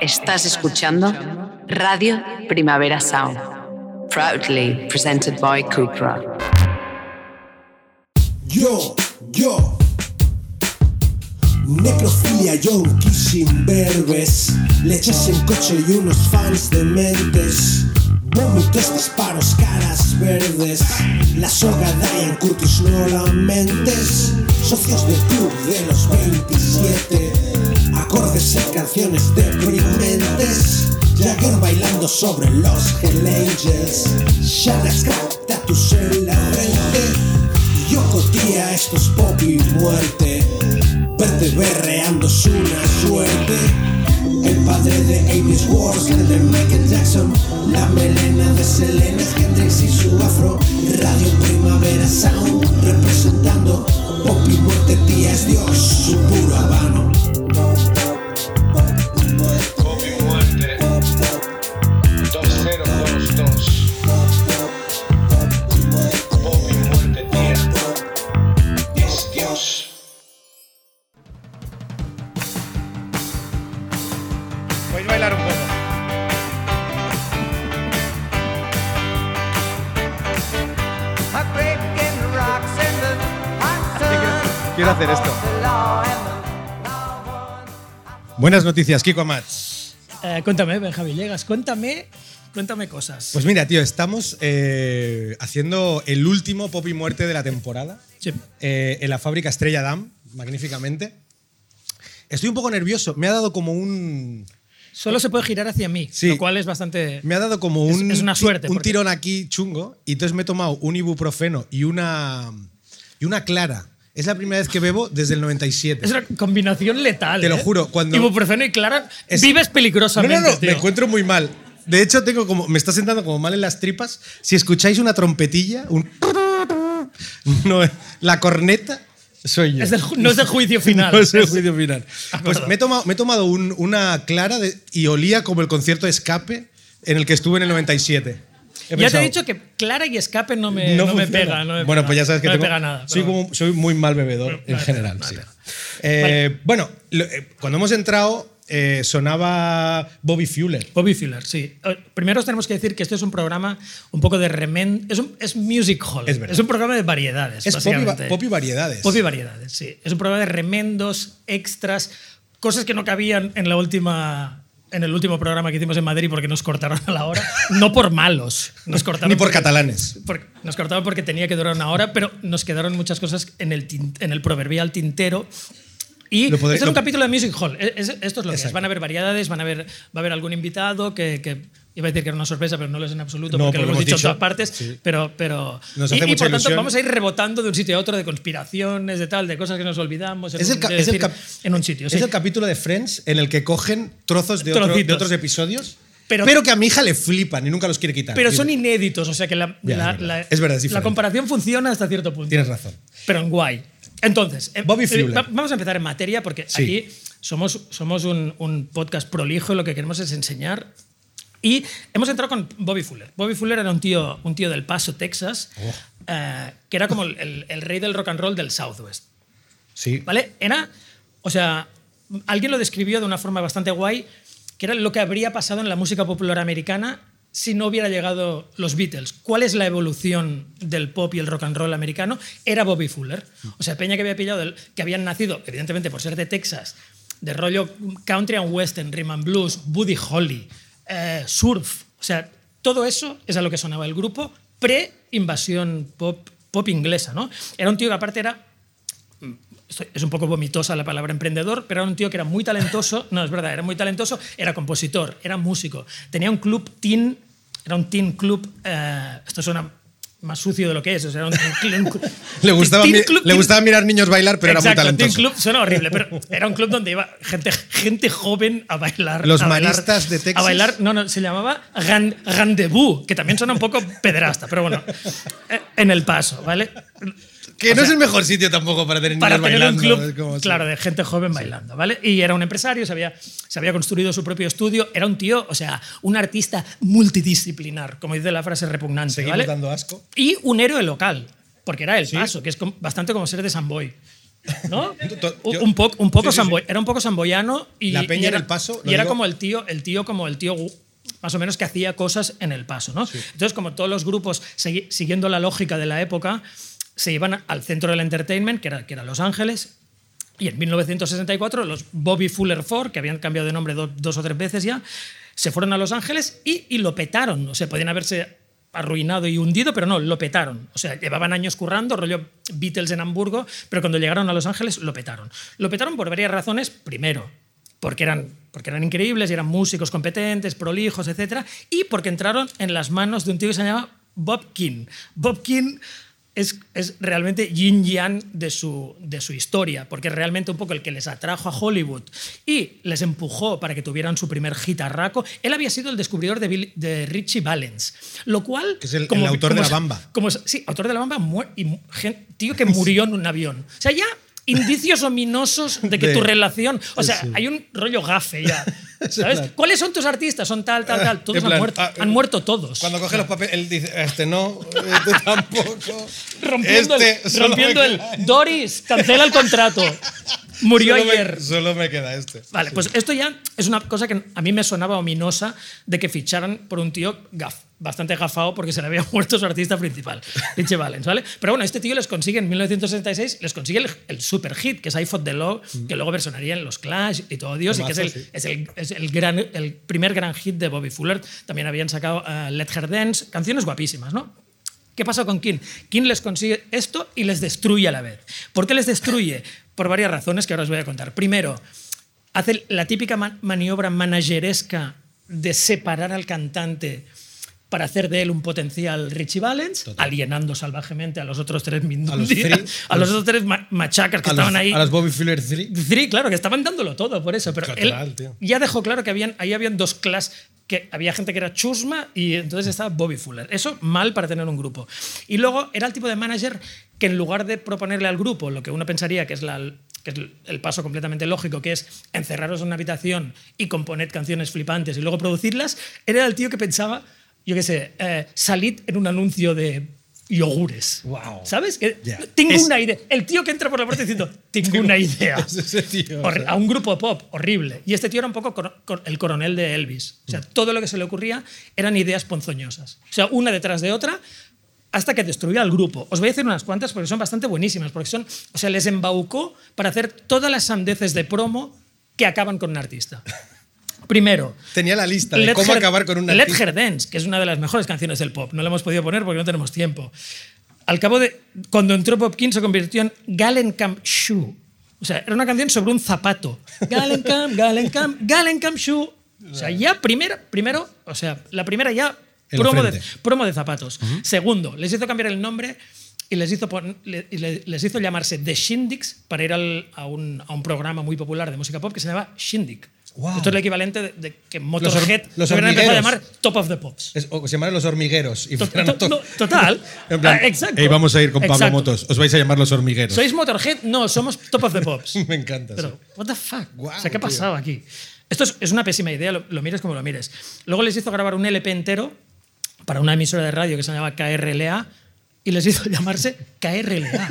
Estás escuchando Radio Primavera Sound, proudly presented by Cupra. Yo, yo. Necrofilia, yonki sin verbes. Leches en coche y unos fans de mentes. Vómitos, disparos, caras verdes. La soga Diane Curtis no la mentes. Socios del club de los 27. Acordes en canciones deprimentes. Jagger bailando sobre los Hell Angels. Shanax crack, tatus en la frente. Yoko tía, esto es pop y muerte. Verte berreando es una suerte. El padre de Amy's Wars, el de Michael Jackson. La melena de Selena Hendrix y su afro. Radio Primavera Sound, representando pop y muerte, tía es Dios, su puro habano. Pop y Buenas noticias, Kiko Mats. Eh, cuéntame, Benja Villegas, cuéntame, cuéntame cosas. Pues mira, tío, estamos eh, haciendo el último Pop y Muerte de la temporada Sí. eh, en la fábrica Estrella Damm, magníficamente. Estoy un poco nervioso. Me ha dado como un. Solo se puede girar hacia mí, Sí. lo cual es bastante. Me ha dado como Es- un, es una suerte, un porque- tirón aquí chungo y entonces me he tomado un ibuprofeno y una, y una clara. Es la primera vez que bebo desde el 97. Es una combinación letal. Te lo ¿eh? juro, cuando- Ibuprofeno y Clara. Es- Vives No, peligrosamente. no, no, tío. me encuentro muy mal. De hecho, tengo como, me está sentando como mal en las tripas. Si escucháis una trompetilla, un. No, la corneta, soy yo. Es del no es del juicio final. No es el juicio final. Pues me he tomado, me he tomado un- una clara de- y olía como el concierto de escape en el que estuve en el 97. Ya te he dicho que Clara y escape no me, no me pega. no me bueno, pega. pues ya sabes que no tengo- me pega nada. soy, pero- como- soy muy mal bebedor en general. sí. Eh, Bueno, lo- eh, cuando hemos entrado eh, sonaba Bobby Fuller. Bobby Fuller, sí. Primero os tenemos que decir que este es un programa un poco de remen... Es, un, es music hall. Es verdad. un programa de variedades, Es básicamente. pop y variedades. Pop y variedades, sí. Es un programa de remendos, extras, cosas que no cabían en la última en el último programa que hicimos en Madrid porque nos cortaron a la hora, no por malos, nos cortaron Ni por porque- catalanes. porque- nos cortaron porque tenía que durar una hora, pero nos quedaron muchas cosas en el, tin- en el proverbial tintero. Y Lo podré- este es un lo- capítulo de Music Hall. E- es- esto es lo que es. Van a haber variedades, van a haber, va a haber algún invitado que, que iba a decir que era una sorpresa, pero no lo es en absoluto No, porque lo porque hemos hemos dicho en dicho, todas partes. sí. Pero, pero Nos y, hace y mucha por tanto ilusión. vamos a ir rebotando de un sitio a otro de conspiraciones, de tal, de cosas que nos olvidamos. En, Es el, de es el decir, cap- en un sitio. es sí. el capítulo de Friends en el que cogen trozos de, otro- de otros episodios, Pero- pero, que a mi hija le flipan y nunca los quiere quitar. pero son inéditos, o sea que la, Ya, la- es verdad. la- Es verdad, es la comparación funciona hasta cierto punto. Tienes razón. pero en guay. Entonces, eh, Bobby eh, Fuller. vamos a empezar en materia porque Sí. aquí somos, somos un, un podcast prolijo y lo que queremos es enseñar. Y hemos entrado con Bobby Fuller. Bobby Fuller era un tío, un tío del Paso, Texas, Oh. eh, que era como el, el- el rey del rock and roll del Southwest. Sí. ¿Vale? Era, o sea, alguien lo describió de una forma bastante guay, que era lo que habría pasado en la música popular americana si no hubiera llegado los Beatles. ¿Cuál es la evolución del pop y el rock and roll americano? Era Bobby Fuller. O sea, Peña que había pillado, que habían nacido, evidentemente por ser de Texas, de rollo country and western, rhythm and blues, Buddy Holly, eh, surf. O sea, todo eso es a lo que sonaba el grupo pre-invasión pop, pop inglesa, ¿no? Era un tío que aparte era esto es un poco vomitosa la palabra emprendedor, pero era un tío que era muy talentoso, no, es verdad, era muy talentoso, era compositor, era músico, tenía un club teen, era un teen club, eh, esto suena más sucio de lo que es, o sea, un club. Le gustaba, teen club, le gustaba mirar niños bailar, pero Exacto, era muy talentoso. club suena horrible, pero era un club donde iba gente, gente joven a bailar. Los a bailar- de Texas. A bailar, no, no, se llamaba Rendezvous, que también suena un poco pederasta, pero bueno, en el paso, ¿vale? Que O no sea, es el mejor sitio tampoco para tener para tener un bailando. club, como- claro, de gente joven bailando, ¿vale? Y era un empresario, se había, se había construido su propio estudio, era un tío, o sea, un artista multidisciplinar, como dice la frase repugnante, Seguimos ¿vale? dando asco. Y un héroe local, porque era el Sí. paso, que es bastante como ser de San Boy. ¿No? Un- yo- un, poco, un poco Sí, era un poco samboyano y, La Peña y en era, El Paso, y era digo- como el tío, el tío como el tío más o menos que hacía cosas en el paso, ¿no? Entonces, como todos los grupos siguiendo la lógica de la época, se iban al centro del entertainment, que era, que era Los Ángeles, y en 1964 los Bobby Fuller Four, que habían cambiado de nombre do- dos o tres veces ya, se fueron a Los Ángeles y, y lo petaron. O sea, podían haberse arruinado y hundido, pero no, lo petaron. O sea, llevaban años currando, rollo Beatles en Hamburgo, pero cuando llegaron a Los Ángeles lo petaron. Lo petaron por varias razones. Primero, porque eran, porque eran increíbles y eran músicos competentes, prolijos, etc. Y porque entraron en las manos de un tío que se llama Bob King. Bob King es, es realmente yin yang de su, de su historia, porque es realmente un poco el que les atrajo a Hollywood y les empujó para que tuvieran su primer hitarraco. Él había sido el descubridor de, Bill- de Richie Valens, lo cual... Que es el- el autor de La Bamba. Como, sí, autor de La Bamba y tío que murió en un avión. O sea, ya indicios ominosos de que De- tu relación... O sea, sí. hay un rollo gafe ya. ¿Cuáles son tus artistas? Son tal, tal, tal. Todos han muerto. ah, han muerto todos. Cuando coge los papeles, él dice, este no, este tampoco. rompiendo este el, solo rompiendo el Doris, cancela el contrato. Murió solo me- ayer. solo me queda este. Vale, pues esto ya es una cosa que a mí me sonaba ominosa de que ficharan por un tío gaf, bastante gafado porque se le había muerto su artista principal, Richie Valens, ¿vale? Pero bueno, este tío les consigue en 1966, les consigue el, el super hit, que es I Fought the Law, que luego versionaría en los Clash y todo Dios, y que es el, sí. es el, es el, gran, el primer gran hit de Bobby Fuller. También habían sacado eh, Let Her Dance, canciones guapísimas, ¿no? ¿Qué pasa con King? King les consigue esto y les destruye a la vez. ¿Por qué les destruye? Por varias razones que ahora os voy a contar. Primero, hace la típica ma- maniobra manageresca de separar al cantante para hacer de él un potencial Richie Valens, alienando salvajemente a los otros tres A los three, a los otros tres ma- machacas que estaban los, ahí. a los Bobby Fuller 3. Three, claro, que estaban dándolo todo por eso, pero Total, él tío. ya dejó claro que habían, ahí habían dos clases, que había gente que era chusma y entonces estaba Bobby Fuller. Eso mal para tener un grupo. Y luego era el tipo de manager que en lugar de proponerle al grupo lo que uno pensaría que es, la, que es el paso completamente lógico, que es encerraros en una habitación y componer canciones flipantes y luego producirlas, era el tío que pensaba, yo qué sé, eh, salid en un anuncio de yogures. Wow. ¿Sabes? Que Ya. Tengo Es- una idea. El tío que entra por la puerta diciendo, tengo una idea. Es tío, o sea. a un grupo pop horrible. Y este tío era un poco cor- cor- el coronel de Elvis. O sea, todo lo que se le ocurría eran ideas ponzoñosas. O sea, una detrás de otra hasta que destruía al grupo. Os voy a decir unas cuantas porque son bastante buenísimas, porque son, o sea, les embaucó para hacer todas las sandeces de promo que acaban con un artista. Primero, Tenía la lista de Let cómo Her- acabar con una Let Her Dance, que es una de las mejores canciones del pop. No la hemos podido poner porque no tenemos tiempo. Al cabo de. Cuando entró Bob King se convirtió en Gallenkamp Shoe. O sea, era una canción sobre un zapato. Gallenkamp, Gallenkamp, Gallenkamp Shoe. O sea, ya primero, primero, o sea, la primera ya promo de, frente. promo de zapatos. Segundo, les hizo cambiar el nombre y les hizo, les hizo llamarse The Shindigs para ir al- a, un, a un programa muy popular de música pop que se llama Shindig. Wow. Esto es el equivalente de, de que Motorhead los se hubieran empezado a llamar Top of the Pops. Es- o se llaman los hormigueros. Y To- to- to- no, total. En plan, Ah, exacto. "Ey, vamos a ir con Pablo Exacto. Motos. Os vais a llamar los hormigueros. ¿Sois Motorhead? No, somos Top of the Pops. Me encanta. Pero, sí. what the fuck? Guau, o sea, ¿qué ha tío. pasado aquí? Esto es, es una pésima idea, lo, lo mires como lo mires. Luego les hizo grabar un LP entero para una emisora de radio que se llamaba KRLA y les hizo llamarse KRLA.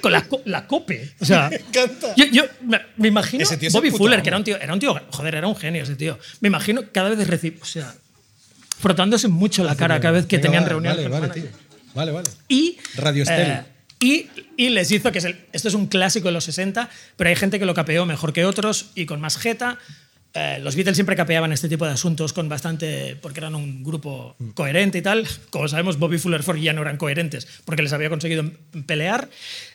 Con la, la cope. O sea, Me encanta. Yo, yo me, me imagino Ese tío Bobby Fuller, amo. que era un tío, era un tío, joder, era un genio ese tío. Me imagino cada vez recibe, o sea, frotándose mucho la cara cada vez que Venga, tenían vale, reuniones. Vale, vale, tío. Vale, vale. Y, Radio Estel. eh, y, y les hizo que es el- esto es un clásico de los 60, pero hay gente que lo capeó mejor que otros y con más jeta. Eh, los Beatles siempre capeaban este tipo de asuntos con bastante. porque eran un grupo coherente y tal. Como sabemos, Bobby Fuller Ford ya no eran coherentes porque les había conseguido pelear.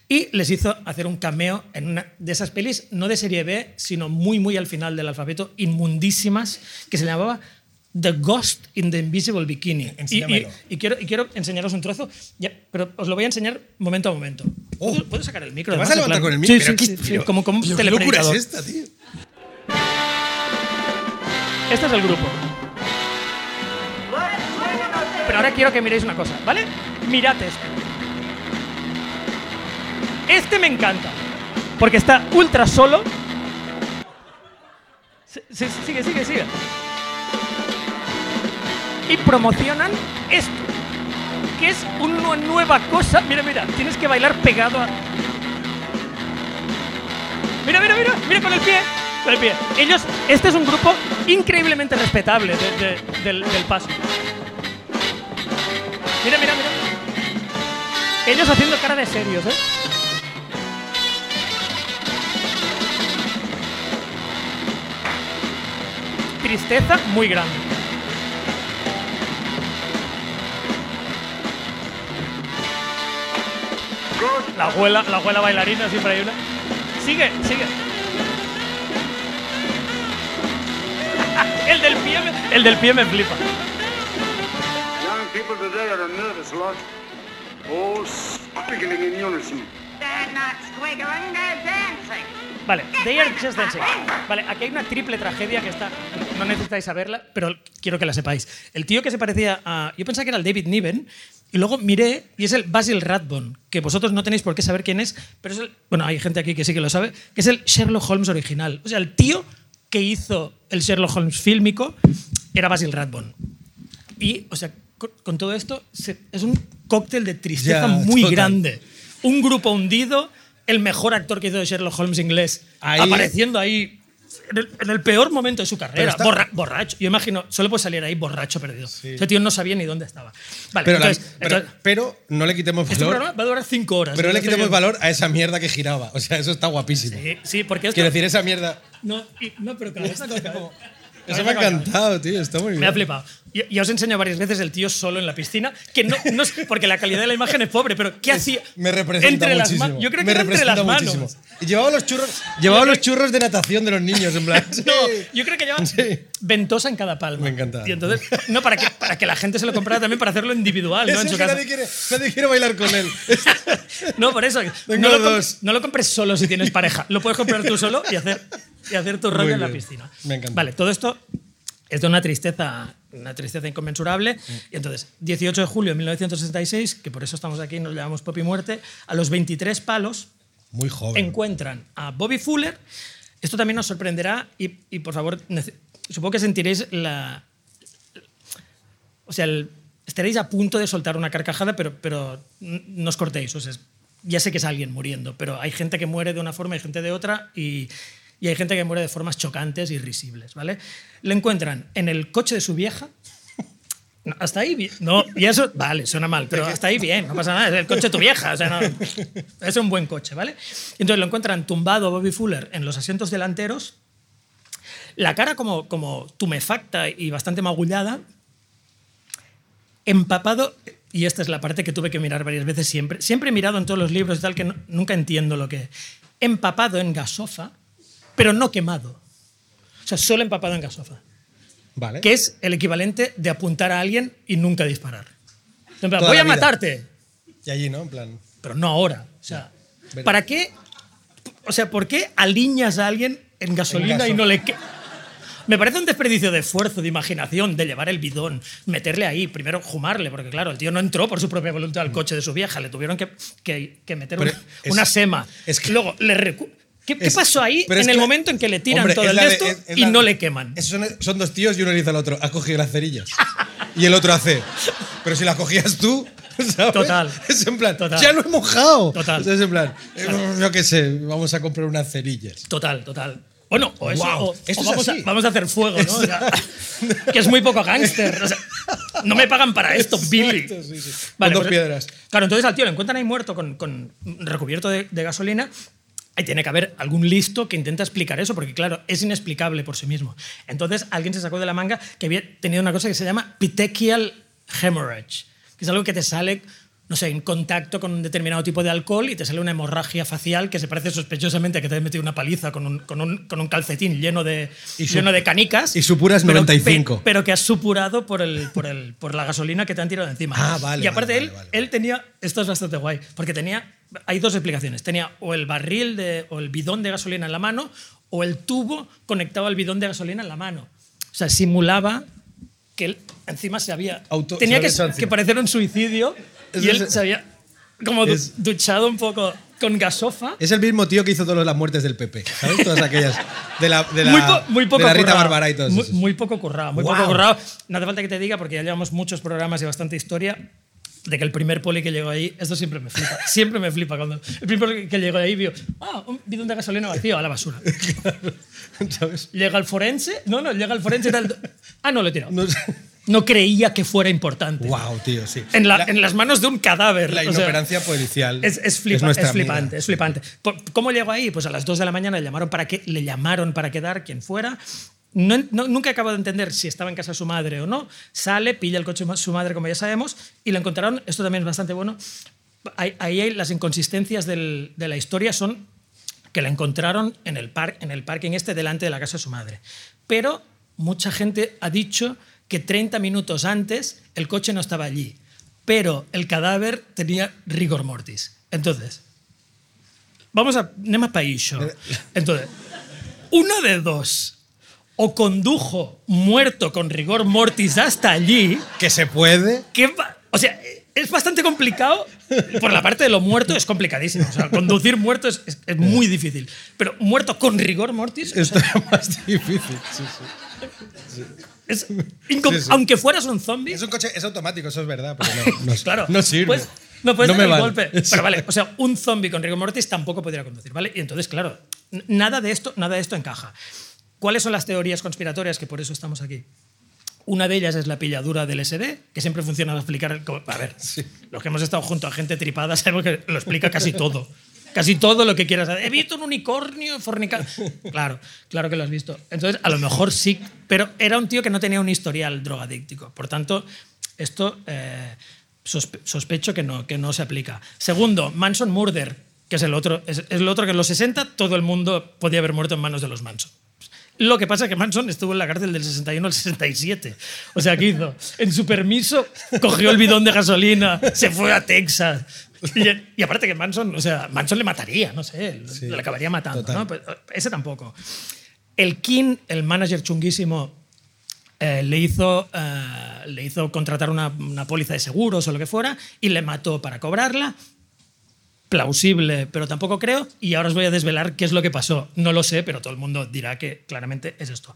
Y les hizo hacer un cameo en una de esas pelis, no de serie B, sino muy, muy al final del alfabeto, inmundísimas, que se llamaba The Ghost in the Invisible Bikini. Y- Y, Enséñamelo. y quiero, y quiero enseñaros un trozo, ya, pero os lo voy a enseñar momento a momento. Oh. ¿Puedo, puedo sacar el micro? ¿Te vas a levantar plan- con el micro? Sí, sí, sí, como, como un ¿Qué locura es esta, tío? Este es el grupo. Pero ahora quiero que miréis una cosa, ¿vale? Mirad este. Este me encanta. Porque está ultra solo. Sigue, sigue, sigue. Y promocionan esto. que es una nueva cosa. Mira, mira, tienes que bailar pegado a. Mira, mira, mira, mira con el pie. Pie. Ellos, este es un grupo increíblemente respetable de- de- del, del paso. Mira, mira, mira. Ellos haciendo cara de serios, ¿eh? Tristeza muy grande. La abuela, la abuela bailarina siempre hay una. Sigue, sigue. El del pie me, el del pie me flipa. Young people today are a nervous lot. All squiggling in unison. They're not squiggling, they're dancing. Vale, they are just dancing. Vale, aquí hay una triple tragedia que está. No necesitáis saberla, pero quiero que la sepáis. El tío que se parecía a. Yo pensaba que era el David Niven, y luego miré, y es el Basil Rathbone, que vosotros no tenéis por qué saber quién es, pero es el. Bueno, hay gente aquí que sí que lo sabe, que es el Sherlock Holmes original. O sea, el tío que hizo el Sherlock Holmes fílmico era Basil Rathbone. Y, o sea, con, con todo esto, se- es un cóctel de tristeza Ya, muy total. grande. Un grupo hundido, el mejor actor que hizo de Sherlock Holmes inglés, Ahí- apareciendo ahí en el, en el peor momento de su carrera, está- borra- borracho. Yo imagino, solo puede salir ahí borracho perdido. Ese tío no sabía ni dónde estaba. Vale, Pero, la- entonces, pero, entonces, pero no le quitemos este valor. programa va a durar cinco horas. Pero no le quitemos valor a esa mierda que giraba. O sea, eso está guapísimo. Sí, sí, porque esto... Quiero decir, esa mierda. no, y- no, pero cabeza con cabeza. Eso me ha encantado, tío. Está muy bien. Me ha flipado. Ya, ya os enseño varias veces el tío solo en la piscina, que no, no porque la calidad de la imagen es pobre, pero ¿qué hacía? Me representa entre las muchísimo. manos. Yo creo que me era entre las muchísimo. manos. Y llevaba los churros, llevaba los churros de natación de los niños, en plan. No, yo creo que lleva Sí. ventosa en cada palma. Me encanta. Y entonces, no, para que, para que la gente se lo comprara también para hacerlo individual, ¿no? En su casa. nadie quiere, nadie quiere bailar con él. No, por eso. Tengo No lo, dos. no lo compres solo si tienes pareja. Lo puedes comprar tú solo y hacer, y hacer tu rollo en la piscina. Me encanta. Vale, todo esto es de una tristeza, una tristeza inconmensurable. Y entonces, 18 de julio de 1966, que por eso estamos aquí, nos llamamos Pop y Muerte, a los 23 palos Muy joven. encuentran a Bobby Fuller. Esto también nos sorprenderá y, y, por favor, supongo que sentiréis la... O sea, el- estaréis a punto de soltar una carcajada, pero, pero no os cortéis. O sea, ya sé que es alguien muriendo, pero hay gente que muere de una forma y gente de otra y, y hay gente que muere de formas chocantes y risibles, ¿vale? Le encuentran en el coche de su vieja, no, hasta ahí bien. No, y eso, vale, suena mal, pero hasta ahí bien, no pasa nada. Es el coche de tu vieja, o sea, no, es un buen coche, ¿vale? Entonces lo encuentran tumbado a Bobby Fuller en los asientos delanteros, la cara como, como tumefacta y bastante magullada, empapado, y esta es la parte que tuve que mirar varias veces siempre, siempre he mirado en todos los libros y tal, que no- nunca entiendo lo que empapado en gasofa, pero no quemado. O sea, solo empapado en gasofa Vale. que es el equivalente de apuntar a alguien y nunca disparar. En plan, voy a matarte, Y allí, ¿no? En plan. pero no ahora. O sea. ¿para qué? O sea, ¿por qué alineas a alguien en gasolina y no le Me parece un desperdicio de esfuerzo, de imaginación, de llevar el bidón, meterle ahí, primero jumarle, porque claro, el tío no entró por su propia voluntad al coche de su vieja, le tuvieron que, que- que meter una, es- una sema. es que- Luego, le ¿Qué, qué Es- pasó ahí en el que- momento en que le tiran Hombre, todo el de de- esto es- es y la- no le queman? Son, son dos tíos y uno le dice al otro, ha cogido las cerillas. y el otro hace, pero si las cogías tú, ¿sabes? Total. Es en plan, Total. ya lo he mojado. Total. Es en plan, eh, yo qué sé, vamos a comprar unas cerillas. Total, total. Bueno, o eso, Guau, o- esto o vamos, a, vamos a hacer fuego, ¿no? O sea, que es muy poco gángster. o sea, no me pagan para esto, Billy. Exacto, sí, sí. Con dos pues, piedras. Claro, entonces al tío le encuentran ahí muerto con, con recubierto de, de gasolina. Ahí tiene que haber algún listo que intenta explicar eso, porque claro, es inexplicable por sí mismo. Entonces alguien se sacó de la manga que había tenido una cosa que se llama petechial hemorrhage, que es algo que te sale, no sé, en contacto con un determinado tipo de alcohol y te sale una hemorragia facial que se parece sospechosamente a que te has metido una paliza con un, con un- con un calcetín lleno de, Y su- lleno de canicas. y supuras pero- 95. pe- Pero, que has supurado por, el, por, el, por la gasolina que te han tirado encima. Ah, vale, Y aparte vale, él, vale, vale. él tenía, esto es bastante guay, porque tenía, hay dos explicaciones. Tenía o el barril de, o el bidón de gasolina en la mano o el tubo conectado al bidón de gasolina en la mano. O sea, simulaba que él encima se había... Auto- tenía que, que parecer un suicidio Es y él se había como es- duchado un poco con gasofa. Es el mismo tío que hizo todas las muertes del PP, ¿sabes? Todas aquellas. De la, de la, muy, po- muy poco de la Rita. Bárbara y todo eso. muy, muy poco currado, muy Guau. poco currado. No hace falta que te diga porque ya llevamos muchos programas y bastante historia. De que el primer poli que llegó ahí, esto siempre me flipa, siempre me flipa cuando el primer poli que llegó ahí vio, ah, un bidón de gasolina vacío a la basura. ¿Sabes? Llega el forense, no, no, llega el forense y tal, ah, no, lo he tirado. No No, creía que fuera importante. Wow, tío, sí. En, la- La- en las manos de un cadáver. La o sea, inoperancia policial. es, es, flipa- nuestra es flipante, amiga. es flipante. ¿Cómo llegó ahí? Pues a las 2 de la mañana le llamaron para, que, le llamaron para quedar quien fuera. No, no- nunca acabo de entender si estaba en casa su madre o no. Sale, pilla el coche de su madre, como ya sabemos, y lo encontraron. Esto también es bastante bueno. Ahí, las inconsistencias del- de la historia son que la encontraron en el, par, en el parking este delante de la casa de su madre. Pero mucha gente ha dicho que 30 minutos antes el coche no estaba allí, pero el cadáver tenía rigor mortis. Entonces, vamos a... Anem a paixo. Entonces, una de dos. O condujo muerto con rigor mortis hasta allí, Que se puede. que o sea, es bastante complicado. Por la parte de lo muerto es complicadísimo. O sea, conducir muerto es, es- es muy difícil. Pero muerto con rigor mortis, o Esto sea, es más difícil. Sí, sí. Es Sí, sí. aunque fueras un zombie, Es un coche, es automático, eso es verdad. No, no, claro, no sirve. pues, no puedes No dar me el vale. golpe. Pero vale, o sea, un zombie con rigor mortis tampoco podría conducir, ¿vale? Y entonces, claro, nada de esto, nada de esto encaja. ¿Cuáles son las teorías conspiratorias que por eso estamos aquí? Una de ellas es la pilladura del SD, que siempre funciona a explicar. el- A ver, los que hemos estado junto a gente tripada sabemos que lo explica casi todo. Casi todo lo que quieras. He visto un unicornio fornicar. Claro, claro que lo has visto. Entonces, a lo mejor sí, pero era un tío que no tenía un historial drogadíctico. Por tanto, esto eh, sospe- sospecho que no, que no se aplica. Segundo, Manson Murder, que es el otro. Es, es el otro que en los 60 todo el mundo podía haber muerto en manos de los Manson. Lo que pasa es que Manson estuvo en la cárcel del 61 al 67. O sea, ¿qué hizo? En su permiso cogió el bidón de gasolina, se fue a Texas. Y, y aparte que Manson, o sea, Manson le mataría, no sé, le acabaría matando. ¿no? Pues, ese tampoco. El King, el manager chunguísimo, eh, le, hizo, eh, le hizo contratar una, una póliza de seguros o lo que fuera y le mató para cobrarla plausible, pero tampoco creo. Y ahora os voy a desvelar qué es lo que pasó. No lo sé, pero todo el mundo dirá que claramente es esto.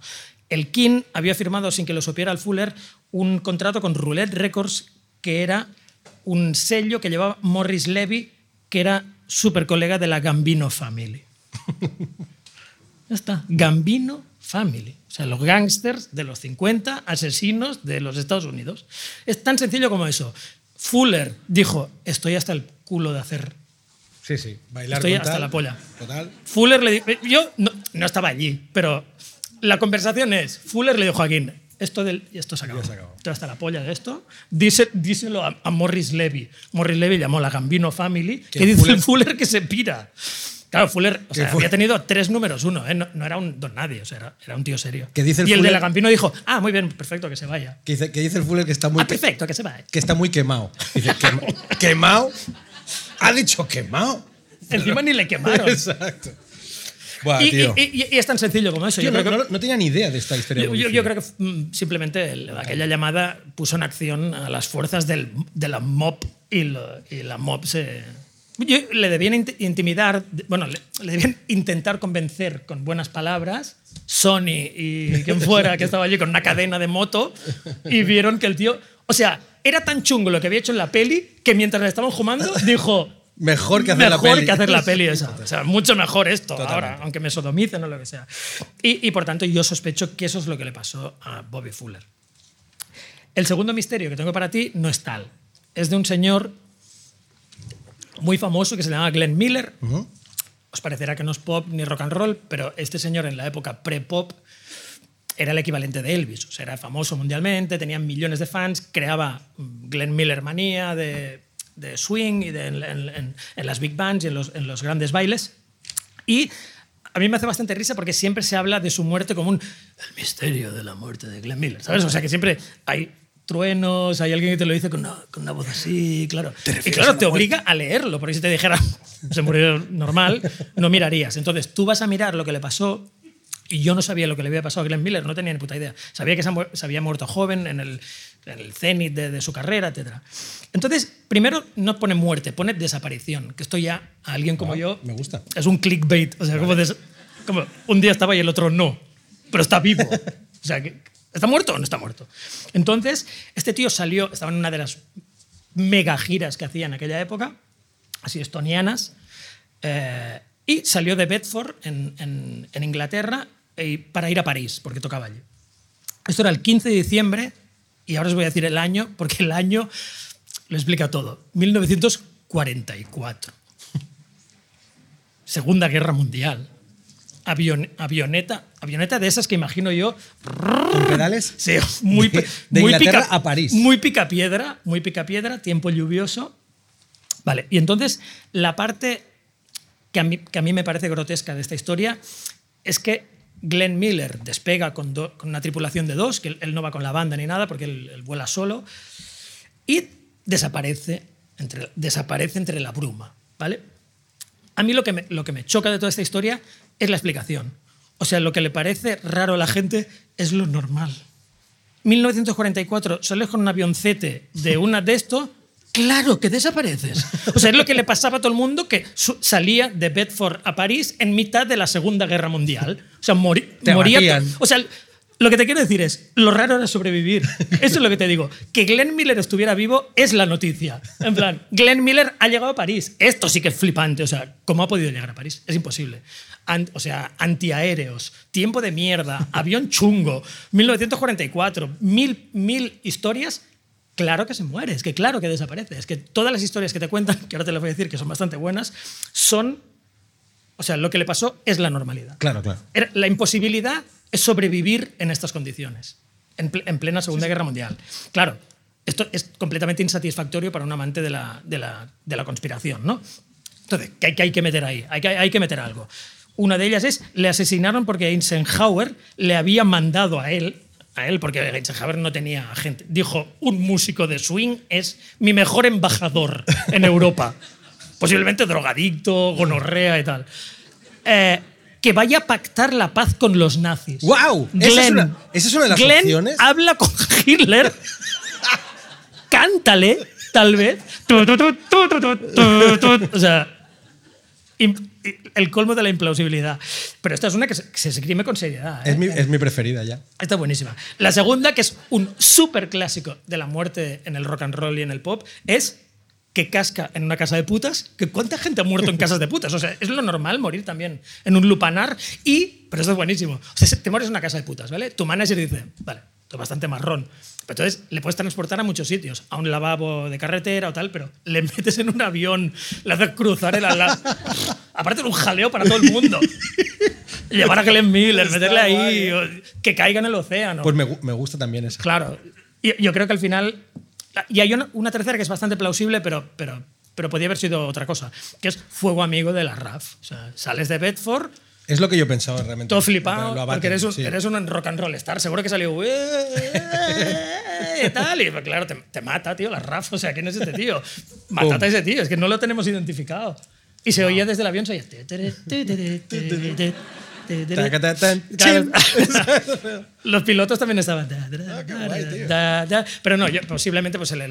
El King había firmado, sin que lo supiera el Fuller, un contrato con Roulette Records, que era un sello que llevaba Morris Levy, que era súper colega de la Gambino Family. Ya está. Gambino Family. O sea, los gángsters de los 50, asesinos de los Estados Unidos. Es tan sencillo como eso. Fuller dijo, estoy hasta el culo de hacer Sí, sí. Bailar Estoy hasta tal. la polla. Total. Fuller le dijo, yo no, no estaba allí, pero la conversación es, Fuller le dijo a Joaquín, esto, del, esto se acabó. Ya se acabó. Estoy hasta la polla de esto. Dice, díselo a, a Morris Levy. Morris Levy llamó a la Gambino Family, que, dice Fuller- Fuller, que se pira. Claro, Fuller o sea, había tenido tres números uno, ¿eh? no, no era un don nadie, o sea, era, era un tío serio. Que dice el y el de Fuller- la Gambino dijo, ah, muy bien, perfecto, que se vaya. Que dice, que dice el Fuller que está muy, Ah, perfecto, que se vaya. que está muy quemado. Dice, "Quema- ¿quemado? Ha dicho quemado. Encima ni le quemaron. Exacto. Buah, Y, tío. y- y- y es tan sencillo como eso. Tío, Yo no, creo que- no- no tenía ni idea de esta historia. Yo, yo- yo creo que mm, simplemente el- aquella llamada puso en acción a las fuerzas del- de la MOB y, lo- la MOB se... yo- le debían int- intimidar, bueno, le, le debían intentar convencer con buenas palabras Sony y quien fuera que estaba allí con una cadena de moto y vieron que el tío... O sea, era tan chungo lo que había hecho en la peli que mientras le estaban fumando dijo... Mejor que hacer la mejor peli. que hacer la peli esa. O sea, mucho mejor esto Totalmente. ahora, aunque me sodomicen o lo que sea. Y, y por tanto, yo sospecho que eso es lo que le pasó a Bobby Fuller. El segundo misterio que tengo para ti no es tal. Es de un señor muy famoso que se llama Glenn Miller. Os parecerá que no es pop ni rock and roll, pero este señor en la época pre-pop era el equivalente de Elvis. O sea, era famoso mundialmente, tenía millones de fans, creaba Glenn Miller manía de, de swing y de, en, en- en- las big bands y en los, en los grandes bailes. Y a mí me hace bastante risa porque siempre se habla de su muerte como un el misterio de la muerte de Glenn Miller, ¿sabes? O sea, que siempre hay truenos, hay alguien que te lo dice con una, con una voz así, claro. Y claro, te obliga a leerlo, porque si te dijera se murió normal, no mirarías. Entonces, tú vas a mirar lo que le pasó y yo no sabía lo que le había pasado a Glenn Miller, no tenía ni puta idea. Sabía que se, mu- se había muerto joven en el, en el cenit de, de su carrera, etc. Entonces, primero no pone muerte, pone desaparición, que esto ya a alguien como Ah, yo me gusta. es un clickbait. O sea, como, des- como un día estaba y el otro no, pero está vivo. O sea, ¿está muerto o no está muerto? Entonces, este tío salió, estaba en una de las mega giras que hacía en aquella época, así estonianas, eh, y salió de Bedford, en, en- en Inglaterra, eh, para ir a París, porque tocaba allí. Esto era el 15 de diciembre, y ahora os voy a decir el año, porque el año lo explica todo. 1944. Segunda Guerra Mundial. Avion- avioneta, avioneta de esas que imagino yo ¿Con pedales? Sí, muy, De- de muy Inglaterra pica- a París. Muy picapiedra, muy picapiedra, tiempo lluvioso. Vale, y entonces la parte que a, mí, que a mí me parece grotesca de esta historia es que Glenn Miller despega con, do- con una tripulación de dos, que él, no va con la banda ni nada porque él, vuela solo, y desaparece entre, desaparece entre la bruma. ¿vale? A mí lo que, me, lo que me choca de toda esta historia es la explicación. O sea, lo que le parece raro a la gente es lo normal. 1944, sales con un avioncete de una de esto, claro que desapareces. O sea, es lo que le pasaba a todo el mundo que salía de Bedford a París en mitad de la Segunda Guerra Mundial. O sea, mori- Te moría. O sea, lo que te quiero decir es, lo raro era sobrevivir. Eso es lo que te digo. Que Glenn Miller estuviera vivo es la noticia. En plan, Glenn Miller ha llegado a París. Esto sí que es flipante. O sea, ¿cómo ha podido llegar a París? Es imposible. O sea, antiaéreos, tiempo de mierda, avión chungo, 1944, mil, mil historias. Claro que se muere, es que claro que desaparece. Es que todas las historias que te cuentan, que ahora te las voy a decir que son bastante buenas, son. O sea, lo que le pasó es la normalidad. Claro, claro. La imposibilidad es sobrevivir en estas condiciones, en plena Segunda Guerra Mundial. Claro, esto es completamente insatisfactorio para un amante de la, de la- de la conspiración, ¿no? Entonces, ¿qué hay, qué hay que meter ahí? Hay que, hay que meter algo. Una de ellas es, le asesinaron porque Eisenhower le había mandado a él, a él, porque Eisenhower no tenía gente, dijo, un músico de swing es mi mejor embajador en Europa. Posiblemente drogadicto, gonorrea y tal. Eh, que vaya a pactar la paz con los nazis. Es Glenn, una- esa es una de las Glenn opciones. habla con Hitler, cántale, tal vez. O sea, el colmo de la implausibilidad. Pero esta es una que se, que se esgrime con seriedad. ¿eh? Es mi, es mi preferida ya. Esta es buenísima. La segunda, que es un súper clásico de la muerte en el rock and roll y en el pop, es que casca en una casa de putas. Que ¿Cuánta gente ha muerto en casas de putas? O sea, es lo normal morir también en un lupanar. Y, pero esto es buenísimo. O sea, te mueres en una casa de putas, ¿vale? Tu manager dice, vale, esto es bastante marrón. Pero entonces le puedes transportar a muchos sitios, a un lavabo de carretera o tal, pero le metes en un avión, le haces cruzar el ala. Aparte de un jaleo para todo el mundo. Llevar a Glenn Miller, meterle ahí, o que caiga en el océano. Pues me, me gusta también esa. Claro. Y yo creo que al final. Y hay una, una tercera que es bastante plausible, pero, pero, pero podía haber sido otra cosa, que es fuego amigo de la RAF. O sea, sales de Bedford, Es lo que yo pensaba realmente. todo flipado, Lo abaten, porque eres un, sí. eres un rock and roll star. Seguro que salió. "Eh", y tal. Y pues, claro, te, te mata, tío, la RAF. O sea, ¿quién es este tío? Mátate a ese tío, es que no lo tenemos identificado. Y se oía desde el avión, se oía. Los pilotos también estaban. Pero no, yo, posiblemente pues el,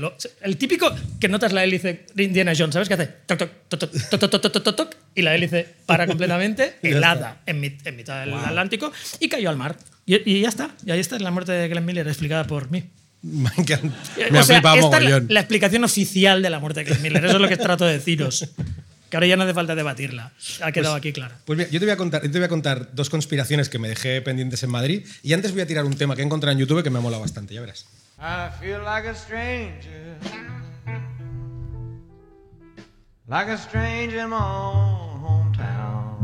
el típico que notas la hélice de Indiana Jones, ¿sabes qué hace? y la hélice para completamente, helada en, mitad del Atlántico y cayó al mar. Y, ya está. Y ahí está la muerte de Glenn Miller explicada por mí. Me encanta. Me o sea, esta la, la explicación oficial de la muerte de Glenn Miller. Eso es lo que trato de deciros. Que ahora ya no hace falta debatirla. Ha quedado aquí claro. Pues mira, yo te voy, a contar, yo te voy a contar dos conspiraciones que me dejé pendientes en Madrid y antes voy a tirar un tema que he encontrado en YouTube que me ha molado bastante, ya verás. I feel like a stranger. Like a stranger in my own hometown.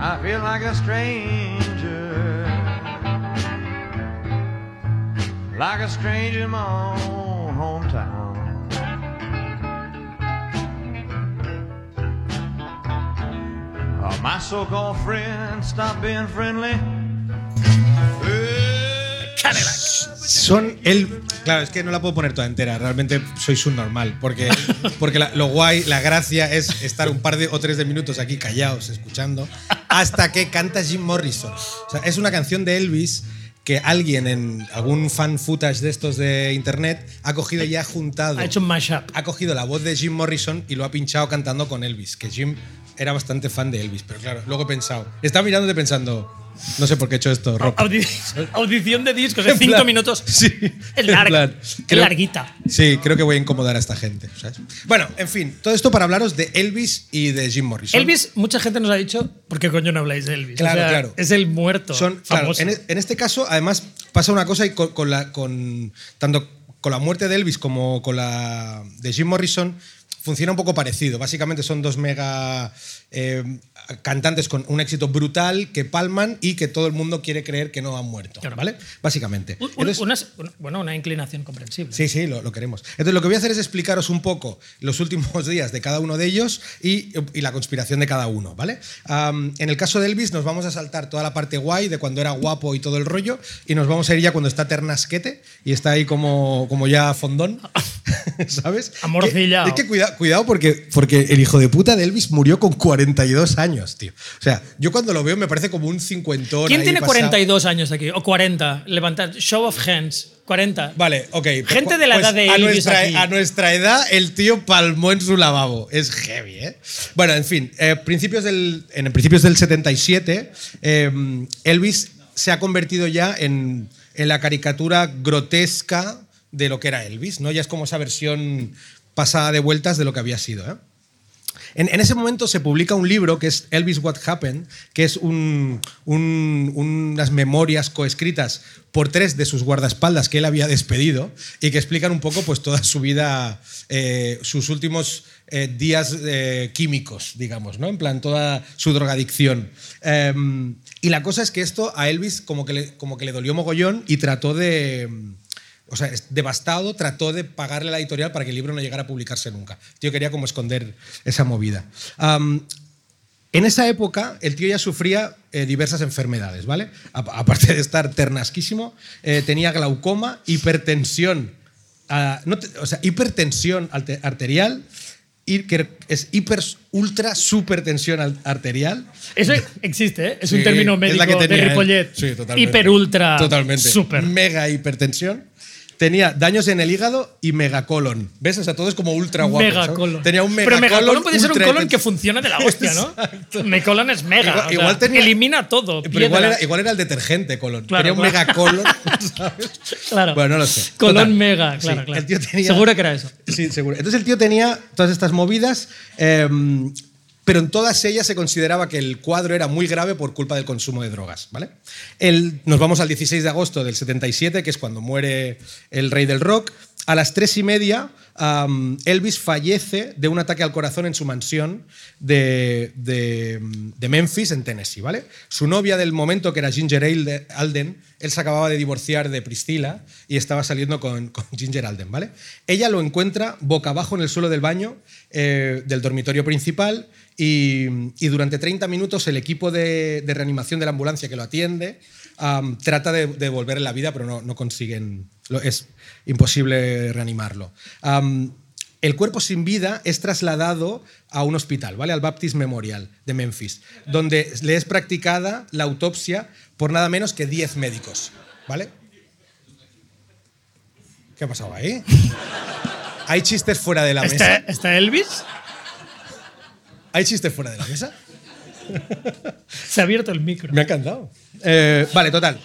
I feel like a stranger. Like a stranger in my own hometown. My so-called friends stop being friendly. Son el. Claro, es que no la puedo poner toda entera, realmente soy subnormal, porque, porque la- lo guay, la gracia es estar un par de o tres de minutos aquí callados, escuchando, hasta que canta Jim Morrison. O sea, es una canción de Elvis que alguien en algún fan footage de estos de internet ha cogido y ha juntado. Ha hecho un mashup. ha cogido la voz de Jim Morrison y lo ha pinchado cantando con Elvis, que Jim era bastante fan de Elvis, pero claro, luego he pensado, estaba mirándote pensando, No sé por qué he hecho esto, Rob. Audi- audición de discos de En cinco plan, minutos. Sí. Es larga. plan, es creo- larguita. Sí, creo que voy a incomodar a esta gente. ¿sabes? Bueno, en fin, todo esto para hablaros de Elvis y de Jim Morrison. Elvis, mucha gente nos ha dicho, ¿por qué coño no habláis de Elvis? Claro, claro. Es el muerto. Son, claro, famoso. en, e- en este caso, además, pasa una cosa y con, con la, con, tanto con la muerte de Elvis como con la de Jim Morrison funciona un poco parecido. Básicamente son dos mega eh, cantantes con un éxito brutal que palman y que todo el mundo quiere creer que no han muerto. Claro. ¿Vale? Básicamente. Un- Entonces- bueno, una inclinación comprensible. Sí, sí, lo, lo queremos. Entonces, lo que voy a hacer es explicaros un poco los últimos días de cada uno de ellos y, y la conspiración de cada uno, ¿vale? En el caso de Elvis, nos vamos a saltar toda la parte guay de cuando era guapo y todo el rollo, y nos vamos a ir ya cuando está ternasquete y está ahí como, como ya fondón, ¿sabes? Amorcillao. Que- Es que cuidado, cuidado porque, porque el hijo de puta de Elvis murió con 42 años, tío. O sea, yo cuando lo veo me parece como un cincuentón. ¿Quién ahí tiene pasado. 42 años aquí? O 40. Levantad. Show of hands. 40. Vale, ok. Gente de la edad de a Elvis nuestra, aquí. a nuestra edad, el tío palmó en su lavabo. Es heavy, ¿eh? Bueno, en fin, eh, principios del, en principios del 77, eh, Elvis se ha convertido ya en, en la caricatura grotesca de lo que era Elvis, ¿no? Ya es como esa versión pasada de vueltas de lo que había sido, ¿eh? En, ese momento se publica un libro que es Elvis What Happened, que es un- un- unas memorias coescritas por tres de sus guardaespaldas que él había despedido y que explican un poco pues, toda su vida, eh, sus últimos eh, días químicos, digamos, ¿no? En plan, toda su drogadicción. Em, y la cosa es que esto a Elvis como que le, como que le dolió mogollón y trató de o sea, es devastado, trató de pagarle a la editorial para que el libro no llegara a publicarse nunca. El tío quería como esconder esa movida. Am, en esa época, el tío ya sufría eh, diversas enfermedades, ¿vale? A- aparte de estar ternasquísimo, eh, tenía glaucoma, hipertensión, ah, no o sea, hipertensión arterial, que es hiper, ultra, supertensión al- arterial. Eso existe, ¿eh? Es un Sí, término es médico la que tenía de. Ripollet. Sí, totalmente. Hiper, ultra, Totalmente. super. Mega hipertensión. Tenía daños en el hígado y megacolon. ¿Ves? O sea, todo es como ultra guapo. ¿sabes? Megacolon. Tenía un Pero megacolon. megacolon puede ser un colon que funciona de la hostia, ¿no? Megacolon es mega. Igual, sea, igual tenía- elimina todo. Pero igual era, igual era el detergente colon. Claro, tenía un claro. megacolon. ¿sabes? Claro. Bueno, no lo sé. Colon Total. mega, Sí, claro, claro. El tío tenía, Seguro que era eso. Sí, seguro. Entonces el tío tenía todas estas movidas, eh, pero en todas ellas se consideraba que el cuadro era muy grave por culpa del consumo de drogas. ¿vale? Nos vamos al 16 de agosto del 77, que es cuando muere el rey del rock. A las tres y media, Elvis fallece de un ataque al corazón en su mansión de, Memphis, en Tennessee. ¿vale? Su novia del momento, que era Ginger Alde- Alden, él se acababa de divorciar de Priscilla y estaba saliendo con, con Ginger Alden. ¿vale? Ella lo encuentra boca abajo en el suelo del baño eh, del dormitorio principal y, y durante 30 minutos el equipo de, de reanimación de la ambulancia que lo atiende am, trata de, de devolverle la vida, pero no, no consiguen, lo- es imposible reanimarlo. Am, el cuerpo sin vida es trasladado a un hospital, ¿vale? Al Baptist Memorial de Memphis, donde le es practicada la autopsia por nada menos que 10 médicos, ¿vale? ¿Qué ha pasado ahí? ¿Hay chistes fuera de la ¿Está, mesa? está Elvis? ¿Hay chistes fuera de la mesa? Se ha abierto el micro. Me ha encantado. Eh, vale, total.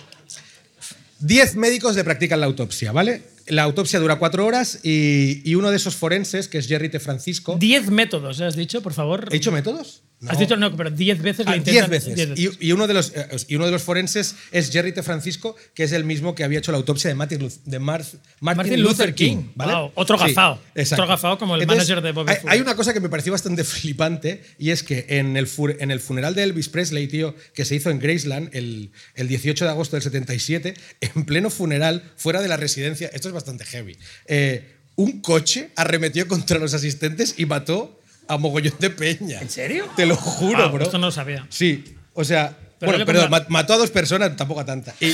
Diez médicos le practican la autopsia, ¿vale? La autopsia dura cuatro horas y, y uno de esos forenses, que es Jerry T. Francisco. Diez métodos, ¿eh? ¿has dicho, por favor? ¿He dicho métodos? Has dicho no, pero diez veces Ah, diez intentan. veces. diez veces. Y, y uno de los, eh, y uno de los forenses es Jerry T. Francisco, que es el mismo que había hecho la autopsia de Martin, Luth- de Mar- Martin Martin Luther King. ¿vale? Wow, otro exacto. Otro gafao como el Entonces, manager de Bobby hay, Fuller. hay una cosa que me pareció bastante flipante y es que en el, en el funeral de Elvis Presley, tío, que se hizo en Graceland el, el 18 de agosto del 77, en pleno funeral, fuera de la residencia, esto es bastante heavy, eh, un coche arremetió contra los asistentes y mató a mogollón de peña. ¿En serio? Te lo juro, Ah, bro. Esto no lo sabía. Sí, o sea, Pero bueno, perdón, mató a dos personas, tampoco a tanta. Y-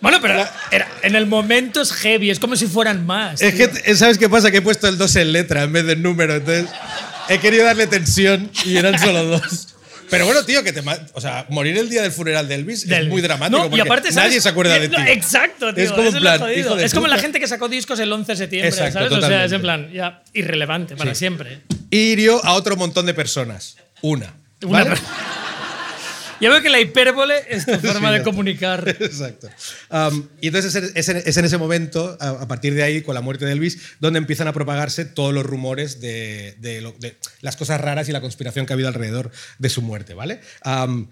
Bueno, pero era- en el momento es heavy, es como si fueran más. es tío. que, ¿sabes qué pasa? Que he puesto el 2 en letra en vez del número, entonces he querido darle tensión y eran solo dos. Pero bueno, tío, que te o sea, morir el día del funeral de Elvis Del- es muy dramático. No, y aparte, ¿sabes? nadie se acuerda de No, ti. Exacto, tío. Es como eso en lo plan, jodido. hijo de Es como la gente que sacó discos el 11 de septiembre, Exacto, ¿sabes? O sea, es en plan, ya, irrelevante para Sí. siempre. Y hirió a otro montón de personas. Una. Una ¿vale? Ya veo que la hipérbole es tu forma Sí, de comunicar. Exacto. Um, y entonces es, en- es en ese momento, a, a partir de ahí, con la muerte de Elvis, donde empiezan a propagarse todos los rumores de, de lo- de las cosas raras y la conspiración que ha habido alrededor de su muerte, ¿vale? Um,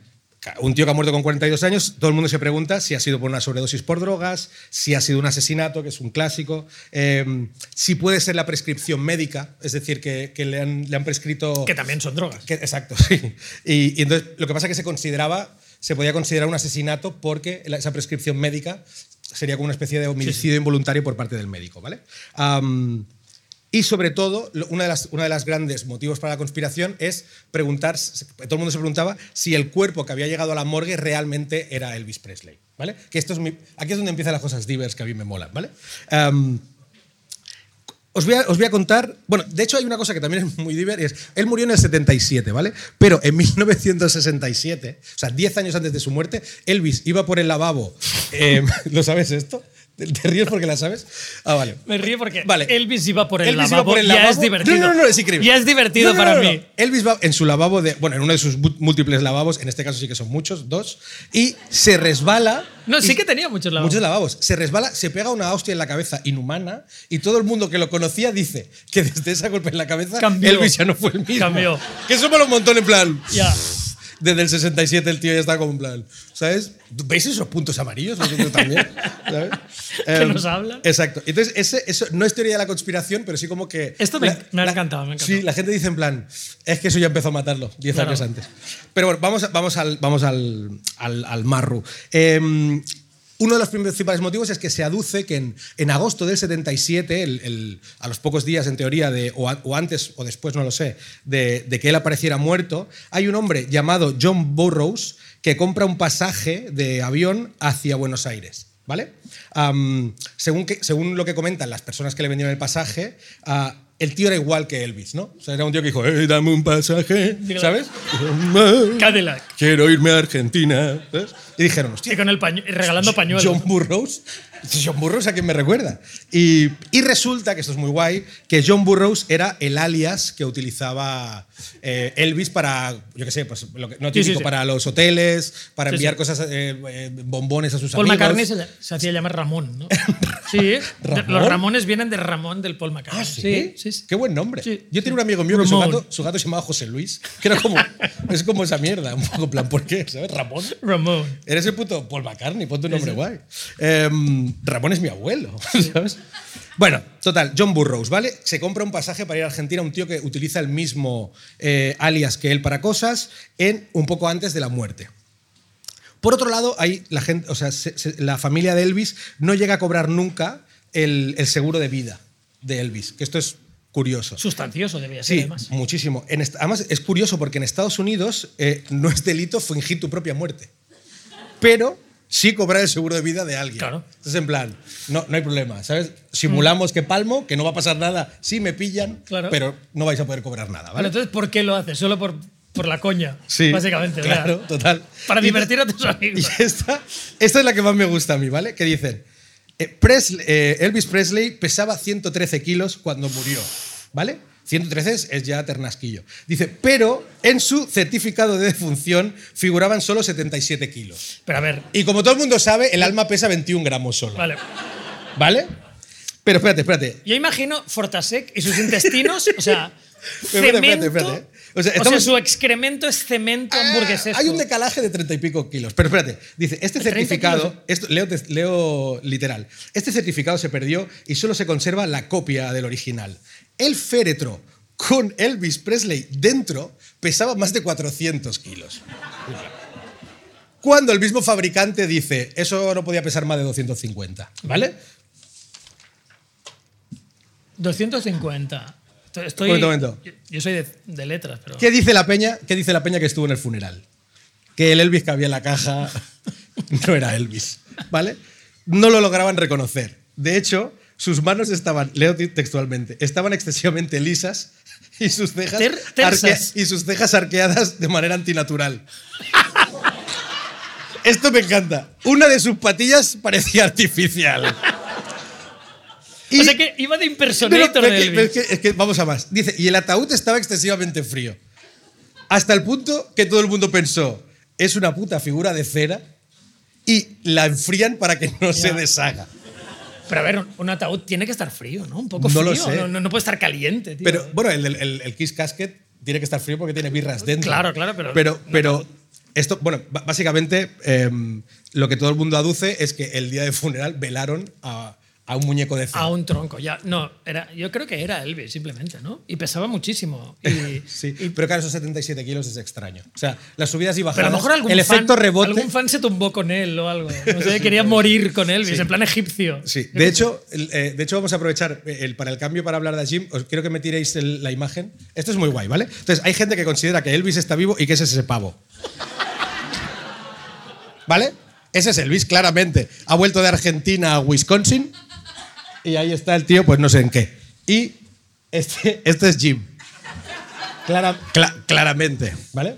un tío que ha muerto con 42 años, todo el mundo se pregunta si ha sido por una sobredosis por drogas, si ha sido un asesinato, que es un clásico, eh, si puede ser la prescripción médica, es decir, que, que le, han, le han prescrito... Que también son drogas. Que- exacto, sí. Y, y entonces lo que pasa es que se consideraba, se podía considerar un asesinato porque esa prescripción médica sería como una especie de homicidio involuntario por parte del médico, ¿vale? Am, y sobre todo, una de, las, de las grandes motivos para la conspiración es preguntar, todo el mundo se preguntaba si el cuerpo que había llegado a la morgue realmente era Elvis Presley, ¿vale? Que esto es aquí es donde empiezan las cosas divers que a mí me molan, ¿vale? Os voy, a, os voy a contar. Bueno, de hecho, hay una cosa que también es muy divertida. Él murió en el 77, ¿vale? Pero en 1967, o sea, 10 años antes de su muerte, Elvis iba por el lavabo. eh, ¿Lo sabes esto? ¿Te ríes porque la sabes? Ah, vale. Me río porque Vale. Elvis iba por el Elvis lavabo. por el Ya es divertido. No, no, no, es increíble. Ya es divertido No, no, para no, mí. Elvis va en su lavabo de. Bueno, en uno de sus múltiples lavabos, en este caso sí que son muchos, dos, y se resbala. No, sí que tenía muchos lavabos. Muchos lavabos. Se resbala, se pega una hostia en la cabeza inhumana y todo el mundo que lo conocía dice que desde ese golpe en la cabeza Cambió. Elvis ya no fue el mismo. Cambió. Que eso me lo en plan. Ya. Desde el 67 el tío ya está como en plan. ¿Sabes? ¿Veis esos puntos amarillos? Vosotros también. ¿Sabes? Que Em, nos hablan. Exacto. Entonces, ese, eso no es teoría de la conspiración, pero sí como que. Esto me- me ha encantado, me ha encantado. Sí, la gente dice en plan, es que eso ya empezó a matarlo 10 Claro. años antes. Pero bueno, vamos, vamos al, vamos al, al, al marru. Em, uno de los principales motivos es que se aduce que en, en agosto del 77, el- el- a los pocos días en teoría, de, o, a- o antes o después, no lo sé, de, de que él apareciera muerto, hay un hombre llamado John Burroughs que compra un pasaje de avión hacia Buenos Aires. ¿Vale? Según, que, según lo que comentan las personas que le vendieron el pasaje, ah, el tío era igual que Elvis, ¿no? O sea, era un tío que dijo, "Eh, dame un pasaje, ¿sabes? Cadillac. Quiero irme a Argentina. ¿sabes? Y dijeron, hostia, Y con el pañu- regalando pañuelos. John Burroughs. John Burroughs a quién me recuerda. Y, y resulta, que esto es muy guay, que John Burroughs era el alias que utilizaba eh, Elvis para, yo qué sé, pues lo que, no Sí, sí, típico, sí. para los hoteles, para Sí, enviar sí. cosas, eh, eh, bombones a sus Paul amigos. McCartney se, se hacía llamar Ramón, ¿no? Sí, ¿Ramón? los Ramones vienen de Ramón del Paul McCartney. Ah, ¿sí? sí, sí. Qué buen nombre. Sí, Yo sí. tenía un amigo mío que su Ramón. gato, su gato se llamaba José Luis, que era como, es como esa mierda, un poco plan, ¿por qué? ¿Sabes? Ramón. Ramón. Eres el puto Paul McCartney, ponte un nombre guay. Em, Ramón es mi abuelo, ¿sabes? Bueno, total, John Burroughs, ¿vale? Se compra un pasaje para ir a Argentina, un tío que utiliza el mismo eh, alias que él para cosas, en un poco antes de la muerte. Por otro lado, hay la, gente, o sea, se- se- la familia de Elvis no llega a cobrar nunca el, el seguro de vida de Elvis, que esto es curioso. Sustancioso debía ser, Sí, además. muchísimo. En además, es curioso porque en Estados Unidos eh, no es delito fingir tu propia muerte. Pero sí cobrar el seguro de vida de alguien. Claro. Entonces, en plan, no, no hay problema, ¿sabes? Simulamos que palmo, que no va a pasar nada. Sí, me pillan, Mm. Claro. pero no vais a poder cobrar nada, Pero ¿vale? entonces, ¿por qué lo haces? Solo por, por la coña. Sí, Básicamente. Claro, total. Para divertir a tus amigos. Y esta, esta es la que más me gusta a mí, ¿vale? Que dicen, eh, Presley- eh, Elvis Presley pesaba 113 kilos cuando murió, ¿vale? 113 es, es ya ternasquillo. Dice, pero en su certificado de defunción figuraban solo 77 kilos. Pero a ver, Y como todo el mundo sabe, el alma pesa 21 gramos solo. vale. ¿Vale? Pero espérate, espérate. Yo imagino Fortasec y sus intestinos, o sea, espérate, cemento. espérate, espérate. O O sea, su excremento es cemento Ah, hamburguesesco. Hay un decalaje de 30 y pico kilos. Pero espérate, dice, este 30 certificado, esto, leo, leo literal, este certificado se perdió y solo se conserva la copia del original. El féretro con Elvis Presley dentro pesaba más de 400 kilos. Cuando el mismo fabricante dice, eso no podía pesar más de 250, ¿vale? 250. Estoy, estoy- Momento, momento. Yo, yo soy de, de letras, pero. ¿Qué dice la peña? ¿Qué dice la peña que estuvo en el funeral? Que el Elvis que había en la caja no era Elvis, ¿vale? No lo lograban reconocer. De hecho, sus manos estaban, leo textualmente, estaban excesivamente lisas y sus cejas, Ter- tersas. arque- y sus cejas arqueadas de manera antinatural. Esto me encanta. Una de sus patillas parecía artificial. O sea que iba de impersonator de Elvis. es que- es que vamos a más. Dice, y el ataúd estaba excesivamente frío. Hasta el punto que todo el mundo pensó, es una puta figura de cera y la enfrían para que no se deshaga. Pero a ver, un ataúd tiene que estar frío, ¿no? Un poco No frío. lo sé. No, no- puede estar caliente, tío. Pero bueno, el, el, el Kiss Casket tiene que estar frío porque tiene birras dentro. Claro, claro, pero- Pero, pero esto, bueno, básicamente em, lo que todo el mundo aduce es que el día de funeral velaron a, a un muñeco de cera. A un tronco, ya. No, era, yo creo que era Elvis, simplemente, ¿no? Y pesaba muchísimo. Y, Sí, pero claro, esos 77 kilos es extraño. O sea, las subidas y bajadas. pero a lo mejor algún, el fan, efecto rebote. algún fan se tumbó con él o algo. No sé, quería morir con Elvis, en plan egipcio. Sí, de hecho, eh, de hecho vamos a aprovechar el, para el cambio para hablar de Jim. Os quiero que me tiréis el- la imagen. Esto es muy guay, ¿vale? Entonces, hay gente que considera que Elvis está vivo y que ese es ese pavo. ¿Vale? Ese es Elvis, claramente. Ha vuelto de Argentina a Wisconsin y ahí está el tío, pues no sé en qué. Y este, este es Jim. Clara- cla- claramente, ¿vale?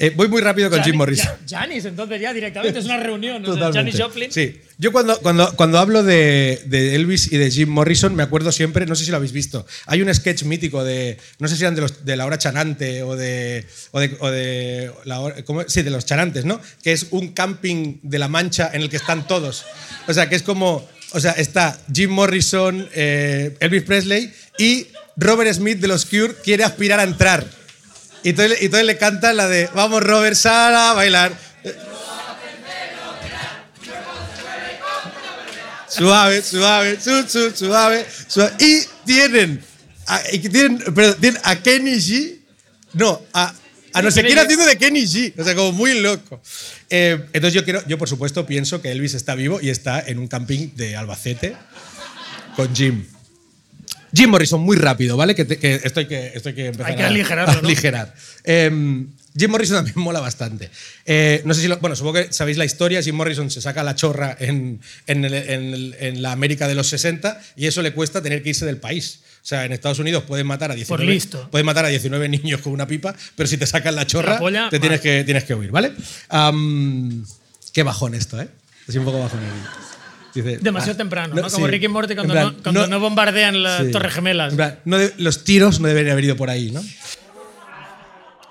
Eh, voy muy rápido con Jim Janis- Morrison. Ja- Janis, entonces ya directamente es una reunión. o sea, Totalmente. Janis Joplin. Sí. Yo cuando, cuando, cuando hablo de, de Elvis y de Jim Morrison me acuerdo siempre, no sé si lo habéis visto, hay un sketch mítico de, no sé si eran de, los, de la hora chanante o de, o de, o de la hora- sí, de los chanantes, ¿no? Que es un camping de la Mancha en el que están todos. O sea, que es como, o sea, está Jim Morrison, eh, Elvis Presley y Robert Smith de los Cure quiere aspirar a entrar. Y entonces, le canta la de Vamos Robert, sal a bailar. Suave, suave, su, su, suave, suave. Y tienen a, tienen, perdón, tienen a Kenny G. No, a, a no sé quién haciendo de Kenny G. O sea, como muy loco. Eh, entonces yo quiero, yo por supuesto pienso que Elvis está vivo y está en un camping de Albacete con Jim. Jim Morrison, muy rápido, ¿vale? Que, te- que esto hay que, esto hay que empezar Hay que a- aligerarlo, a ¿no? aligerar. Eh, Jim Morrison también mola bastante. Eh, no sé si lo- bueno, supongo que sabéis la historia. Jim Morrison se saca la chorra en, en el- en el- en la América de los 60 y eso le cuesta tener que irse del país. O sea, en Estados Unidos pueden matar a 19, Por listo. pueden matar a 19 niños con una pipa, pero si te sacan la chorra, La polla, te tienes que, tienes que huir, ¿vale? Am, qué bajón esto, ¿eh? Es un poco bajón. Dice, Demasiado ah, temprano, ¿no? sí. Como Ricky Morty cuando, plan, no, cuando no, bombardean las sí. Torres Gemelas. Plan, no de- los tiros no deberían haber ido por ahí, ¿no?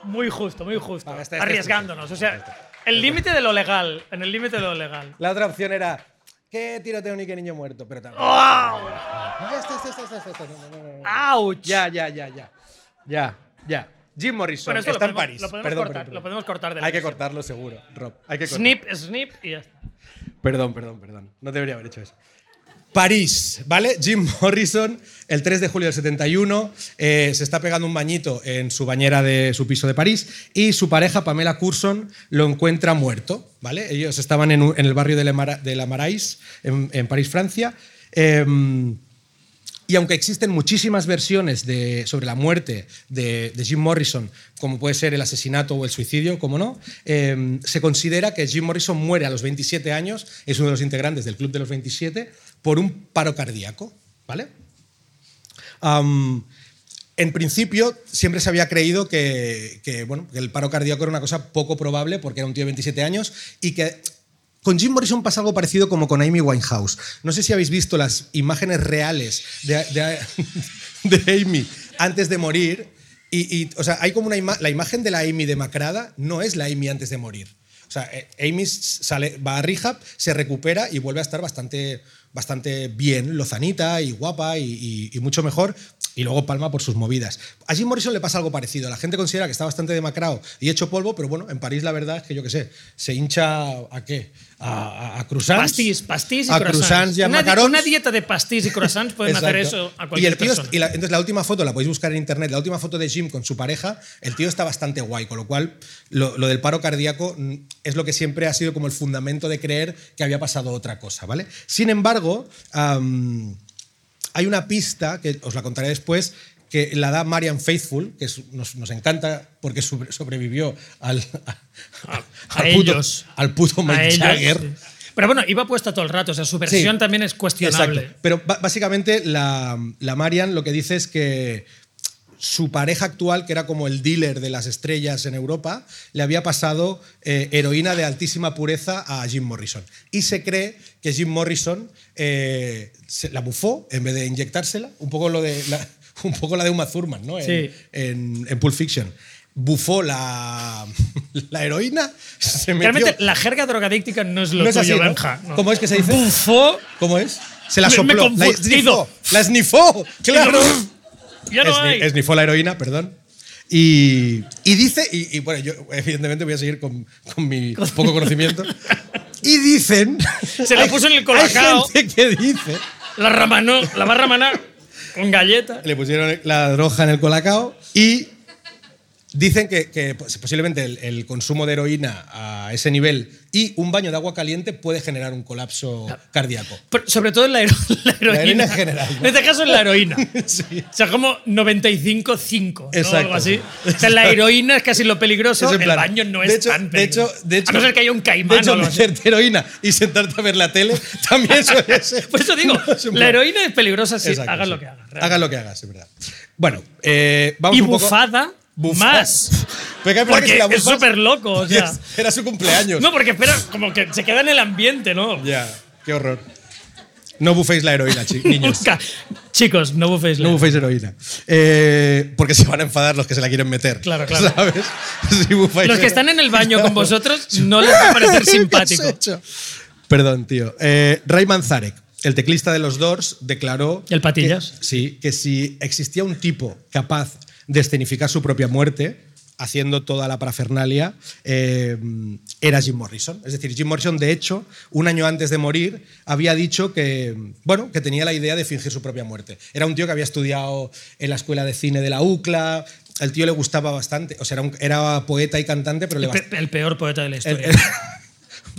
Muy justo, muy justo. Venga, este, este, Arriesgándonos. O sea, el límite de lo legal. En el límite de lo legal. La otra opción era, ¿qué tiroteo ni qué niño muerto? Pero también. ¡Auch! Ya, ya, ya, ya. Ya, ya. Jim Morrison esto lo está en París. lo podemos perdón, cortar, perdón, lo podemos cortar de la Hay que cortarlo seguro, Rob. Hay que cortarlo. Snip, snip y ya está. Perdón, perdón, perdón. No debería haber hecho eso. París, ¿vale? Jim Morrison, el 3 de julio del 71, eh, se está pegando un bañito en su bañera de su piso de París y su pareja, Pamela Curson, lo encuentra muerto, ¿vale? Ellos estaban en, el barrio de, la Marais, en, París, Francia. Em, y aunque existen muchísimas versiones sobre la muerte de, Jim Morrison, como puede ser el asesinato o el suicidio, como no, eh, se considera que Jim Morrison muere a los 27 años, es uno de los integrantes del Club de los 27, por un paro cardíaco. ¿vale? Am, en principio, siempre se había creído que, bueno, que el paro cardíaco era una cosa poco probable porque era un tío de 27 años y que con Jim Morrison pasa algo parecido como con Amy Winehouse. No sé si habéis visto las imágenes reales de, Amy antes de morir. Y, y, o sea, hay como una la imagen de la Amy demacrada no es la Amy antes de morir. O sea, eh, Amy sale, va a rehab, se recupera y vuelve a estar bastante, bastante bien, lozanita y guapa y, mucho mejor. Y luego palma por sus movidas. A Jim Morrison le pasa algo parecido. La gente considera que está bastante demacrado y hecho polvo, pero bueno, en París la verdad es que yo qué sé, se hincha a qué? A, a, a croissants. Pastís, pastís y a croissants. croissants y a una, macarons. una dieta de pastís y croissants pueden hacer Exacto. eso a y cualquier el tío, persona. y la- entonces la última foto la podéis buscar en internet la última foto de Jim con su pareja el tío está bastante guay con lo cual lo, lo del paro cardíaco mm, es lo que siempre ha sido como el fundamento de creer que había pasado otra cosa vale sin embargo hay una pista que os la contaré después que la da Marian Faithful, que nos, nos encanta porque sobre- sobrevivió al, a al puto, ellos. al puto Mike ellos, Jagger. sí. Pero bueno, iba puesta todo el rato, o sea, su versión Sí. también es cuestionable. Exacto. Pero básicamente la, la Marian lo que dice es que su pareja actual, que era como el dealer de las estrellas en Europa, le había pasado eh, heroína de altísima pureza a Jim Morrison. Y se cree que Jim Morrison eh, se la bufó en vez de inyectársela, un poco, lo de la, un poco la de Uma Thurman ¿no? en, Sí. en, en Pulp Fiction. bufó la, la heroína, se metió... Realmente la jerga drogadíctica no es lo No es así, tuyo, ¿no? Benja. no. ¿Cómo es que se dice? Bufó. ¿Cómo es? Se la Me- me sopló. he la esnifó. La esnifó. Claro. Ya no Esni- hay. esnifó la heroína, perdón. Y, y dice, y, y bueno, yo evidentemente voy a seguir con, con mi poco conocimiento. Y dicen. Se la puso en el colacao. Hay gente que dice. La ramanó, la va a ramanar con galleta. Le pusieron la droga en el colacao y dicen que, que pos- posiblemente el, el consumo de heroína a ese nivel y un baño de agua caliente puede generar un colapso cardíaco. Pero sobre todo en la, hero- la heroína. heroína en general, ¿no? En este caso en la heroína. Sí. O sea, como 95-5. ¿no? Exacto. Algo así. O sea, la heroína es casi lo peligroso. El plan, baño no de es hecho- tan de hecho- peligroso. de hecho- a no ser que haya un De caimán hecho, o algo así. heroína y sentarte a ver la tele también suele ser. Por eso digo, No, la heroína es peligrosa si Exacto, hagas sí. lo que hagas. realmente. Hagas lo que hagas, es verdad. Bueno, eh, vamos Y un poco- bufada, Más. Porque si la es súper loco. O sea, Era su cumpleaños. no, porque espera, como que se queda en el ambiente, ¿no? Ya, qué horror. No buféis la heroína, chi- niños. Nunca. Chicos, no buféis la No buféis heroína. Eh, porque se van a enfadar los que se la quieren meter. Claro, claro. ¿Sabes? Si Los que están en el baño con vosotros no les va a parecer ¿Qué has simpático. Perdón, tío. Eh, Ray Manzarek, el teclista de los Doors, declaró. ¿Y el Patillas? que- sí, que si existía un tipo capaz de escenificar su propia muerte, haciendo toda la parafernalia, eh, era Jim Morrison. Es decir, Jim Morrison, de hecho, un año antes de morir, había dicho que, bueno, que tenía la idea de fingir su propia muerte. Era un tío que había estudiado en la escuela de cine de la UCLA. El tío le gustaba bastante. O sea, era, un- era poeta y cantante, pero le El, pe- el peor poeta de la El- historia. el-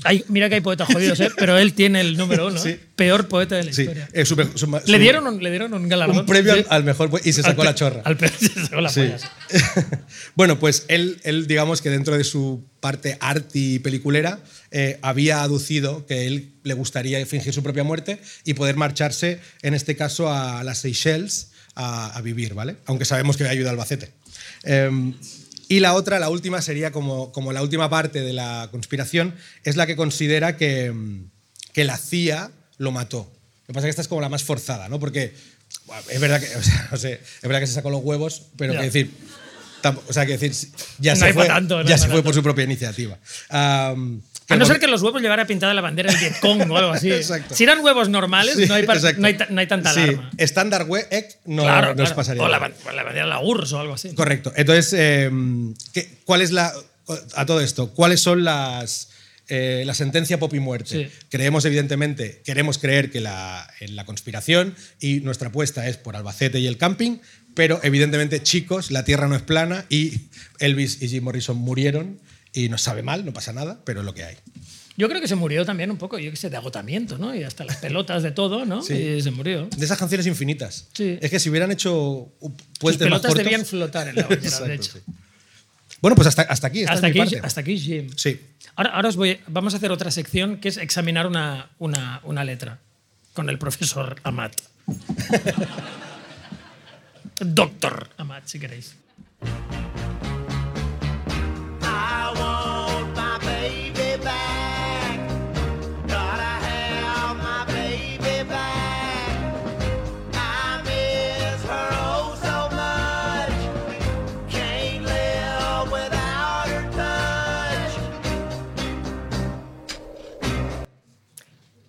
Hay- mira que hay poetas jodidos, ¿eh? pero él tiene el número uno. Sí. ¿eh? Peor poeta de la Sí, historia. eh, su- Le su- dieron un, le dieron un galardón. un premio Sí. al, al mejor y se Al sacó pe- la chorra. Al pe- se sacó la bueno, pues él, él, digamos que dentro de su parte arty peliculera, eh, había aducido que él le gustaría fingir su propia muerte y poder marcharse, en este caso, a las Seychelles a, a vivir, ¿vale? Aunque sabemos que ayuda a Albacete. Em, y la otra, la última, sería como, como la última parte de la conspiración, es la que considera que, mm, que la CIA lo mató. Lo que pasa es que esta es como la más forzada, ¿no? Porque bueno, es verdad que, o sea, no sé, es verdad que se sacó los huevos, pero que decir, o sea, que decir, ya No se fue, tanto, no ya se fue por su propia iniciativa. Am, A no ser que los huevos llevara pintada la bandera del Vietcong o algo así. Exacto. Si eran huevos normales, Sí, no, hay no, hay, no hay tanta Sí, alarma. Estándar we- egg no, claro, no claro. pasaría. O la, la bandera de la URSS o algo así. Correcto. Entonces, eh, ¿qué- ¿cuál es la. A todo esto, ¿cuáles son las. eh, la sentencia pop y muerte. Sí. Creemos, evidentemente, queremos creer que la, en la conspiración y nuestra apuesta es por Albacete y el camping, pero evidentemente, chicos, la Tierra no es plana y Elvis y Jim Morrison murieron y nos sabe mal, no pasa nada, pero es lo que hay. Yo creo que se murió también un poco, yo qué sé, de agotamiento, ¿no? Y hasta las pelotas de todo, ¿no? Sí. Y se murió. De esas canciones infinitas. Sí. Es que si hubieran hecho Sus puentes más pelotas cortos- debían flotar en la bañera, Exacto, de hecho. sí. Bueno, pues hasta, hasta aquí. Hasta aquí, hasta aquí, Jim. Sí. Ahora, ahora os voy, vamos a hacer otra sección que es examinar una, una, una letra con el profesor Amat. Doctor Amat, si queréis. Oh.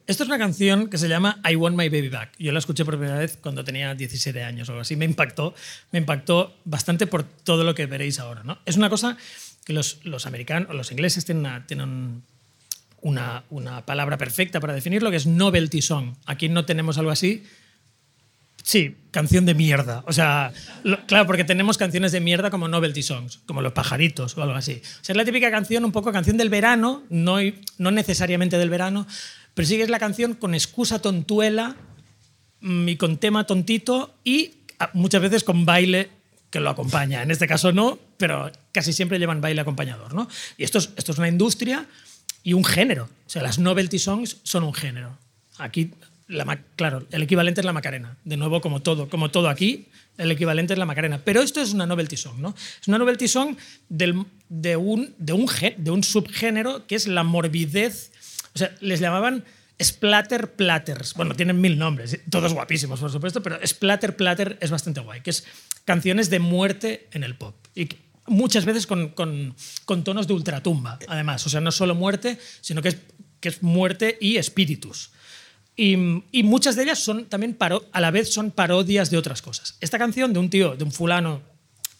Esto es una canción que se llama I Want My Baby Back. Yo la escuché por primera vez cuando tenía 17 años o algo así. Me impactó, me impactó bastante por todo lo que veréis ahora. ¿no? Es una cosa que los, los americanos, los ingleses tienen, una, tienen una, una palabra perfecta para definirlo, que es novelty song. Aquí no tenemos algo así. Sí, canción de mierda. O sea, claro, porque tenemos canciones de mierda como novelty songs, como Los pajaritos o algo así. O sea, es la típica canción, un poco canción del verano, no, no necesariamente del verano, pero sí que es la canción con excusa tontuela mm, y con tema tontito y ah, muchas veces con baile que lo acompaña. En este caso no, pero casi siempre llevan baile acompañador. ¿no? Y esto es, esto es una industria y un género. O sea, las novelty songs son un género. Aquí, claro, el equivalente es la Macarena. De nuevo, como todo, como todo aquí, el equivalente es la Macarena. Pero esto es una novelty song, ¿no? Es una novelty song del- de, un, de, un, de un subgénero que es la morbidez. O sea, les llamaban splatter platters. Bueno, tienen mil nombres, todos guapísimos, por supuesto, pero splatter platter es bastante guay, que es canciones de muerte en el pop. Muchas veces con, con- con tonos de ultratumba, además. O sea, no solo muerte, sino que es, que es muerte y espíritus. Y, y muchas de ellas son también, paro- a la vez, son parodias de otras cosas. Esta canción de un tío, de un fulano,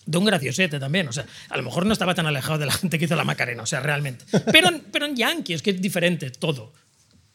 de un graciosete también, o sea, a lo mejor no estaba tan alejado de la gente que hizo la Macarena, o sea, realmente. Pero, pero en Yankee es que es diferente todo.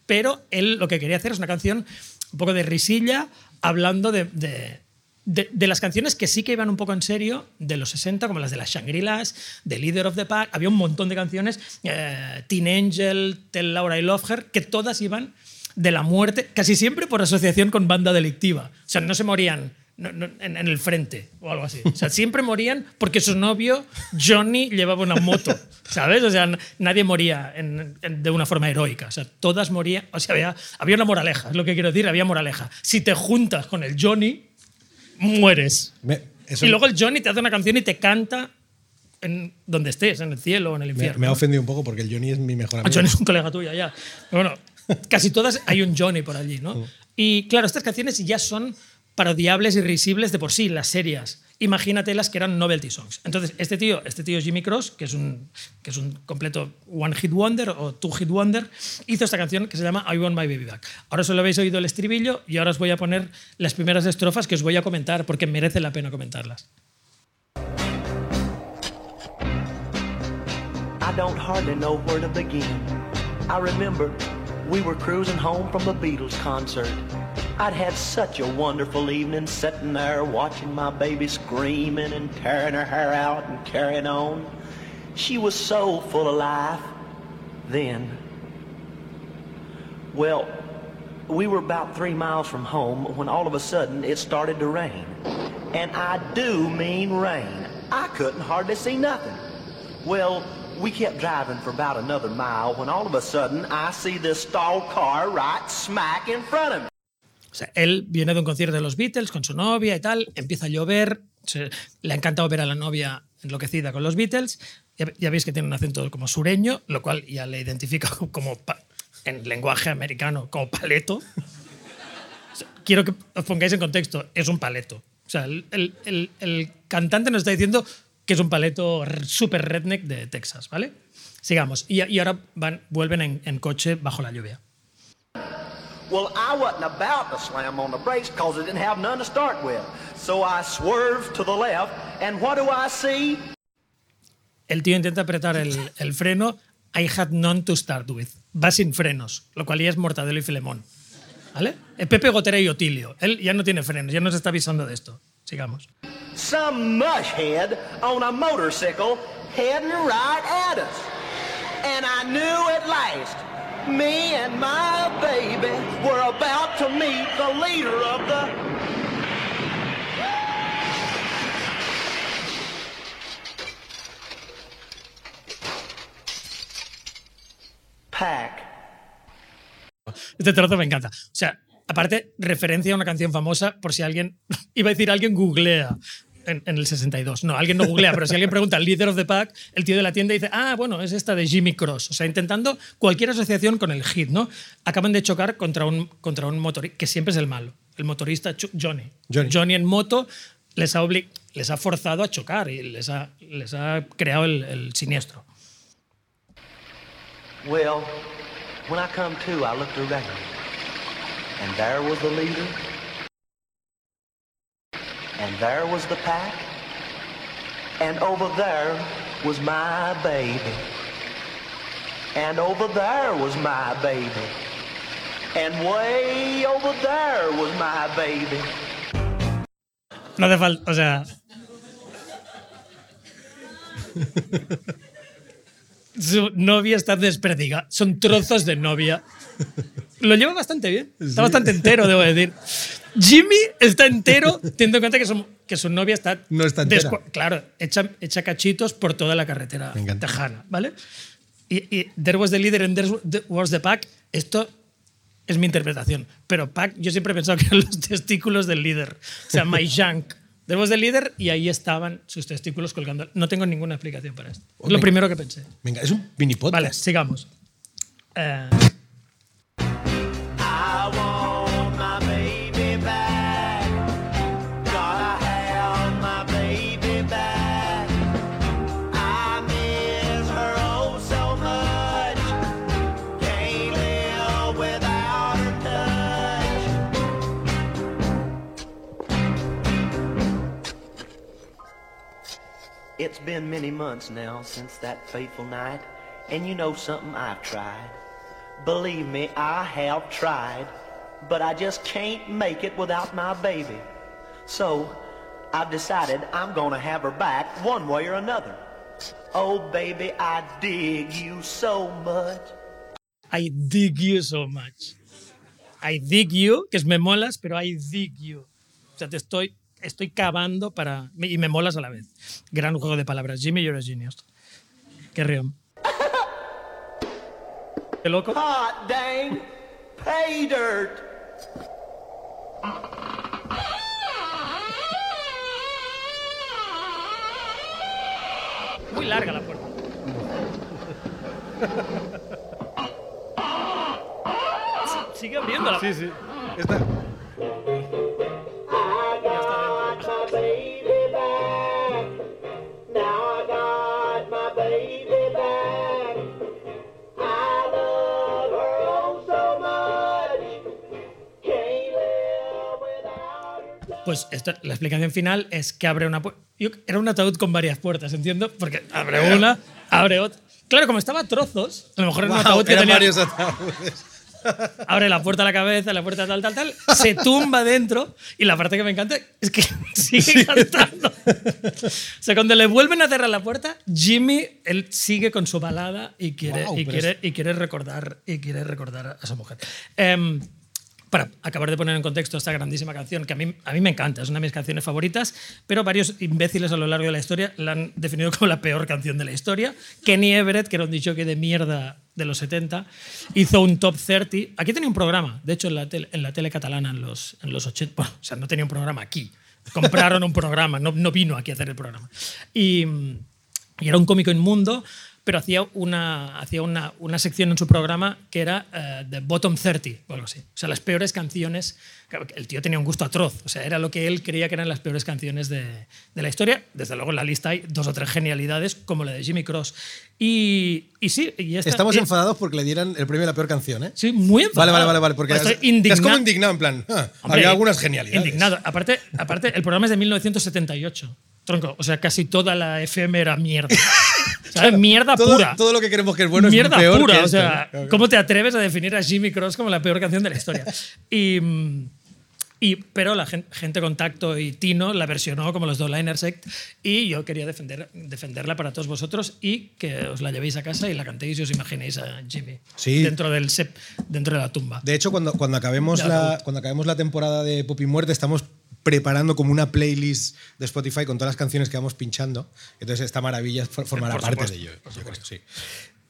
Pero él lo que quería hacer es una canción un poco de risilla, hablando de, de- de- las canciones que sí que iban un poco en serio de los 60, como las de las Shangri-Las, de Leader of the Pack. Había un montón de canciones, eh, Teen Angel, Tell Laura I Love Her, que todas iban de la muerte, casi siempre por asociación con banda delictiva. O sea, no se morían en, el frente o algo así. O sea, siempre morían porque su novio, Johnny, llevaba una moto, ¿sabes? O sea, nadie moría de una forma heroica. O sea, todas morían. O sea, había, había una moraleja, es lo que quiero decir, había moraleja. Si te juntas con el Johnny, mueres. Me- eso y luego el Johnny te hace una canción y te canta en donde estés, en el cielo o en el me, infierno. me ha ofendido un poco porque el Johnny es mi mejor Ah, amigo. Johnny es un colega tuyo, ya. Pero bueno, casi todas hay un Johnny por allí, ¿no? Y claro, estas canciones ya son parodiables y risibles de por sí, las serias. Imagínate las que eran novelty songs. Entonces, este tío, este tío Jimmy Cross, que es un, que es un completo one hit wonder o two hit wonder, hizo esta canción que se llama I Want My Baby Back. Ahora solo habéis oído el estribillo y ahora os voy a poner las primeras estrofas que os voy a comentar porque merece la pena comentarlas. I don't hardly know where to begin. I remember we were cruising home from the Beatles concert. I'd had such a wonderful evening sitting there watching my baby screaming and tearing her hair out and carrying on. She was so full of life then. Well, we were about three miles from home when all of a sudden it started to rain. And I do mean rain. I couldn't hardly see nothing. Well, we kept driving for about another mile when all of a sudden I see this stalled car right smack in front of me. O él viene de un concierto de los Beatles con su novia y tal, empieza a llover, se- le ha encantado ver a la novia enloquecida con los Beatles, ya, ya veis que tiene un acento como sureño, lo cual ya le identifica como, en lenguaje americano, como paleto. Quiero que os pongáis en contexto, es un paleto. O sea, el, cantante nos está diciendo que es un paleto super redneck de Texas, ¿vale? Sigamos. Y, ahora vuelven en- en coche bajo la lluvia. Well, I wasn't about to slam on the brakes because it didn't have none to start with. So I swerved to the left, and what do I see? el tío intenta apretar el, el freno. I had none to start with. Va sin frenos, lo cual ya es Mortadelo y Filemón. ¿Vale? Pepe Gotera y Otilio. Él ya no tiene frenos, ya nos está avisando de esto. Sigamos. Some mushhead on a motorcycle heading right at us. And I knew at last me and my baby were about to meet the leader of the. Pack. Este trozo me encanta. O sea, aparte, referencia a una canción famosa por si alguien, iba a decir alguien googlea en, en el 62. No, alguien no googlea, pero si alguien pregunta al líder of the pack, el tío de la tienda dice, ah, bueno, es esta de Jimmy Cross. O sea, intentando cualquier asociación con el hit, ¿no? Acaban de chocar contra un, contra un motorista, que siempre es el malo, el motorista Chu- Johnny. Johnny. en moto les ha, les ha forzado a chocar y les ha, les ha creado el, el siniestro. Well, when I come to, I looked around, and there was the leader, and there was the pack, and over there was my baby, and over there was my baby, and way over there was my baby. No hace falta, o sea. Su novia está desperdigada. Son trozos de novia. Lo lleva bastante bien. Está bastante entero, debo decir. Jimmy está entero, teniendo en cuenta que su, que su novia está. No está entera. Claro, echa, echa cachitos por toda la carretera tejana, ¿vale? Y, y There was the leader and there was the pack. Esto es mi interpretación. Pero pack, yo siempre he pensado que eran los testículos del líder. O sea, my junk. There was the leader y ahí estaban sus testículos colgando. No tengo ninguna explicación para esto. Es lo Ok. primero que pensé. Venga, es un mini podcast. Vale, sigamos. Eh, been many months now since that fateful night, and you know something I've tried. Believe me, I have tried, but I just can't make it without my baby. So, I've decided I'm gonna have her back one way or another. Oh, baby, I dig you so much. I dig you so much. I dig you, que es me molas, pero I dig you. O sea, te estoy, estoy cavando para... Y me molas a la vez. Gran juego de palabras. Jimmy, you're a genius. Qué río. Qué loco. Hot dang pay dirt. Muy larga la puerta. Sigue abriendo la Sí, sí. Está- Pues esta- la explicación final es que abre una puerta. Era un ataúd con varias puertas, entiendo, porque abre una, abre otra. Claro, como estaba a trozos, a lo mejor era un Guau, ataúd que tenía- varios ataúdes. abre la puerta a la cabeza, la puerta tal, tal, tal, se tumba dentro y la parte que me encanta es que sigue cantando. O sea, cuando le vuelven a cerrar la puerta, Jimmy, él sigue con su balada y quiere, Guau, y quiere, y quiere, recordar, y quiere recordar a su mujer. Em, para acabar de poner en contexto esta grandísima canción, que a mí, a mí me encanta, es una de mis canciones favoritas, pero varios imbéciles a lo largo de la historia la han definido como la peor canción de la historia. Kenny Everett, que era un dicho que de mierda de los 70, hizo un top 30. Aquí tenía un programa, de hecho en la tele, en la tele catalana en los, en los 80, bueno, o sea, no tenía un programa aquí, compraron un programa, no, no vino aquí a hacer el programa. Y, y era un cómico inmundo, pero hacía una, hacía una, una sección en su programa que era eh, The Bottom 30 o algo así. O sea, las peores canciones. El tío tenía un gusto atroz. O sea, era lo que él creía que eran las peores canciones de, de la historia. Desde luego en la lista hay dos o tres genialidades, como la de Jimmy Cross. Y, y sí, y esta- Estamos enfadados porque le dieran el premio a la peor canción, ¿eh? Sí, muy enfadado. Vale, vale, vale, vale. Porque Estoy es, es como indignado, en plan. ah, Hombre, había algunas genialidades. Indignado. Aparte, aparte, el programa es de 1978. Tronco, o sea, casi toda la FM era mierda. ¿Sabes? Mierda Todo, pura. todo lo que queremos que es bueno mierda es peor pura. que o esto, sea, ¿no? ¿cómo te atreves a definir a Jimmy Cross como la peor canción de la historia? Y, y, pero la gen- gente, Contacto y Tino la versionó como los Liners Sect y yo quería defender, defenderla para todos vosotros y que os la llevéis a casa y la cantéis y os imaginéis a Jimmy Sí. dentro, del sep- dentro de la tumba. De hecho, cuando, cuando, acabemos la, Raúl. cuando acabemos la temporada de Pop y Muerte, estamos preparando como una playlist de Spotify con todas las canciones que vamos pinchando. Entonces, esta maravilla for- formará por parte supuesto, de ello. sí.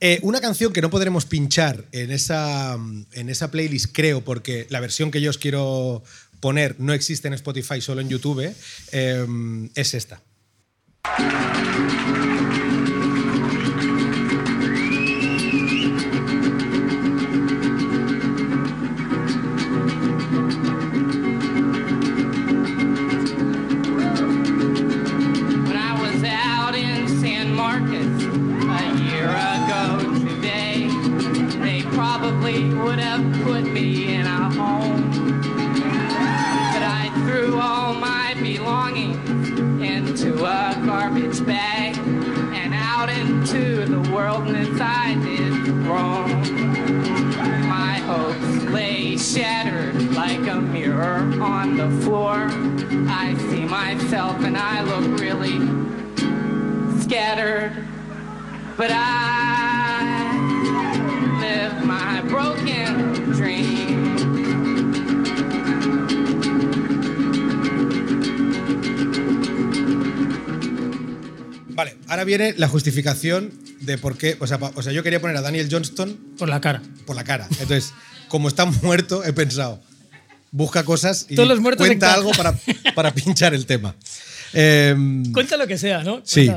Eh, una canción que no podremos pinchar en esa, en esa playlist, creo, porque la versión que yo os quiero poner no existe en Spotify, solo en YouTube, eh, es esta. Myself and I look really scattered. But I live my broken dream. Vale, ahora viene la justificación de por qué. O sea, pa- o sea, yo quería poner a Daniel Johnston Por la cara. por la cara. Entonces, como está muerto, he pensado, busca cosas y Todos los muertos cuenta algo para, para pinchar el tema. Em, Cuenta lo que sea, ¿no? sí,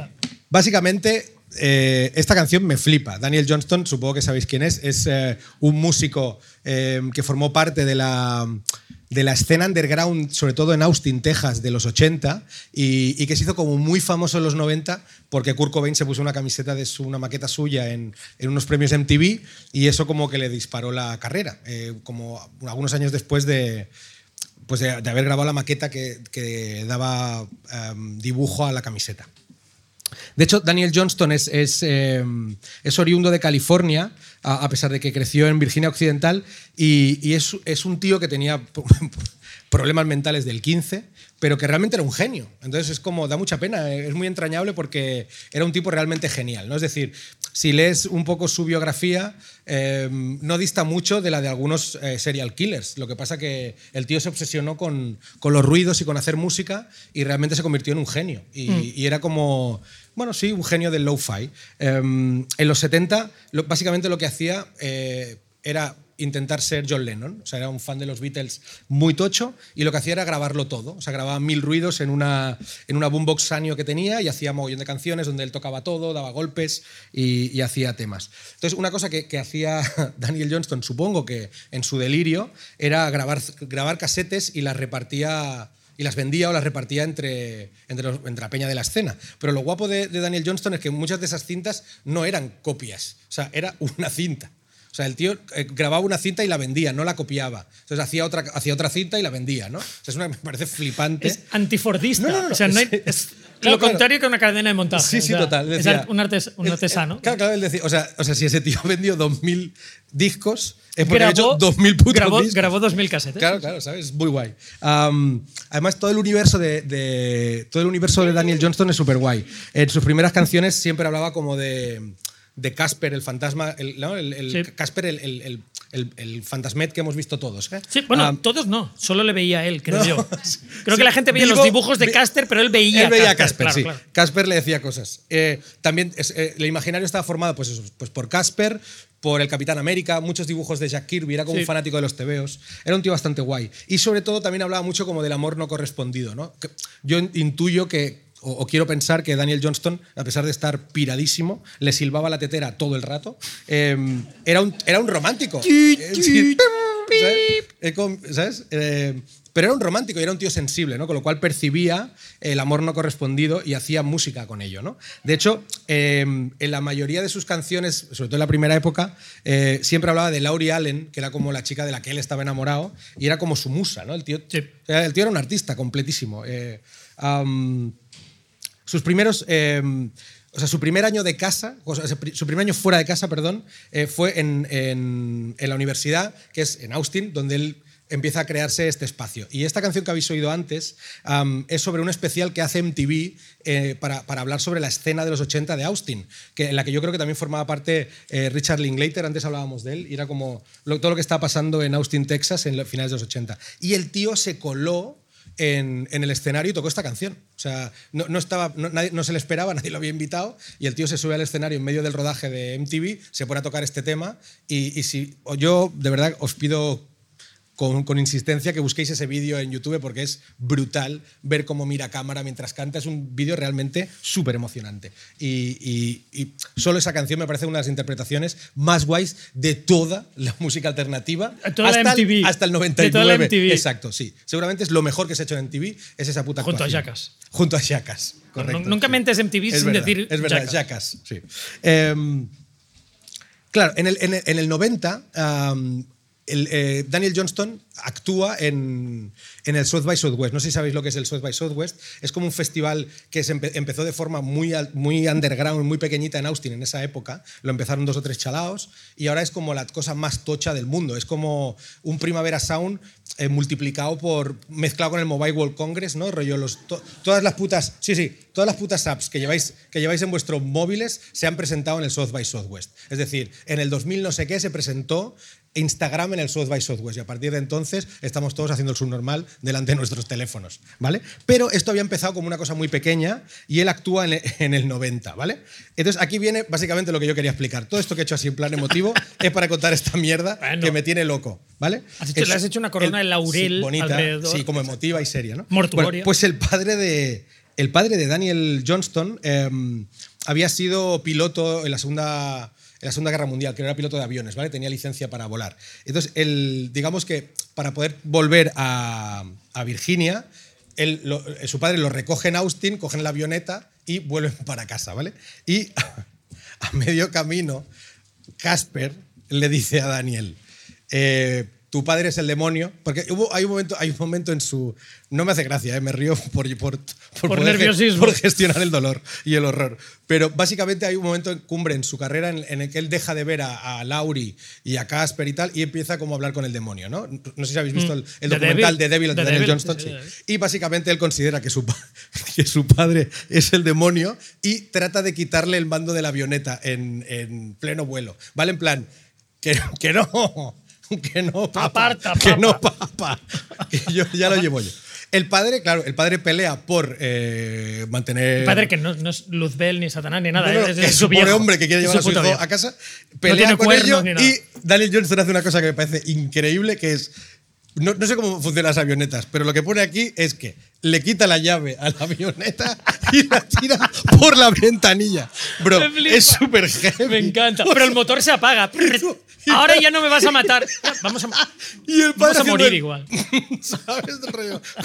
básicamente eh, esta canción me flipa. Daniel Johnston, supongo que sabéis quién es, es eh, un músico eh, que formó parte de la, de la escena underground, sobre todo en Austin, Texas, de los 80, y, que se hizo como muy famoso en los 90 porque Kurt Cobain se puso una camiseta de su, una maqueta suya en, en unos premios MTV y eso como que le disparó la carrera, eh, como algunos años después de, pues de haber grabado la maqueta que, que daba em, dibujo a la camiseta. De hecho, Daniel Johnston es, es oriundo de California, a, pesar de que creció en Virginia Occidental, y, es un tío que tenía problemas mentales del 15, pero que realmente era un genio. Entonces es como, da mucha pena, es muy entrañable porque era un tipo realmente genial. ¿no? Es decir, si lees un poco su biografía, eh, no dista mucho de la de algunos eh, serial killers. Lo que pasa que el tío se obsesionó con, con los ruidos y con hacer música y realmente se convirtió en un genio. Y, Mm. y era como, bueno, sí, un genio del lo-fi. Eh, en los 70, lo- básicamente lo que hacía era intentar ser John Lennon. O sea, era un fan de los Beatles muy tocho y lo que hacía era grabarlo todo. O sea, grababa mil ruidos en una, en una boombox Sanyo que tenía y hacía mogollón de canciones donde él tocaba todo, daba golpes y, hacía temas. Entonces, una cosa que, hacía Daniel Johnston, supongo que en su delirio, era grabar, grabar casetes y las repartía y las vendía o las repartía entre, entre la peña de la escena. Pero lo guapo de, de Daniel Johnston es que muchas de esas cintas no eran copias, o sea, era una cinta. O sea, el tío eh, grababa una cinta y la vendía, no la copiaba. Entonces hacía otra, hacía otra cinta y la vendía, ¿no? O sea, es una, me parece flipante. Es antifordista. No, no, no, o sea, no hay- es- es Claro, lo claro. contrario que una cadena de montaje. Sí, o sí, sea, total. es un, artes- un el- artesano. el- claro, claro, él decía, o sea, o sea, si ese tío vendió 2.000 discos, es porque grabó, ha hecho 2.000 putos grabó, discos. grabó 2000 casetes. Claro, claro, ¿sabes? Muy guay. Además, todo el universo de, de- todo el universo de Daniel Johnston es súper guay. En sus primeras canciones siempre hablaba como de de Casper, el fantasma, el, ¿no? el, el Sí. Casper, el, el, el, el- el fantasmet que hemos visto todos. ¿eh? Sí, bueno, Am, todos no, solo le veía a él, creo No, yo. sí. Creo que la gente veía vivo- los dibujos de Caster, pero él veía, Él veía a Casper, Casper, claro, sí. claro. Casper le decía cosas. Eh, también es- eh, el imaginario estaba formado pues, eso, pues por Casper, por el Capitán América, muchos dibujos de Jack Kirby, era como Sí. un fanático de los tebeos. Era un tío bastante guay. Y sobre todo también hablaba mucho como del amor no correspondido. ¿no? Yo intuyo que o, o quiero pensar que Daniel Johnston, a pesar de estar piradísimo, le silbaba la tetera todo el rato. Eh, era, un, era un romántico. Eh. ¿Sabes? Eh, ¿sabes? Eh, pero era un romántico y era un tío sensible, ¿no? Con lo cual percibía el amor no correspondido y hacía música con ello, ¿no? De hecho, eh, en la mayoría de sus canciones, sobre todo en la primera época, eh, siempre hablaba de Laurie Allen, que era como la chica de la que él estaba enamorado, y era como su musa, ¿no? El tío, Sí. sea, el tío era un artista completísimo. Eh, am, sus primeros. eh, o sea, su primer año de casa, o sea, su pri- su primer año fuera de casa, perdón, eh, fue en, en- la universidad, que es en Austin, donde él empieza a crearse este espacio. Y esta canción que habéis oído antes es sobre un especial que hace MTV eh, para, para hablar sobre la escena de los 80 de Austin, que, en la que yo creo que también formaba parte eh, Richard Linklater, antes hablábamos de él, y era como todo lo que estaba pasando en Austin, Texas, en los finales de los 80. Y el tío se coló en, el escenario y tocó esta canción. O sea, no, no estaba, no, nadie- no se le esperaba, nadie lo había invitado y el tío se sube al escenario en medio del rodaje de MTV, se pone a tocar este tema y, y si yo de verdad os pido con, con insistencia que busquéis ese vídeo en YouTube porque es brutal ver cómo mira a cámara mientras canta. Es un vídeo realmente súper emocionante. Y, y- y solo esa canción me parece una de las interpretaciones más guays de toda la música alternativa. Toda la hasta, MTV. El, hasta el De 99. toda la MTV. Exacto, sí. Seguramente es lo mejor que se ha hecho en MTV, es esa puta Junto a actuación. Jackass. Junto a Jackass, correcto. Nunca sí. mentes MTV Es sin verdad, decir Es verdad. Jackass, sí. Em, Claro, en el, en el- en el 90, am, eh, Daniel Johnston actúa en, en el South by Southwest. No sé si sabéis lo que es el South by Southwest. Es como un festival que se empe- empezó de forma muy, muy underground, muy pequeñita en Austin en esa época. Lo empezaron dos o tres chalaos y ahora es como la cosa más tocha del mundo. Es como un Primavera Sound eh, multiplicado por mezclado con el Mobile World Congress, ¿no? Rollo todas las putas, sí, sí, todas las putas apps que lleváis que lleváis en vuestros móviles se han presentado en el South by Southwest. Es decir, en el 2000 no sé qué se presentó Instagram en el South by Southwest y a partir de entonces estamos todos haciendo el subnormal delante de nuestros teléfonos, ¿vale? Pero esto había empezado como una cosa muy pequeña y él actúa en el, en el 90, ¿vale? Entonces aquí viene básicamente lo que yo quería explicar. Todo esto que he hecho así en plan emotivo es para contar esta mierda Bueno. que me tiene loco, ¿vale? Has hecho- Es- le has hecho una corona de laurel sí, bonita, alrededor. sí, como emotiva y seria, ¿no? Mortuoria. Bueno, pues el padre de el padre de Daniel Johnston eh, había sido piloto en la segunda en la Segunda Guerra Mundial, que era piloto de aviones, ¿vale? Tenía licencia para volar. Entonces, él, digamos que para poder volver a, Virginia, lo- su padre lo recoge en Austin, cogen la avioneta y vuelven para casa, ¿vale? Y a medio camino, Casper le dice a Daniel, eh, tu padre es el demonio, porque hubo, hay, un momento, hay un momento en su... No me hace gracia, ¿eh? me río por, por, Por poder ge- nerviosismo. por gestionar el dolor y el horror. Pero básicamente hay un momento en cumbre en su carrera en, en el que él deja de ver a, a Lauri y a Casper y tal y empieza como a hablar con el demonio, ¿no? No sé si habéis visto Mm. el, el The documental de Devil de Daniel Devil, Johnston. sí, sí. Y básicamente él considera que su, que su padre es el demonio y trata de quitarle el mando de la avioneta en, en pleno vuelo. ¿Vale? En plan, que, que no, que no, papá, Aparta, que papa. no, papá. Que yo ya lo llevo yo. El padre, claro, el padre pelea por eh, mantener. El padre que no, no es Luzbel ni Satanás ni nada. No, no, es, es, su un pobre hombre que quiere llevar a su hijo viejo. a casa, No pelea tiene con cuernos ello y Daniel Johnston hace una cosa que me parece increíble, que es no, no sé cómo funcionan las avionetas, pero lo que pone aquí es que le quita la llave a la avioneta y la tira por la ventanilla. Bro, es súper heavy. Me encanta. Pero el motor se apaga. Ahora ya no me vas a matar. Vamos a, Y el vamos a morir el- igual. ¿Sabes?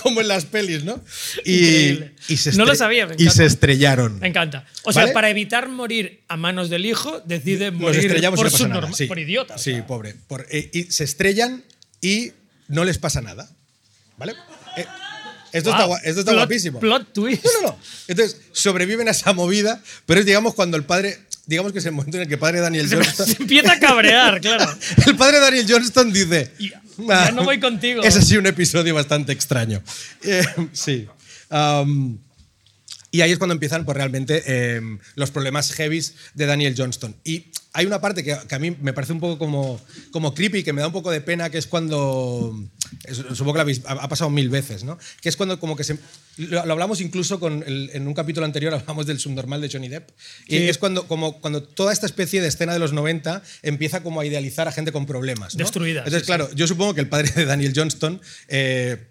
Como en las pelis, ¿no? Y, se No lo sabía, me Y se estrellaron. Me encanta. O sea, ¿Vale? para evitar morir a manos del hijo, decide morir por, no su norma- sí. por idiota. o Sí, sea. pobre. Por- eh, y se estrellan y no les pasa nada. ¿Vale? Eh, esto, está, Wow. esto está Plot- guapísimo. Plot twist. No, no, no. Entonces, sobreviven a esa movida, pero es, digamos, cuando el padre. Digamos que es el momento en el que el padre Daniel Se, Johnston. se empieza a cabrear, claro. El padre Daniel Johnston dice. "Ah, ya no voy contigo". Es así un episodio bastante extraño. Eh, sí. Am, y ahí es cuando empiezan pues, realmente eh, los problemas heavies de Daniel Johnston. Y hay una parte que, que a mí me parece un poco como, como creepy, que me da un poco de pena, que es cuando. Supongo que lo habéis, ha pasado mil veces, ¿no? Que es cuando como que se. Lo, lo hablamos incluso con el- en un capítulo anterior, hablamos del subnormal de Johnny Depp. Y Sí. es cuando, como, cuando toda esta especie de escena de los 90 empieza como a idealizar a gente con problemas. ¿no? Destruida, Entonces, sí, claro, yo supongo que el padre de Daniel Johnston. eh,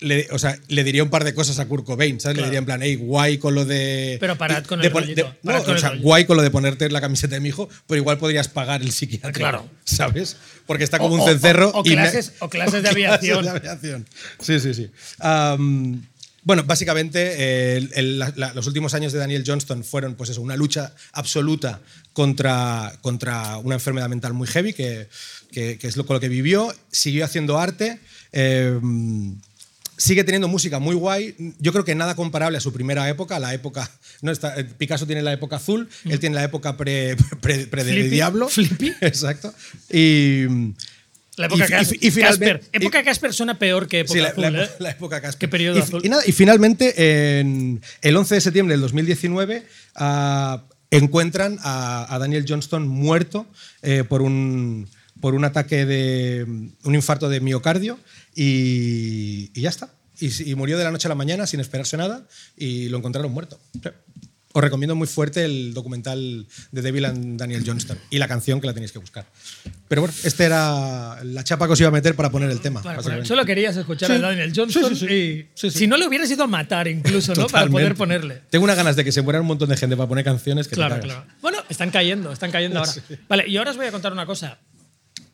le, o sea, le diría un par de cosas a Kurt Cobain, ¿sabes? Le Claro. diría en plan, hey, guay con lo de. Pero parad con de el de- parad no, con o sea, rollito. guay con lo de ponerte la camiseta de mi hijo, pero igual podrías pagar el psiquiatra. Claro. ¿Sabes? Porque está como O- un cencerro. o- o y me- clases- o clases de aviación. de aviación. Sí, sí, sí. Am, bueno, básicamente eh, el- el- la- los últimos años de Daniel Johnston fueron pues eso, una lucha absoluta contra, contra una enfermedad mental muy heavy, que, que- que es lo, con lo que vivió. Siguió haciendo arte. eh, sigue teniendo música muy guay. Yo creo que nada comparable a su primera época, la época. No está, eh, Picasso tiene la época azul, él tiene la época pre, pre, pre de Flippy, Diablo. Flippy. Exacto. Y. La época y- Cas- y- y finalmente- Casper. Época Casper suena peor que época Sí, la, azul, la- ¿eh? la época Casper. ¿Qué periodo y, azul? y nada, y finalmente, en el 11 de septiembre del 2019, ah, encuentran a, a Daniel Johnston muerto eh, por, un, por un ataque de. un infarto de miocardio y, y ya está. Y, y murió de la noche a la mañana sin esperarse nada y lo encontraron muerto. Sí. Os recomiendo muy fuerte el documental de Devil and Daniel Johnston y la canción que la tenéis que buscar. Pero bueno, esta era la chapa que os iba a meter para poner el tema. Para poner- solo querías escuchar Sí. a Daniel Johnston Sí, sí, sí. y Sí, sí. si no le hubieras ido a matar incluso, ¿no? Para poder ponerle. Tengo unas ganas de que se muera un montón de gente para poner canciones que te Claro, cagas. claro. Bueno, están cayendo, están cayendo ahora. Sí. Vale, y ahora os voy a contar una cosa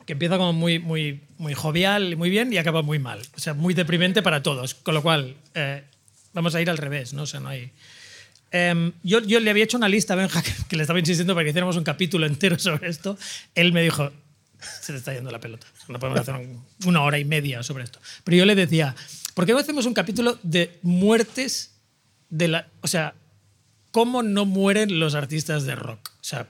que empieza como muy, muy, muy jovial y muy bien y acaba muy mal. O sea, muy deprimente para todos. Con lo cual, eh, vamos a ir al revés, ¿no? O sea, no hay. Em, yo, yo le había hecho una lista a Benja que, le estaba insistiendo para que hiciéramos un capítulo entero sobre esto. Él me dijo, se te está yendo la pelota. No podemos hacer un- una hora y media sobre esto. Pero yo le decía, ¿por qué no hacemos un capítulo de muertes de la... O sea, ¿cómo no mueren los artistas de rock? O sea,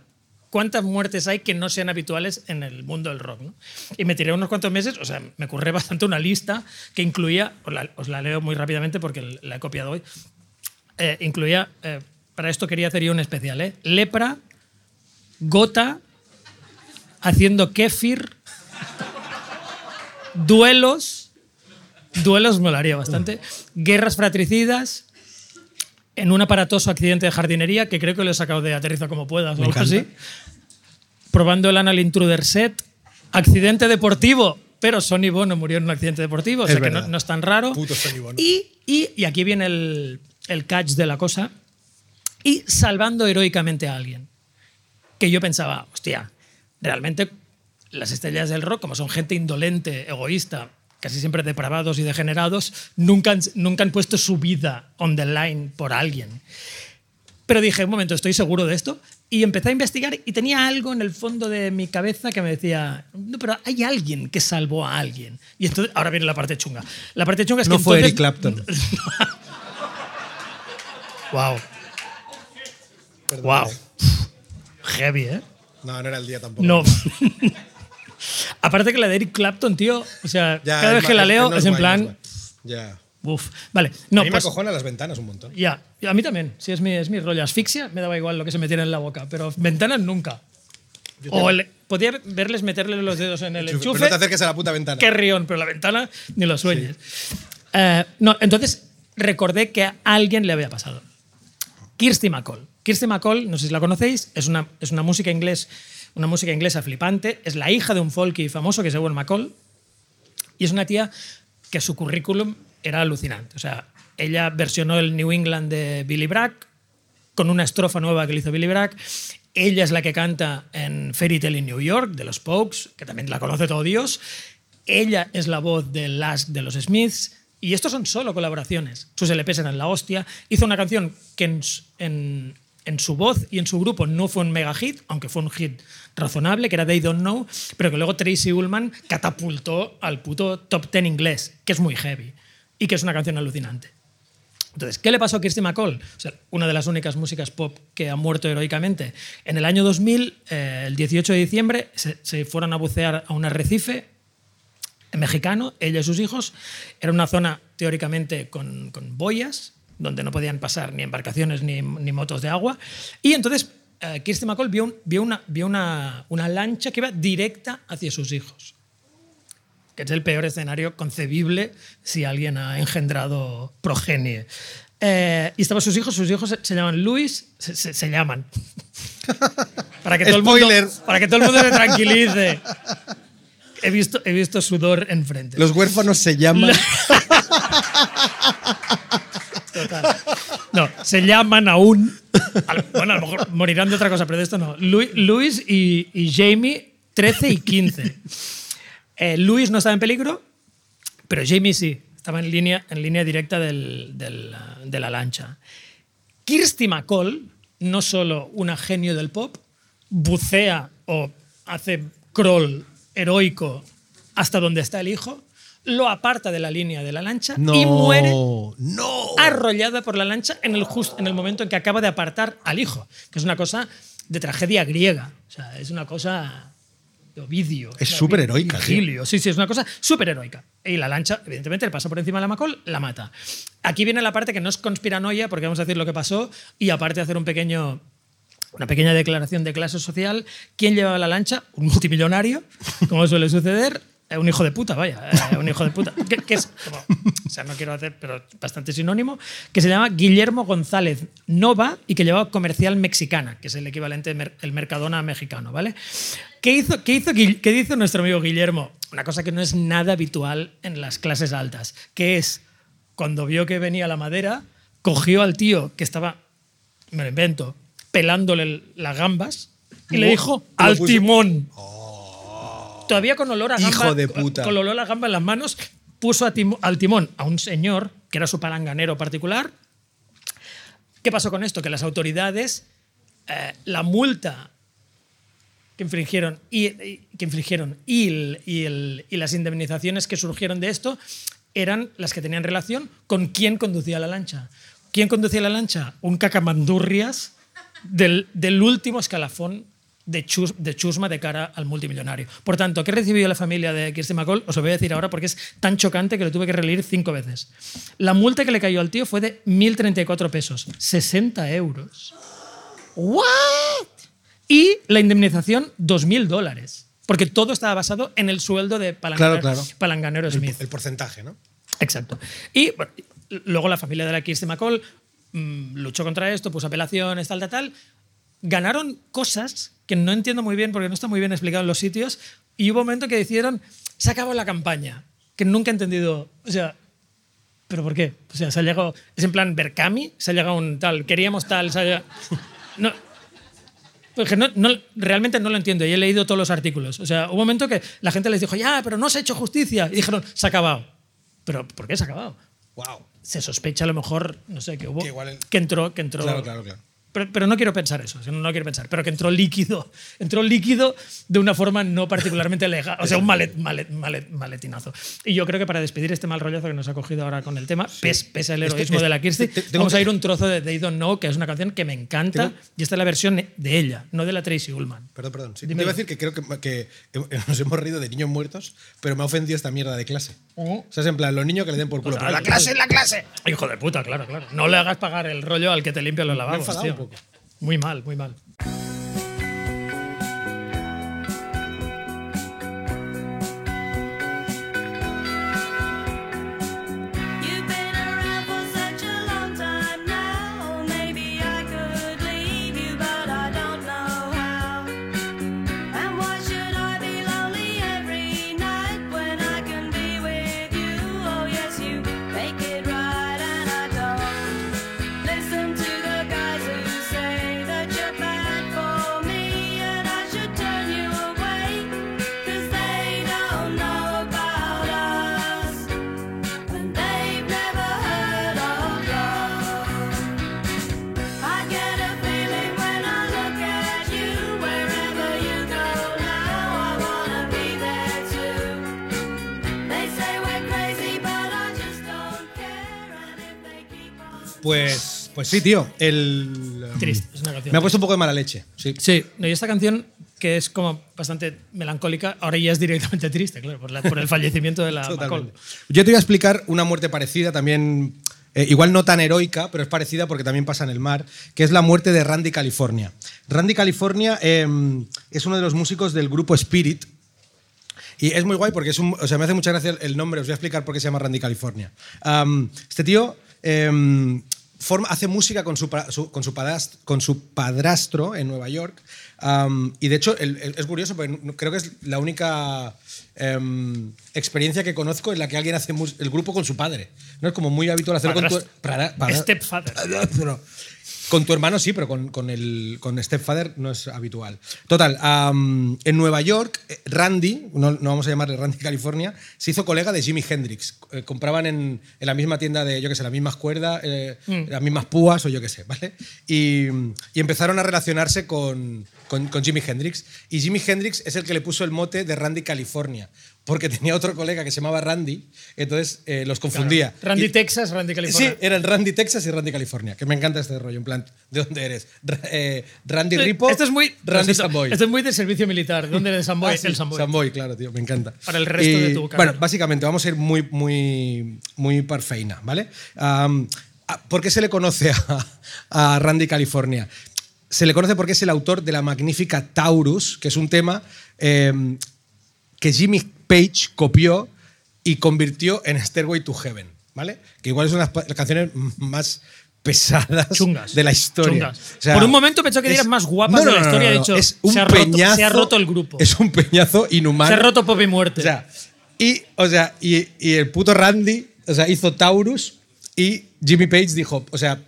¿cuántas muertes hay que no sean habituales en el mundo del rock? ¿no? Y me tiré unos cuantos meses, o sea, me ocurre bastante una lista que incluía, os la, leo muy rápidamente porque la he copiado hoy, Eh, incluía, eh, para esto quería hacer yo un especial, ¿eh? Lepra, gota, haciendo kéfir, duelos, duelos molaría bastante, guerras fratricidas, en un aparatoso accidente de jardinería, que creo que lo he sacado de aterriza como puedas o algo así, probando el Anal Intruder Set, accidente deportivo, pero Sonny Bono murió en un accidente deportivo, o sea que no, es tan raro. Puto Sonny Bono. Y, y, y aquí viene el, el catch de la cosa, y salvando heroicamente a alguien. Que yo pensaba, hostia, realmente las estrellas del rock, como son gente indolente, egoísta, casi siempre depravados y degenerados, nunca han, nunca han puesto su vida on the line por alguien. Pero dije, un momento, ¿estoy seguro de esto? Y empecé a investigar y tenía algo en el fondo de mi cabeza que me decía, no, pero hay alguien que salvó a alguien. Y entonces, ahora viene la parte chunga. La parte chunga es No que fue entonces- Eric Clapton. wow. Wow. Heavy, ¿eh? No, no era el día tampoco. No. Aparte que la de Eric Clapton, tío, o sea, Ya, cada vez que la leo es es en guay, plan, Ya. Uf, vale. No, a mí pues, me acojona las ventanas un montón. ya. A mí también. Si es mi, es mi rollo. Asfixia, me daba igual lo que se metiera en la boca. Pero ventanas nunca. O el- podía verles meterle los dedos en el Enchufe, pero no te acerques a la puta ventana. Qué rión, pero la ventana ni lo sueñes. Eh, no, entonces recordé que a alguien le había pasado. Kirsty MacColl. Kirsty MacColl, no sé si la conocéis, es una, es una música inglés, una música inglesa flipante. Es la hija de un folky famoso que es Ewan MacColl. Y es una tía que su currículum era alucinante. O sea, ella versionó el New England de Billy Bragg con una estrofa nueva que le hizo Billy Bragg. Ella es la que canta en Fairy Tale in New York de los Pokes, que también la conoce todo Dios. Ella es la voz de Last de los Smiths. Y estos son solo colaboraciones. Sus LPs eran la hostia. Hizo una canción que en- en su voz y en su grupo no fue un mega hit, aunque fue un hit razonable, que era They Don't Know, pero que luego Tracy Ullman catapultó al puto top 10 inglés, que es muy heavy y que es una canción alucinante. Entonces, ¿qué le pasó a Kirsty MacColl? O sea, una de las únicas músicas pop que ha muerto heroicamente. En el año 2000, eh, el 18 de diciembre, se, fueron a bucear a un arrecife mexicano, ella y sus hijos. Era una zona teóricamente con boyas, donde no podían pasar ni embarcaciones ni, ni motos de agua. Y entonces eh, Kirsty MacColl vio, un- vio, una, vio una, una lancha que iba directa hacia sus hijos que es el peor escenario concebible si alguien ha engendrado progenie. Eh, y estaban sus hijos, sus hijos se, se llaman Luis, se, se- se llaman. para, que todo el mundo, para que todo el mundo se tranquilice. He visto, he visto sudor enfrente. Los huérfanos se llaman. No, se llaman aún. Bueno, a lo mejor morirán de otra cosa, pero de esto no. Lu- Luis y, Jamie, 13 y 15. Eh, Luis no estaba en peligro, pero Jamie sí. Estaba en línea, en línea directa del- de la lancha. Kirsty MacColl, no solo una genio del pop, bucea o hace crawl heroico hasta donde está el hijo, lo aparta de la línea de la lancha No. y muere No. arrollada por la lancha en el, just- en el momento en que acaba de apartar al hijo, que es una cosa de tragedia griega. O sea, es una cosa de Ovidio. Es súper heroica, tío. Virgilio. Sí, sí, es una cosa súper heroica. Y la lancha, evidentemente, le pasa por encima de la Macol, la mata. Aquí viene la parte que no es conspiranoia, porque vamos a decir lo que pasó, y aparte hacer un pequeño una pequeña declaración de clase social. ¿Quién llevaba la lancha? Un multimillonario, como suele suceder. Eh, Un hijo de puta, vaya, eh, un hijo de puta. Que, que es, como- o sea, no quiero hacer, pero bastante sinónimo, que se llama Guillermo González Nova y que llevaba comercial mexicana, que es el equivalente del mer- el Mercadona mexicano, ¿vale? ¿Qué hizo, qué, hizo, qué hizo nuestro amigo Guillermo? Una cosa que no es nada habitual en las clases altas, que es cuando vio que venía la madera, cogió al tío que estaba, me lo invento, pelándole el- las gambas y le dijo al timón. Todavía con olor a gamba, Hijo de puta. con olor a gamba en las manos, puso a al timón a un señor que era su palanganero particular. ¿Qué pasó con esto? Que las autoridades, eh, la multa que infringieron y, y- que infringieron y, el- y el- y las indemnizaciones que surgieron de esto eran las que tenían relación con quién conducía la lancha. ¿Quién conducía la lancha? Un cacamandurrias del, del último escalafón de, chus- de chusma de cara al multimillonario. Por tanto, ¿qué recibió la familia de Kirsten McCall? Os lo voy a decir ahora porque es tan chocante que lo tuve que releer cinco veces. La multa que le cayó al tío fue de 1.034 pesos, 60 euros. ¿What? Y la indemnización, 2.000 dólares. Porque todo estaba basado en el sueldo de palanganero, Claro, claro. palanganero Smith. El porcentaje, ¿no? Exacto. Y bueno, luego la familia de la Kirsty McCall mm, luchó contra esto, puso apelaciones, tal, tal, tal. Ganaron cosas que no entiendo muy bien porque no está muy bien explicado en los sitios. Y hubo un momento que decidieron, se acabó la campaña. Que nunca he entendido. O sea, ¿pero por qué? O sea, se ha llegado. Es en plan Berkami, se ha llegado un tal, queríamos tal, se ha llegado- No. Porque no, no- realmente no lo entiendo y he leído todos los artículos. O sea, hubo un momento que la gente les dijo, ya, pero no se ha hecho justicia. Y dijeron, se ha acabado. ¿Pero por qué se ha acabado? Wow. Se sospecha a lo mejor, no sé, que hubo. Que igual el- que entró, que entró. Claro, claro, claro. Pero, pero no quiero pensar eso, no, quiero pensar. Pero que entró líquido, entró líquido de una forma no particularmente legal. O sea, un malet, malet- malet- maletinazo. Y yo creo que para despedir este mal rollazo que nos ha cogido ahora con el tema, pes- pese al Este- heroísmo este- de la Kirsty, te- tengo vamos que- a ir un trozo de They Don't Know, que es una canción que me encanta. Tengo- Y esta es la versión de ella, no de la Tracy Ullman. Perdón, perdón. Sí, te iba a decir que creo que, que nos hemos reído de niños muertos, pero me ha ofendido esta mierda de clase. O sea, es en plan, los niños que le den por culo. pero la clase es la clase. Hijo de puta, claro, claro. No le hagas pagar el rollo al que te limpia los Me he lavabos, tío. un poco. Muy mal, muy mal. Pues, sí, tío. El, um, Triste, es una canción Me ha puesto un poco de mala leche. Sí. Sí, no, y esta canción que es como bastante melancólica, ahora ya es directamente triste, claro, por, la- por el fallecimiento de la. Yo te voy a explicar una muerte parecida, también, eh, igual no tan heroica, pero es parecida porque también pasa en el mar, que es la muerte de Randy California. Randy California eh, es uno de los músicos del grupo Spirit. Y es muy guay porque es un, o sea, me hace mucha gracia el nombre, os voy a explicar por qué se llama Randy California. Am, este tío em, forma, hace música con su, su- con, su padrastro, con su padrastro en Nueva York. am, y de hecho el- el- es curioso porque no- creo que es la única em, experiencia que conozco en la que alguien hace el grupo con su padre. No es como muy habitual hacerlo con tu, Padrastro. para- para- Stepfather. Padrastro. Con tu hermano sí, pero con, con el con Stepfather no es habitual. Total, en Nueva York, eh, Randy, no, no vamos a llamarle Randy California, se hizo colega de Jimi Hendrix. Eh, compraban en, en la misma tienda de, yo qué sé, las mismas cuerdas, eh, Mm. las mismas púas o yo qué sé, ¿vale? Y, y empezaron a relacionarse con, con, con Jimi Hendrix. Y Jimi Hendrix es el que le puso el mote de Randy California, porque tenía otro colega que se llamaba Randy, entonces eh, los confundía. Randy Y- Texas, Randy Sí, California. eran Randy Texas y Randy California, que me encanta este rollo, en plan, ¿de dónde eres? Eh, Randy Ripo, Esto es muy. Randy Samboy. Esto es muy de servicio militar. ¿Dónde eres Samboy? Ah, sí, el Samboy. claro, tío, me encanta. Para el resto de tu carrera. Bueno, básicamente vamos a ir muy, muy, muy parfeina, ¿vale? Ah, ¿Por qué se le conoce a, a Randy California? Se le conoce porque es el autor de la magnífica Taurus, que es un tema em, que Jimmy Page copió y convirtió en Stairway to Heaven, ¿vale? Que igual es una de las canciones más pesadas Chungas. de la historia. Chungas. O sea, Por un momento pensó que dirías más guapas No, no, de la historia. no, he no, dicho, es un se, ha roto, peñazo, se ha roto el grupo. Es un peñazo inhumano. se ha roto Pop y Muerte. O sea, y, o sea, y, y el puto Randy o sea, hizo Taurus y Jimmy Page dijo, o sea,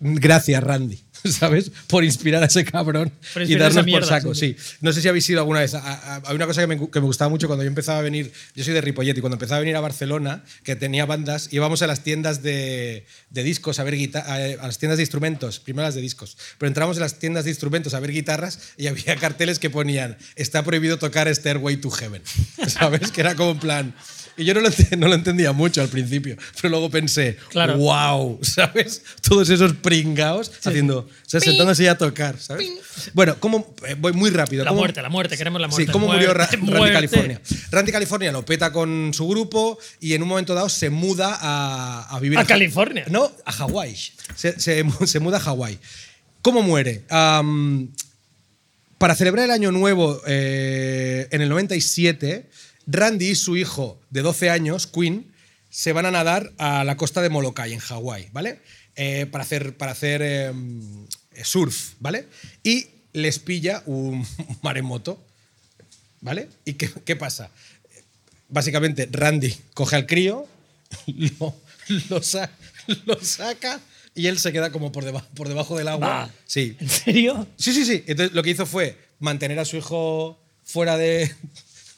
gracias Randy, ¿sabes? Por inspirar a ese cabrón y darnos mierda, por saco, sí, sí. No sé si habéis ido alguna vez. Hay una cosa que me, que me gustaba mucho cuando yo empezaba a venir, yo soy de Ripollet y cuando empezaba a venir a Barcelona, que tenía bandas, íbamos a las tiendas de, de discos a ver guita- a, a las tiendas de instrumentos, primero las de discos, pero entramos en las tiendas de instrumentos a ver guitarras y había carteles que ponían está prohibido tocar Stairway to Heaven, ¿sabes? Que era como en plan... Y yo no lo, no lo entendía mucho al principio, pero luego pensé, Claro. wow, ¿sabes? Todos esos pringaos haciendo, o sea, sentándose ya a tocar, ¿sabes? Bueno, ¿cómo, eh, voy muy rápido. La ¿cómo- muerte, la muerte, queremos la muerte. Sí, ¿cómo murió Ra- Muerte, Randy. California? Randy California lo peta con su grupo y en un momento dado se muda a, a vivir ¿A Ja- California? No, a Hawái. Se, se- se muda a Hawái. ¿Cómo muere? Para celebrar el Año Nuevo eh, en el 97, Randy y su hijo de 12 años, Quinn, se van a nadar a la costa de Molokai, en Hawái, ¿vale? Eh, para hacer, para hacer em, surf, ¿vale? Y les pilla un maremoto, ¿vale? ¿Y qué, qué pasa? Básicamente, Randy coge al crío, lo, lo sa- lo saca y él se queda como por, deba- por debajo del agua. Va. Sí. ¿En serio? Sí, sí, sí. Entonces lo que hizo fue mantener a su hijo fuera de,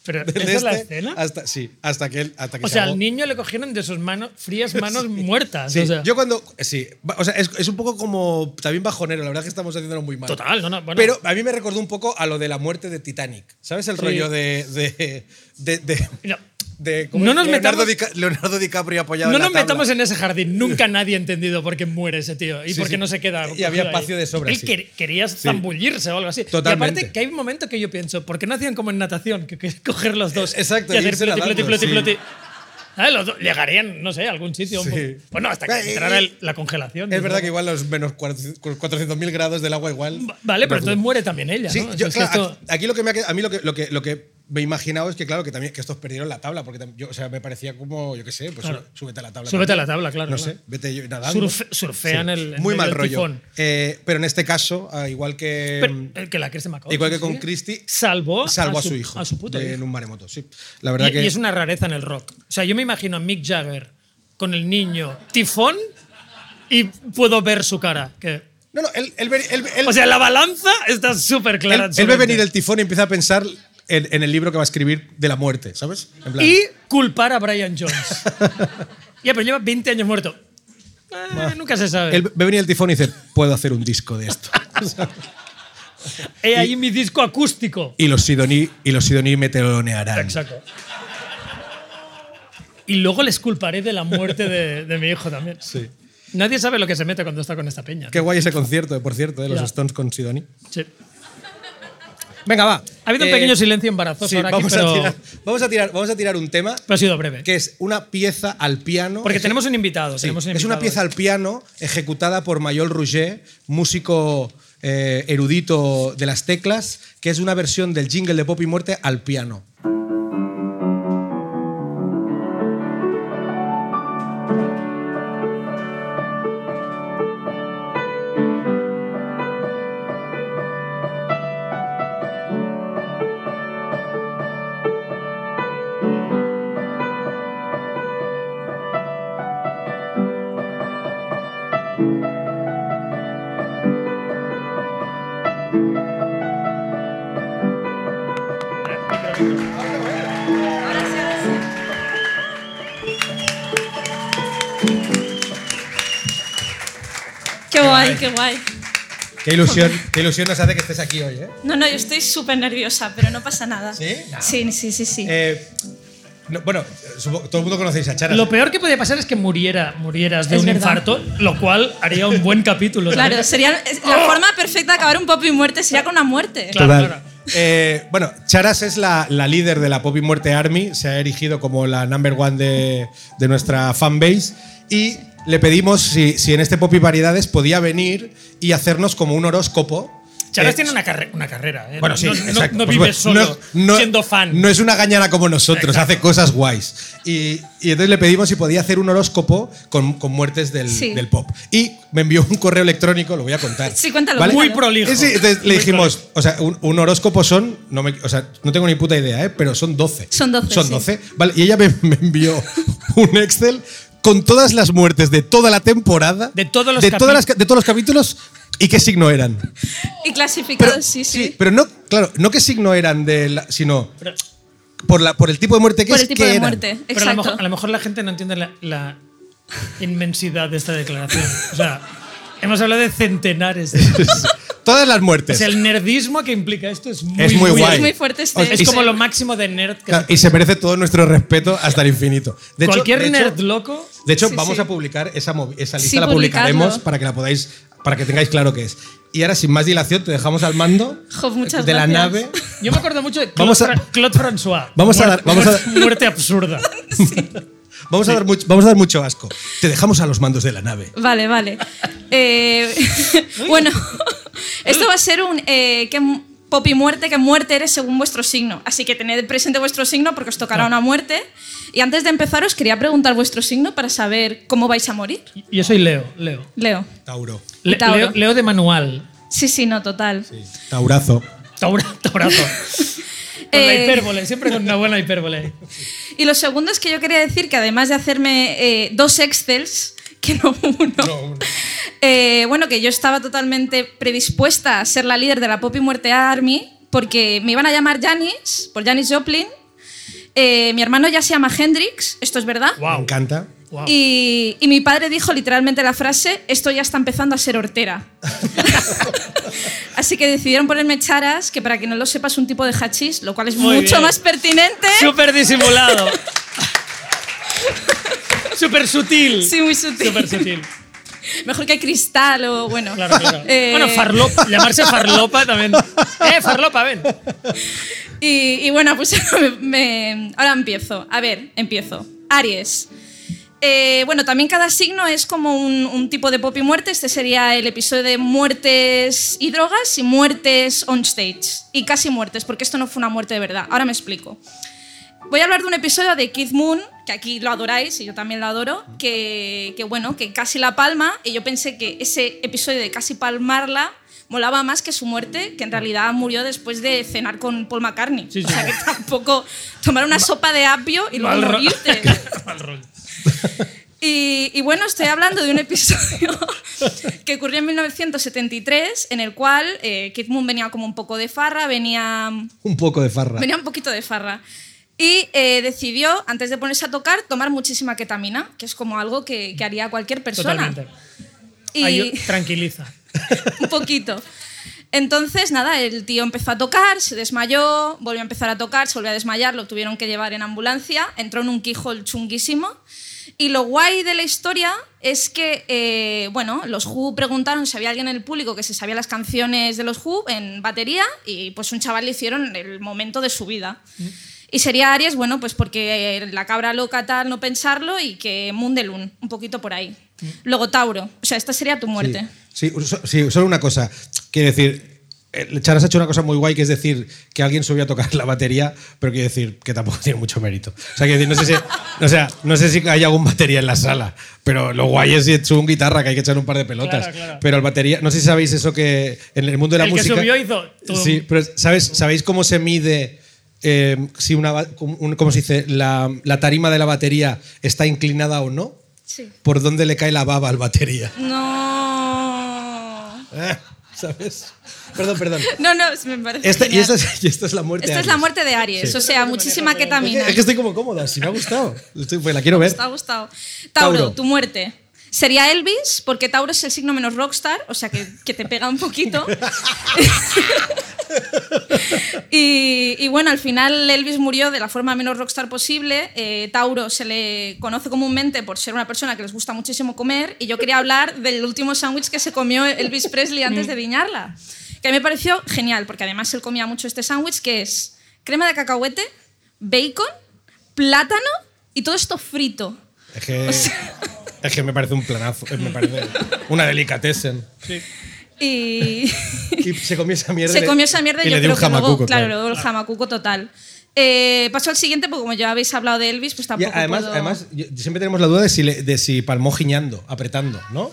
Pero, ¿esa es la este escena? Hasta, sí, hasta que, él- hasta que O se sea, ahogó. al niño le cogieron de sus manos, frías manos muertas. Sí, o sea. yo cuando. Sí, o sea, es, es un poco como. También bajonero, la verdad que estamos haciéndolo muy mal. Total, no, no. Bueno, Pero a mí me recordó un poco a lo de la muerte de Titanic. ¿Sabes el Sí. rollo de. de, de, de- ¿cómo No nos Leonardo, metamos- Dica- Leonardo DiCaprio apoyado no en la nos tabla. metamos en ese jardín. Nunca nadie ha entendido por qué muere ese tío y Sí, por qué sí. no se queda. Y había ahí. espacio de sobra, Él sí. quer- quería zambullirse o algo así. Totalmente. Y aparte, que hay un momento que yo pienso, ¿por qué no hacían como en natación? Que, que coger los dos. Exacto, Y hacer ploti, ploti, ploti, ploti. Ah, los dos llegarían, no sé, a algún sitio. Sí. Bueno, hasta que Eh, entrara eh, el- la congelación. Es verdad que igual los menos 400.000 grados del agua igual. Vale, pero entonces muere también ella. Sí, ¿no? yo, claro, esto- aquí, aquí lo que me ha quedado- a mí lo que, lo que, lo que me he imaginado es que claro que también que estos perdieron la tabla porque yo, o sea, me parecía como yo qué sé, pues Claro. súbete a la tabla. Súbete a la tabla, claro, No claro. sé, vete nadando. Surfe- surfean el- en muy mal rollo. tifón. Eh, pero en este caso, ah, igual que Pero, que la McCall. igual que sí, con sí. Christie Salvó, salvó a su, hijo, A su puto de- hijo. en un maremoto, sí. La verdad Y, que y es una rareza en el rock. O sea, yo me imagino a Mick Jagger con el niño tifón y puedo ver su cara. Que, No, no, él, él él- él- o sea, la balanza está súper clara. él- ve venir el tifón y empieza a pensar en, en el libro que va a escribir de la muerte, ¿sabes? En plan, Y culpar a Brian Jones. ya, pero lleva 20 años muerto. Eh, nunca se sabe. él ve venir el tifón y dice, puedo hacer un disco de esto. He ahí mi disco acústico. y los Sidoní y los Sidoní me telonearán. Exacto. Y luego les culparé de la muerte de, de mi hijo también. Sí. Nadie sabe lo que se mete cuando está con esta peña. Qué guay ese concierto, por cierto, de los Ya. Stones con Sidoní. Sí. Venga, va. Ha habido un Eh, pequeño silencio embarazoso sí, ahora aquí, vamos, pero, a tirar, vamos, a tirar, vamos a tirar un tema pero ha sido breve. que es una pieza al piano. Porque tenemos un invitado. sí, tenemos un es una pieza al piano ejecutada por Mayol Rouget, músico eh, erudito de las teclas, que es una versión del jingle de Pop y Muerte al piano. Qué guay, qué guay. Qué ilusión, qué ilusión nos hace que estés aquí hoy, ¿eh? No, no, yo estoy súper nerviosa, pero no pasa nada. ¿Sí? Sí, sí, sí, sí. Eh, no, bueno, todo el mundo conocéis a Chara. Lo peor que podía pasar es que muriera, murieras de Es un verdad. infarto, lo cual haría un buen capítulo. Claro, ¿sabes? sería la forma perfecta de acabar un pop y muerte sería con una muerte. Claro, Total. claro. Eh, bueno, Charas es la, la líder de la Pop y Muerte Army, se ha erigido como la number one de, de nuestra fanbase y le pedimos si, si en este Pop y Variedades podía venir y hacernos como un horóscopo. Charas Eh, tiene una, carre- una carrera. ¿eh? Bueno, sí, no, no- exacto, no por vive solo No- no- siendo fan. No es una gañana como nosotros, hace cosas guays. Y, y entonces le pedimos si podía hacer un horóscopo con, con muertes del, Sí. del pop. Y me envió un correo electrónico, lo voy a contar. Sí, cuéntalo, ¿Vale? Muy prolijo. Eh, sí, entonces le dijimos, o sea, un, un horóscopo son, no, me- o sea, no tengo ni puta idea, ¿eh? pero son 12. Son 12, Son sí. 12. Vale, y ella me, me envió un Excel con todas las muertes de toda la temporada. De todos los de, todas capi- las ca- de todos los capítulos y qué signo eran. Y clasificados, Pero, sí, sí. pero no, claro, no qué signo eran de la- sino Pero- por, la, por el tipo de muerte que Por es. el tipo ¿qué de eran? muerte, Pero a lo, exacto. mejor, a lo mejor la gente no entiende la, la inmensidad de esta declaración. O sea, hemos hablado de centenares. De, Todas las o muertes. sea, el nerdismo que implica esto es muy, Es muy guay. Es muy fuerte este. O Es como se- lo máximo de nerd que Claro, se y se merece todo nuestro respeto hasta el infinito. De hecho- Cualquier hecho, nerd loco. De hecho, Sí, vamos sí. a publicar esa, esa lista, Sí, la publicaremos para que la podáis, para que tengáis claro qué es. Y ahora, sin más dilación, te dejamos al mando de la gracias. nave. Yo me acuerdo mucho de Claude, Vamos a- Claude François. Vamos a Muerte- dar- vamos a dar- Muerte absurda. Vamos, a dar mucho, vamos a dar mucho asco. Te dejamos a los mandos de la nave. Vale, vale. Eh, bueno, esto va a ser un eh, que pop y muerte, que muerte eres según vuestro signo. Así que tened presente vuestro signo porque os tocará una muerte. Y antes de empezar os quería preguntar vuestro signo para saber cómo vais a morir. Yo soy Leo. Leo. Leo. Tauro. Le- Tauro. Leo, Leo de manual. Sí, sí, no, total. Taurazo. Taura- Taurazo. Con la Eh, hipérbole, siempre con una buena hipérbole. Y lo segundo es que yo quería decir que además de hacerme eh, dos Excels, que no uno, eh, bueno, que yo estaba totalmente predispuesta a ser la líder de la Pop y Muerte Army porque me iban a llamar Janis, por Janis Joplin, Eh, mi hermano ya se llama Hendrix, esto es verdad. Me encanta. Y, y mi padre dijo literalmente la frase, esto ya está empezando a ser hortera. Así que decidieron ponerme charas, que para que no lo sepas, un tipo de hachís, lo cual es Muy mucho bien. más pertinente. Súper disimulado. Súper sutil. Sí, muy sutil. Súper sutil. Mejor que cristal o bueno. Claro, claro. Eh, Bueno, farlopa, llamarse farlopa también. ¡Eh, farlopa, ven! Y, y bueno, pues me- ahora empiezo. A ver, empiezo. Aries. Eh, bueno, también cada signo es como un, un tipo de pop y muerte. Este sería el episodio de muertes y drogas y muertes on stage. Y casi muertes, porque esto no fue una muerte de verdad. Ahora me explico. Voy a hablar de un episodio de Keith Moon, que aquí lo adoráis y yo también lo adoro, que, que bueno, que casi la palma. Y yo pensé que ese episodio de casi palmarla molaba más que su muerte, que en realidad murió después de cenar con Paul McCartney. Sí, sí. O sea que tampoco tomar una sopa de apio y luego morirte. Y, y bueno, estoy hablando de un episodio que ocurrió en 1973, en el cual eh, Keith Moon venía como un poco de farra, venía Un poco de farra. Venía un poquito de farra. Y eh, decidió, antes de ponerse a tocar, tomar muchísima ketamina, que es como algo que, que haría cualquier persona. Totalmente. Y tranquiliza. un poquito. Entonces, nada, el tío empezó a tocar, se desmayó, volvió a empezar a tocar, se volvió a desmayar, lo tuvieron que llevar en ambulancia, entró en un quijol chunguísimo. Y lo guay de la historia es que, eh, bueno, los Who preguntaron si había alguien en el público que se sabía las canciones de los Who en batería y pues un chaval le hicieron el momento de su vida. Y sería Aries, bueno, pues porque la cabra loca tal, no pensarlo y que Mundelun, un poquito por ahí. Luego Tauro, o sea, esta sería tu muerte. Sí, so- sí, solo una cosa. Quiero decir, el Charas ha hecho una cosa muy guay, que es decir que alguien subió a tocar la batería, pero quiero decir que tampoco tiene mucho mérito. O sea, quiero decir, no sé si, o sea, no sé si hay algún batería en la sala, pero lo guay es si es un guitarra que hay que echar un par de pelotas. Claro, claro. Pero el batería, no sé si sabéis eso que en el mundo de la El que música. subió hizo. Sí, pero ¿sabes, ¿sabéis cómo se mide? Eh, si una, ¿cómo se dice? La, la tarima de la batería está inclinada o no, Sí. por dónde le cae la baba al batería. No. Eh, ¿Sabes? Perdón, perdón. No, no, me parece. Esta, y, esta es, y esta es la muerte. Esta de es la Aries. muerte de Aries, Sí. o sea, muchísima ketamina. Es que estoy como cómoda, si me ha gustado. Estoy- pues la quiero ver. Te ha gustado. Tauro, Tauro. tu muerte. Sería Elvis, porque Tauro es el signo menos rockstar, o sea que, que te pega un poquito. y, y bueno, al final Elvis murió de la forma menos rockstar posible. Eh, Tauro se le conoce comúnmente por ser una persona que les gusta muchísimo comer. Y yo quería hablar del último sándwich que se comió Elvis Presley antes de viñarla. Que a mí me pareció genial, porque además él comía mucho este sándwich, que es crema de cacahuete, bacon, plátano y todo esto frito. Es que, es que me parece un planazo. Me parece una delicatessen. Y Y se comió esa mierda. y se le- comió esa mierda y, y yo le dio creo un que luego, jamacuco, claro, claro. luego el jamacuco total. Eh, paso al siguiente, porque como ya habéis hablado de Elvis, pues Y tampoco además, puedo- además yo- siempre tenemos la duda de si, le- de si palmó giñando, apretando, ¿no?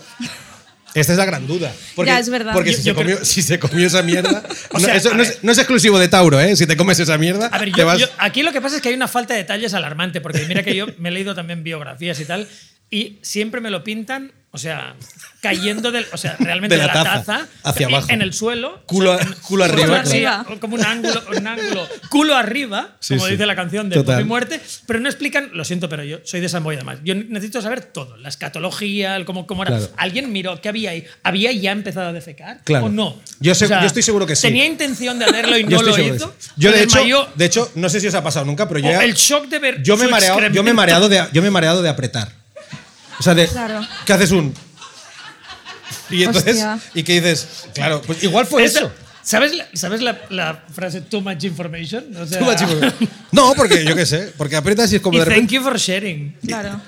Esta es la gran duda. Porque, Ya, es verdad. Porque Yo- si, yo se comió, creo- si se comió esa mierda. O no, sea, eso a no ver. es, no es exclusivo de Tauro, ¿eh? Si te comes esa mierda. A ver, te yo- vas- yo- aquí lo que pasa es que hay una falta de detalles alarmante, porque mira que yo me he leído también biografías y tal, y siempre me lo pintan, o sea, cayendo del, o sea, realmente De de la la, taza, taza, hacia abajo. en el suelo, Culo, o sea, culo arriba. Culo claro. arriba. Como un ángulo, un ángulo, culo arriba, Sí, como sí. dice la canción de Total. Y Muerte, pero no explican, lo siento, pero yo soy de Samboy además. Yo necesito saber todo, la escatología, el cómo, cómo era. Claro. ¿Alguien miró qué había ahí? ¿Había ya empezado a defecar? Claro. ¿O no? Yo sé- O sea, yo estoy seguro que sí. Tenía intención de hacerlo y no lo hizo. eso. Yo, de hecho, de hecho, no sé si os ha pasado nunca, pero yo, el shock de ver yo, me he mareado, yo me he mareado de, yo me he mareado de apretar. O sea, de, Claro. ¿qué haces un? Y entonces, Hostia. ¿y qué dices? Claro, pues igual fue eso. ¿Sabes, la, ¿sabes la, la frase too much information? O sea, Too much information. No, porque yo qué sé, porque aprietas y es como y de thank repente. you for sharing. Claro.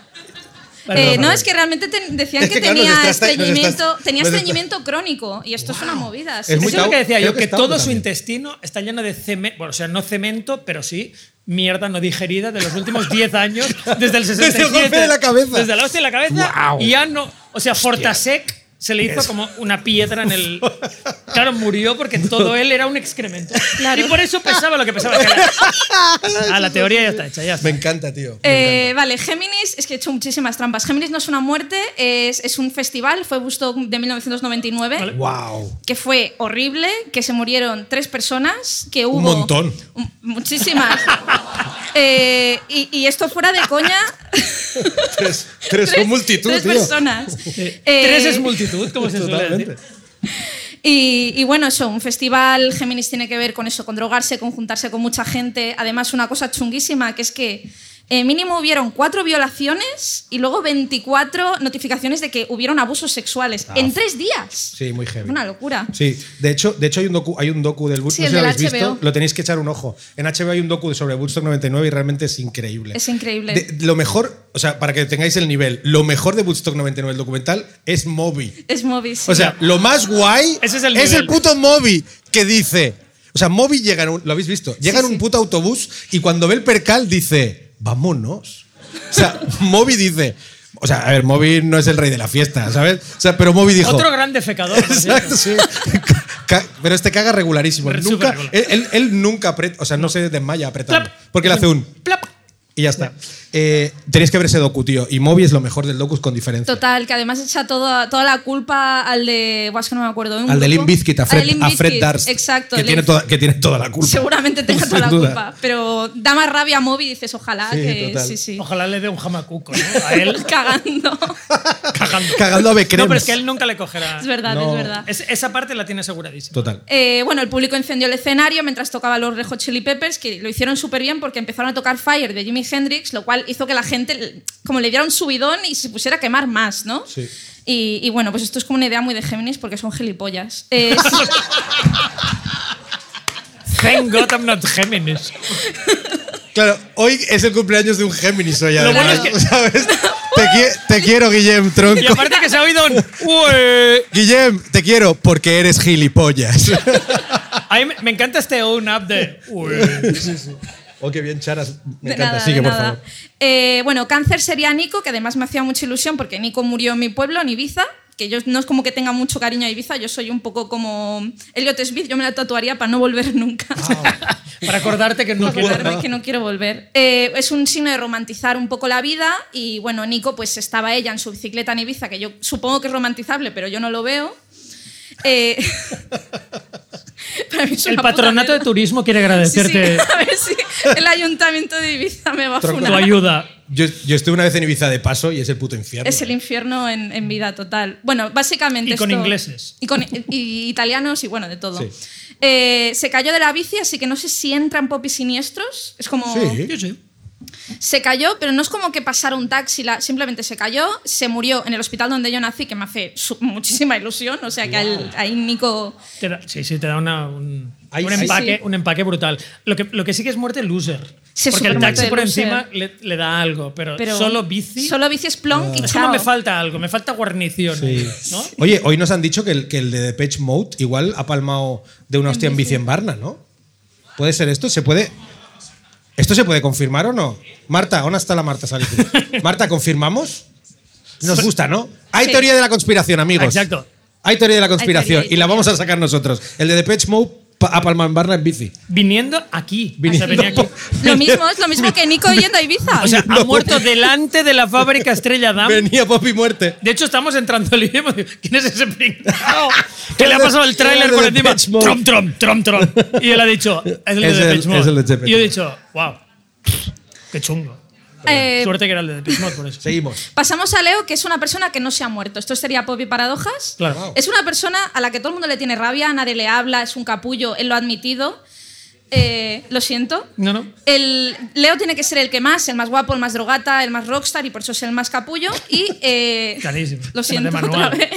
Perdón, Eh, no, es que realmente te- decían Es que, que, claro, tenía estás- estreñimiento, estás- tenía estreñimiento crónico y esto es una movida. sí, Es. Eso es lo que decía Creo yo, que todo su intestino está lleno de cemento, bueno, o sea, no cemento, pero sí mierda no digerida de los últimos 10 años, desde el 67. el golpe de la cabeza. Desde la hostia de la cabeza. Y ya no. O sea, Fortasec se le hizo como una piedra en el. Claro, murió porque todo él era un excremento. Claro. Y por eso pesaba lo que pesaba. Ah, la teoría ya está hecha, ya está. Me encanta, tío. me Eh, vale, Géminis, es que he hecho muchísimas trampas. Géminis no es una muerte, es, es un festival, fue Woodstock de 1999, Vale. Wow. que fue horrible, que se murieron tres personas, que hubo... Un montón. un- muchísimas. Eh, y, y esto fuera de coña. Tres, tres son multitud, tres tío. personas. Tres Eh, es multitud, como se suele Totalmente. decir. Y, y bueno, eso, un festival Géminis tiene que ver con eso, con drogarse, con juntarse con mucha gente. Además, una cosa chunguísima, que es que eh, mínimo hubieron cuatro violaciones y luego 24 notificaciones de que hubieron abusos sexuales Ah. en tres días. Sí, muy heavy. Una locura. Sí, de hecho, de hecho hay un docu, hay un docu del Woodstock, Sí, no sé si lo habéis HBO. visto, lo tenéis que echar un ojo. En HBO hay un docu sobre Woodstock 99 y realmente es increíble. Es increíble. De- lo mejor, o sea, para que tengáis el nivel, lo mejor de Woodstock 99, el documental, es Moby. Es móvil. sí. O sea, lo más guay Ese es el es el puto Moby que dice. O sea, Moby llega en un, ¿lo habéis visto? Llega en un puto autobús y cuando ve el percal dice, vámonos. O sea, Moby dice. O sea, a ver, Moby no es el rey de la fiesta, ¿sabes? O sea, pero Moby dijo. Otro gran defecador. Exacto, sí. Pero este caga regularísimo. Súper Nunca, regular. él, él- él nunca o sea, no se desmaya apretando. Plap. Porque le hace un. Plap. Y ya está. Eh, tenéis que ver ese docu, tío. Y Moby es lo mejor del docu con diferencia. Total, que además echa toda, toda la culpa al de. Buah, es que no me acuerdo. un Al de Limp Bizkit, a al Fred, a Fred Darst. Exacto. Que tiene, toda, que tiene toda la culpa. Seguramente tenga toda la duda. culpa. Pero da más rabia a Moby y dices, ojalá Sí, que. total. Sí, sí. Ojalá le dé un jamacuco, ¿no? A él Cagando. cagando. Cagando a Becremes. No, pero es que él nunca le cogerá. Es verdad, No. es verdad. Es- esa parte la tiene aseguradísima. Total. Eh, bueno, el público encendió el escenario mientras tocaba los Red Hot Chili Peppers, que lo hicieron súper bien porque empezaron a tocar Fire de Jimi Hendrix, lo cual hizo que la gente como le diera un subidón y se pusiera a quemar más, ¿no? Sí. Y, y bueno, pues esto es como una idea muy de Géminis porque son gilipollas. Eh, Thank God I'm not Géminis. Claro, hoy es el cumpleaños de un Géminis hoy, Lo bueno es que- ¿sabes? Te, qui- te quiero, Guillem, tronco. Y aparte que se ha oído un. "Ué". Guillem, te quiero porque eres gilipollas. A mí me- encanta este own up de. "Ué". Oh, qué bien, Charas. Me de encanta. nada, Sigue, de por favor. Eh, bueno, cáncer sería Nico, que además me hacía mucha ilusión porque Nico murió en mi pueblo, en Ibiza. Que yo no es como que tenga mucho cariño a Ibiza, yo soy un poco como Elliot Smith, yo me la tatuaría para no volver nunca. Para acordarte que no Para quiero. acordarme que no quiero volver. Eh, es un signo de romantizar un poco la vida y bueno, Nico pues estaba ella en su bicicleta en Ibiza, que yo supongo que es romantizable, pero yo no lo veo. Eh, para mí es El patronato de turismo quiere Sí, sí, el ayuntamiento de Ibiza me va a Tronco. tu funar. ayuda. Yo, yo estuve una vez en Ibiza de paso y es el puto infierno. Es el infierno en, en vida total. Bueno, básicamente. Y con esto- ingleses. Y con y italianos y bueno, de todo. Sí. Eh, se cayó de la bici, así que no sé si entran popis siniestros. Es como. Sí. Yo sí. Se cayó, pero no es como que pasara un taxi, la- simplemente se cayó, se murió en el hospital donde yo nací, que me hace su- muchísima ilusión. O sea que al- ahí Nico. Da- sí, sí, te da una- un, Ahí un empaque, Sí. un empaque brutal. Lo que, lo que sí que es muerte loser. Sí, es porque el taxi por loser. encima le, le da algo, pero, Pero solo bici. Solo bici es plonk y es chao. como me falta algo, me falta guarnición. Sí. ¿no? Oye, hoy nos han dicho que el, que el de Depeche Mode igual ha palmado de una hostia en bici en Barna, ¿no? ¿Puede ser esto? ¿Se puede...? ¿Esto se puede confirmar o no? Marta, ¿dónde está la Marta Salitre? Marta, ¿confirmamos? Nos gusta, ¿no? Hay Sí. teoría de la conspiración, amigos. Exacto. Hay teoría de la conspiración y la vamos a sacar nosotros. El de Depeche Mode pa- ha palmado en Barna en bici. Viniendo aquí. Viniendo O sea, venía aquí. Lo mismo, es lo mismo que Nico yendo a Ibiza. O sea, ha muerto delante de la fábrica Estrella Damm. Venía Poppy muerte. De hecho, estamos entrando al idioma. ¿Quién es ese pringao? Que le ha pasado el tráiler por encima. Trom, trom, trom, trom. Y él ha dicho, es el de Es el- el de Depeche Y yo he dicho, wow, qué chungo. Eh, Suerte que era el de por eso. Seguimos. Pasamos a Leo, que es una persona que no se ha muerto. Esto sería Pop y Paradojas. Claro. Es una persona a la que todo el mundo le tiene rabia, nadie le habla, es un capullo, él lo ha admitido. Eh, lo siento. No, no. El, Leo tiene que ser el que más, el más guapo, el más drogata, el más rockstar y por eso es el más capullo. Y eh, Clarísimo. lo siento otra manual. vez.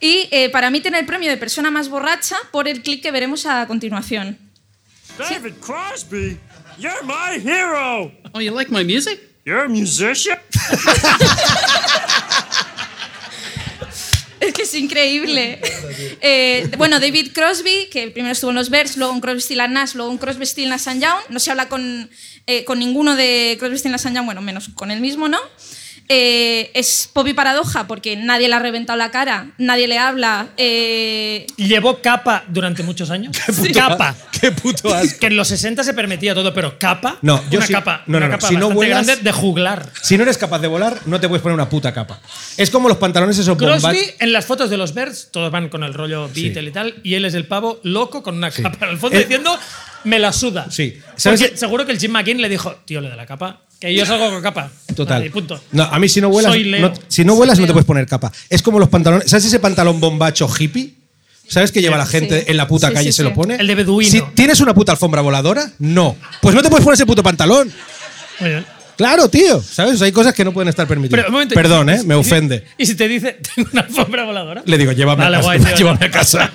Y eh, para mí tiene el premio de persona más borracha por el clip que veremos a continuación. David Crosby, you're my hero. Oh, you like my music? You're a musician? Es que es increíble. Eh, bueno, David Crosby, que primero estuvo en los Bears, luego en Crosby, Still and Nash, luego en Crosby, Still Nash Young. No se habla con, eh, con ninguno de Crosby, Still Nash Young, bueno, menos con él mismo, ¿no? Eh, es pop y paradoja porque nadie le ha reventado la cara, nadie le habla. eh, Llevó capa durante muchos años. Capa. Qué puto asco. Que en los 60 se permitía todo, pero capa. No, yo una sí- capa, no, no, una no, capa si no vuelas- grande de juglar. Si no eres capaz de volar, no te puedes poner una puta capa. Es como los pantalones esos Crosby, bombach. en las fotos de los Birds, todos van con el rollo Beatle y tal, y él es el pavo loco con una capa al fondo Eh, diciendo me la suda. Sí. ¿Sabes qué? seguro que el Jim McKean le dijo, tío, lo de la capa, que yo salgo con capa. Total. Vale, punto. No, a mí si no vuelas, Soy Leo. no- si no vuelas no te puedes poner capa. Es como los pantalones. ¿Sabes ese pantalón bombacho hippie? ¿Sabes que lleva la gente Sí. en la puta Sí, calle y sí, se lo sí. pone? El de beduino. Si tienes una puta alfombra voladora, no. Pues no te puedes poner ese puto pantalón. Muy bien. Claro, tío. ¿Sabes? Hay cosas que no pueden estar permitidas. Pero, un momento, Perdón, ¿eh? Me ofende. Y si te dice, tengo una alfombra voladora. Le digo, llévame Vale, a casa. guay, tío, llévame a casa.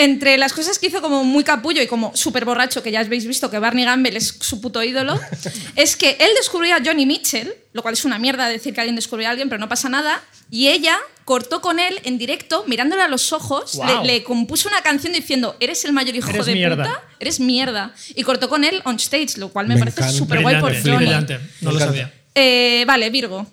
Entre las cosas que hizo como muy capullo y como súper borracho, que ya habéis visto que Barney Gamble es su puto ídolo, es que él descubrió a Johnny Mitchell, lo cual es una mierda decir que alguien descubrió a alguien, pero no pasa nada, y ella cortó con él en directo, mirándole a los ojos, le, le compuso una canción diciendo, eres el mayor hijo Eres de mierda. puta, eres mierda, y cortó con él on stage, lo cual me, Me parece súper guay por Johnny. No lo sabía. Eh, vale, Virgo.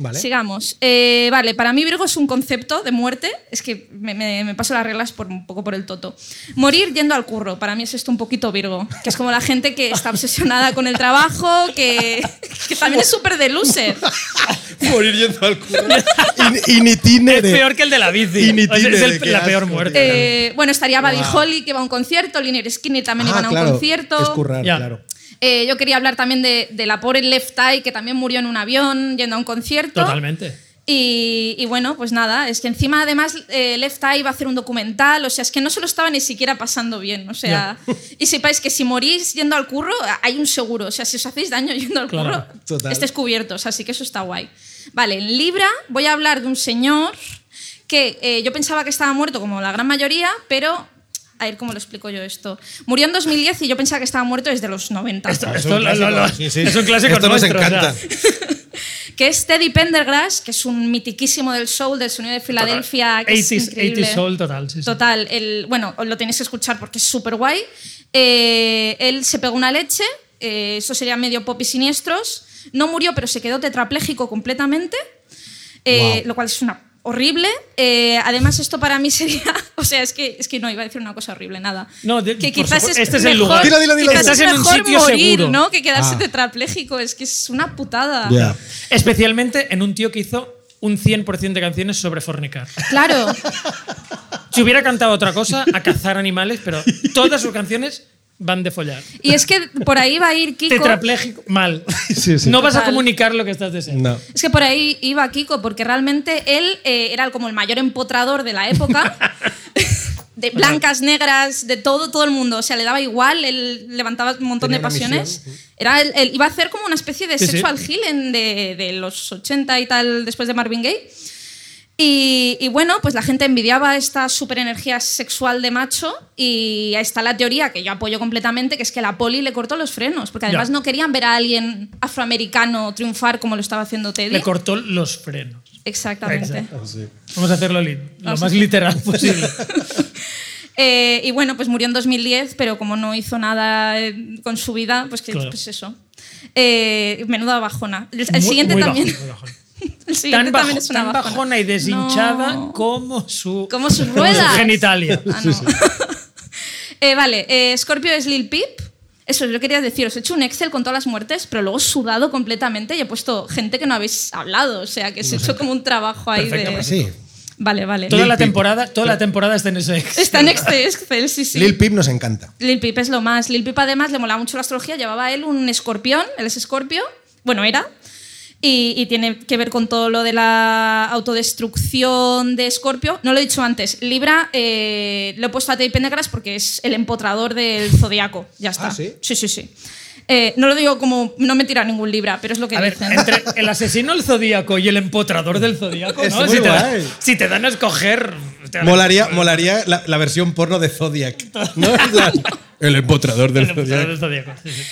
Vale. Sigamos. Eh, vale, para mí Virgo es un concepto de muerte. Es que me, me- me paso las reglas por un poco por el toto. Morir yendo al curro. Para mí es esto un poquito Virgo. Que es como la gente que está obsesionada con el trabajo, que, que también es súper de loser. Morir yendo al curro. In- Initinere. Es peor que el de la bici. Initinere, O sea, es el- la peor muerte. Eh, bueno, estaría Buddy Wow. Holly, que va a un concierto. Liner Skinner también Ah, iban a un claro, concierto. Es currar, Ya. claro. Eh, yo quería hablar también de, de la pobre Left Eye, que también murió en un avión yendo a un concierto. Totalmente. Y, y bueno, pues nada, es que encima además eh, Left Eye va a hacer un documental, o sea, es que no se lo estaba ni siquiera pasando bien, o sea, y sepáis que si morís yendo al curro, hay un seguro, o sea, si os hacéis daño yendo al Claro. curro, Total. estáis cubiertos, así que eso está guay. Vale, en Libra voy a hablar de un señor que eh, yo pensaba que estaba muerto como la gran mayoría, pero... A ver, ¿cómo lo explico yo esto? Murió en 2010 y yo pensaba que estaba muerto desde los 90. Esto, Es esto un lo- lo- lo- clásico. Sí, sí. es un clásico Esto nos nuestro, o sea. encanta. que es Teddy Pendergrass, que es un mitiquísimo del soul, del sonido de Filadelfia. que es 80s, increíble. 80s soul total. Sí, sí. Total, el, bueno, os lo tenéis que escuchar porque es súper guay. Eh, él se pegó una leche, eh, eso sería medio pop y siniestros. No murió, pero se quedó tetrapléjico completamente, eh, Wow. lo cual es una horrible. Eh, además, esto para mí sería. O sea, es que, es que no, iba a decir una cosa horrible, nada. No, de- que quizás supuesto, es este es el mejor, lugar. Dilo, dilo, dilo, quizás es Estás en un mejor sitio morir, seguro. ¿no? Que quedarse Ah. tetrapléjico. Es que es una putada. Especialmente en un tío que hizo un 100% de canciones sobre fornicar. Claro. Si hubiera cantado otra cosa, a cazar animales, pero todas sus canciones van de follar. Y es que por ahí va a ir Kiko. Tetrapléjico, mal. Sí, sí. No vas a comunicar lo que estás deseando. No. Es que por ahí iba Kiko, porque realmente él eh, era como el mayor empotrador de la época. de blancas, negras, de todo, todo el mundo. O sea, le daba igual, él levantaba un montón Tenía de pasiones. misión, Era el- el- iba a hacer como una especie de Sí, sí. sexual healing de, de los 80 y tal, después de Marvin Gaye. Y, y bueno, pues la gente envidiaba esta super energía sexual de macho y ahí está la teoría que yo apoyo completamente, que es que la poli le cortó los frenos, porque además Ya. no querían ver a alguien afroamericano triunfar como lo estaba haciendo Teddy. Le cortó los frenos. Exactamente. Exacto. Vamos a hacerlo li- lo Vamos más literal posible. Eh, y bueno, pues murió en 2010, pero como no hizo nada eh, con su vida, pues, que, Claro. pues eso. Eh, menuda bajona. El, el Muy- siguiente muy también. bajo, muy bajo. Tan, también bajo- es una tan bajona. bajona y deshinchada No. como su, Como sus como ruedas. su genitalia. Ah, no. Eh, vale, eh, Scorpio es Lil Peep. Eso yo quería decir, os he hecho un Excel con todas las muertes, pero luego he sudado completamente y he puesto gente que no habéis hablado. O sea, que se ha hecho como un trabajo ahí Perfecto, de. Sí. Vale, vale. Toda Lil la temporada, toda la temporada está en ese Excel. Está en Excel, sí, sí. Lil Peep nos encanta. Lil Peep es lo más. Lil Peep además le molaba mucho la astrología, llevaba él un escorpión, él es escorpio, bueno, era, y, y tiene que ver con todo lo de la autodestrucción de escorpio. No lo he dicho antes, Libra eh, lo he puesto a Teddy Pendergrass porque es el empotrador del zodiaco, ya está. Ah, ¿sí? Sí, sí, sí. Eh, no lo digo como, no me tira ningún Libra, pero es lo que A ver, dicen. entre el asesino del zodíaco y el empotrador del zodíaco, Es ¿no? muy Si te, da- guay. si te dan a escoger. Molaría, molaría la, la versión porno de Zodiac. ¿no? El empotrador del El empotrador del Zodiac. zodíaco. sí, sí.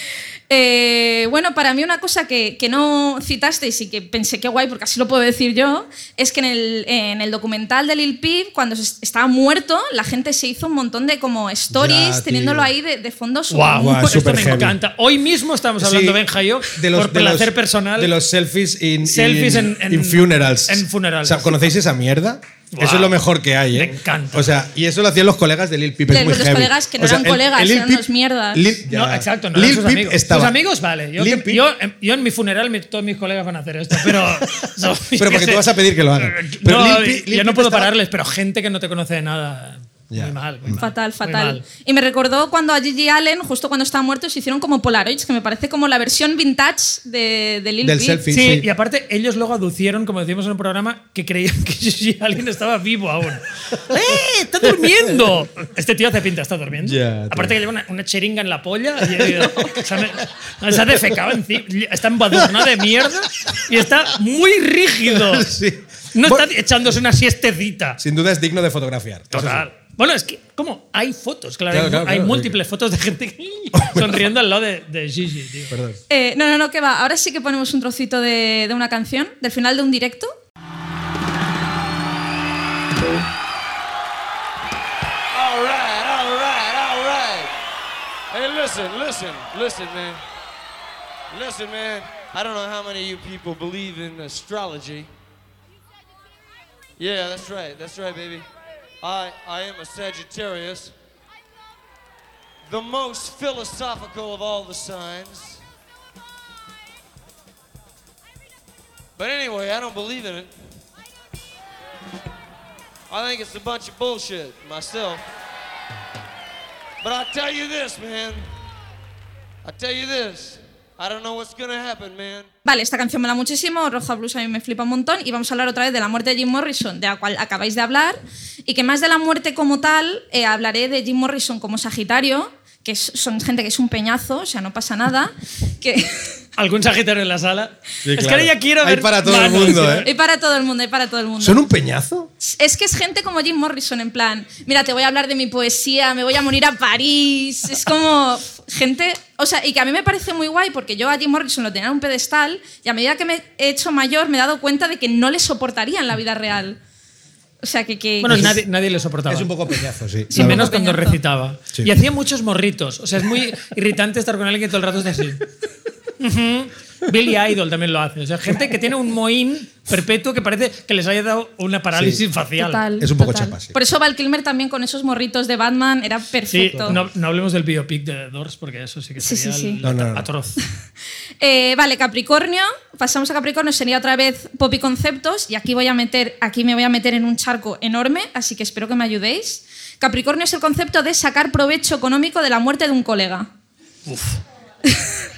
Eh, bueno, para mí una cosa que, que no citasteis y que pensé que guay, porque así lo puedo decir yo, es que en el, en el documental de Lil Peep, cuando estaba muerto, la gente se hizo un montón de como stories Ya, teniéndolo ahí de, de fondo. Guau, Guau, esto súper me heavy. encanta. Hoy mismo estamos hablando, Sí, Benja y yo, de los, por de los- placer personal. De los selfies in, Selfies in- en- en- in funerals. en funerals. O sea, ¿conocéis esa mierda? Eso es lo mejor que hay, ¿eh? Me encanta. O sea, y eso lo hacían los colegas de Lil Peep. es muy los heavy. colegas que no O sea, eran el- colegas, el Lil eran Peep- unos mierdas. Lil- No, exacto, no Lil eran sus Peep amigos. estaba. Sus amigos, vale. Yo, Lil que- Peep- yo, yo en mi funeral mi- todos mis colegas van a hacer esto, pero. no, Pero porque que tú vas a pedir que lo hagan. Pero no, Lil Peep- Lil yo no puedo estaba- pararles, pero gente que no te conoce de nada. Ya. Muy mal, muy mal. Fatal, Muy fatal. mal. Y me recordó cuando a Gigi Allen, justo cuando estaba muerto, se hicieron como Polaroids, que me parece como la versión vintage de, de Lil Del selfie. Sí, Sí. y aparte ellos luego aducieron, como decíamos en un programa, que creían que Gigi Allen estaba vivo aún. ¡Eh! ¡Está durmiendo! Este tío hace pinta, está durmiendo. Tío. aparte que lleva una, una cheringa en la polla y dicho, se, ha, me- se ha defecado encima. Está embadurnado de mierda y está muy rígido. Sí. No Bueno, está echándose una siestecita. Sin duda es digno de fotografiar. eso Total. Bueno, es que, ¿cómo? Hay fotos, claro. Claro, hay, claro, hay claro. múltiples fotos de gente sonriendo al lado de, de Gigi, tío. sí. Perdón. Eh, no, no, no, que va. Ahora sí que ponemos un trocito de, de una canción, del final de un directo. All right, all right, all right. Hey, listen, listen, listen, man. Listen, man. I don't know how many of you people believe in astrology. Yeah, that's right, that's right, baby. I, I am a Sagittarius, the most philosophical of all the signs. But anyway, I don't believe in it. I think it's a bunch of bullshit myself. But I tell you this, man. I tell you this. Vale, esta canción me da muchísimo, Roja Blues a mí me flipa un montón y vamos a hablar otra vez de la muerte de Jim Morrison, de la cual acabáis de hablar, y que más de la muerte como tal, eh, hablaré de Jim Morrison como Sagitario, que es- son gente que es un peñazo, o sea, no pasa nada, que... ¿Algún sagitario en la sala? Sí, es que ahora ya quiero Hay ver para todo el manos, mundo, tío. ¿eh? Hay para todo el mundo, hay para todo el mundo. ¿Son un peñazo? Es que es gente como Jim Morrison, en plan, mira, te voy a hablar de mi poesía, me voy a morir a París. Es como gente. O sea, y que a mí me parece muy guay porque yo a Jim Morrison lo tenía en un pedestal y a medida que me he hecho mayor me he dado cuenta de que no le soportaría en la vida real. O sea, que. que Bueno, que- nadie, nadie le soportaba. Es un poco peñazo, sí. Sí, La menos cuando recitaba. Sí. Y hacía muchos morritos. O sea, es muy irritante estar con alguien que todo el rato está así. Ujú. Billy Idol también lo hace. O sea, gente que tiene un mohín perpetuo que parece que les haya dado una parálisis Sí. facial. Total, Es un poco total. chapa, sí. Por eso Val Kilmer también con esos morritos de Batman era Sí, perfecto. no, no hablemos del biopic de Doors porque eso sí que sería sí, sí. el- No, no, no. atroz. Eh, vale, Capricornio. Pasamos a Capricornio, sería otra vez pop y conceptos. Y aquí, voy a meter, aquí me voy a meter en un charco enorme, así que espero que me ayudéis. Capricornio es el concepto de sacar provecho económico de la muerte de un colega.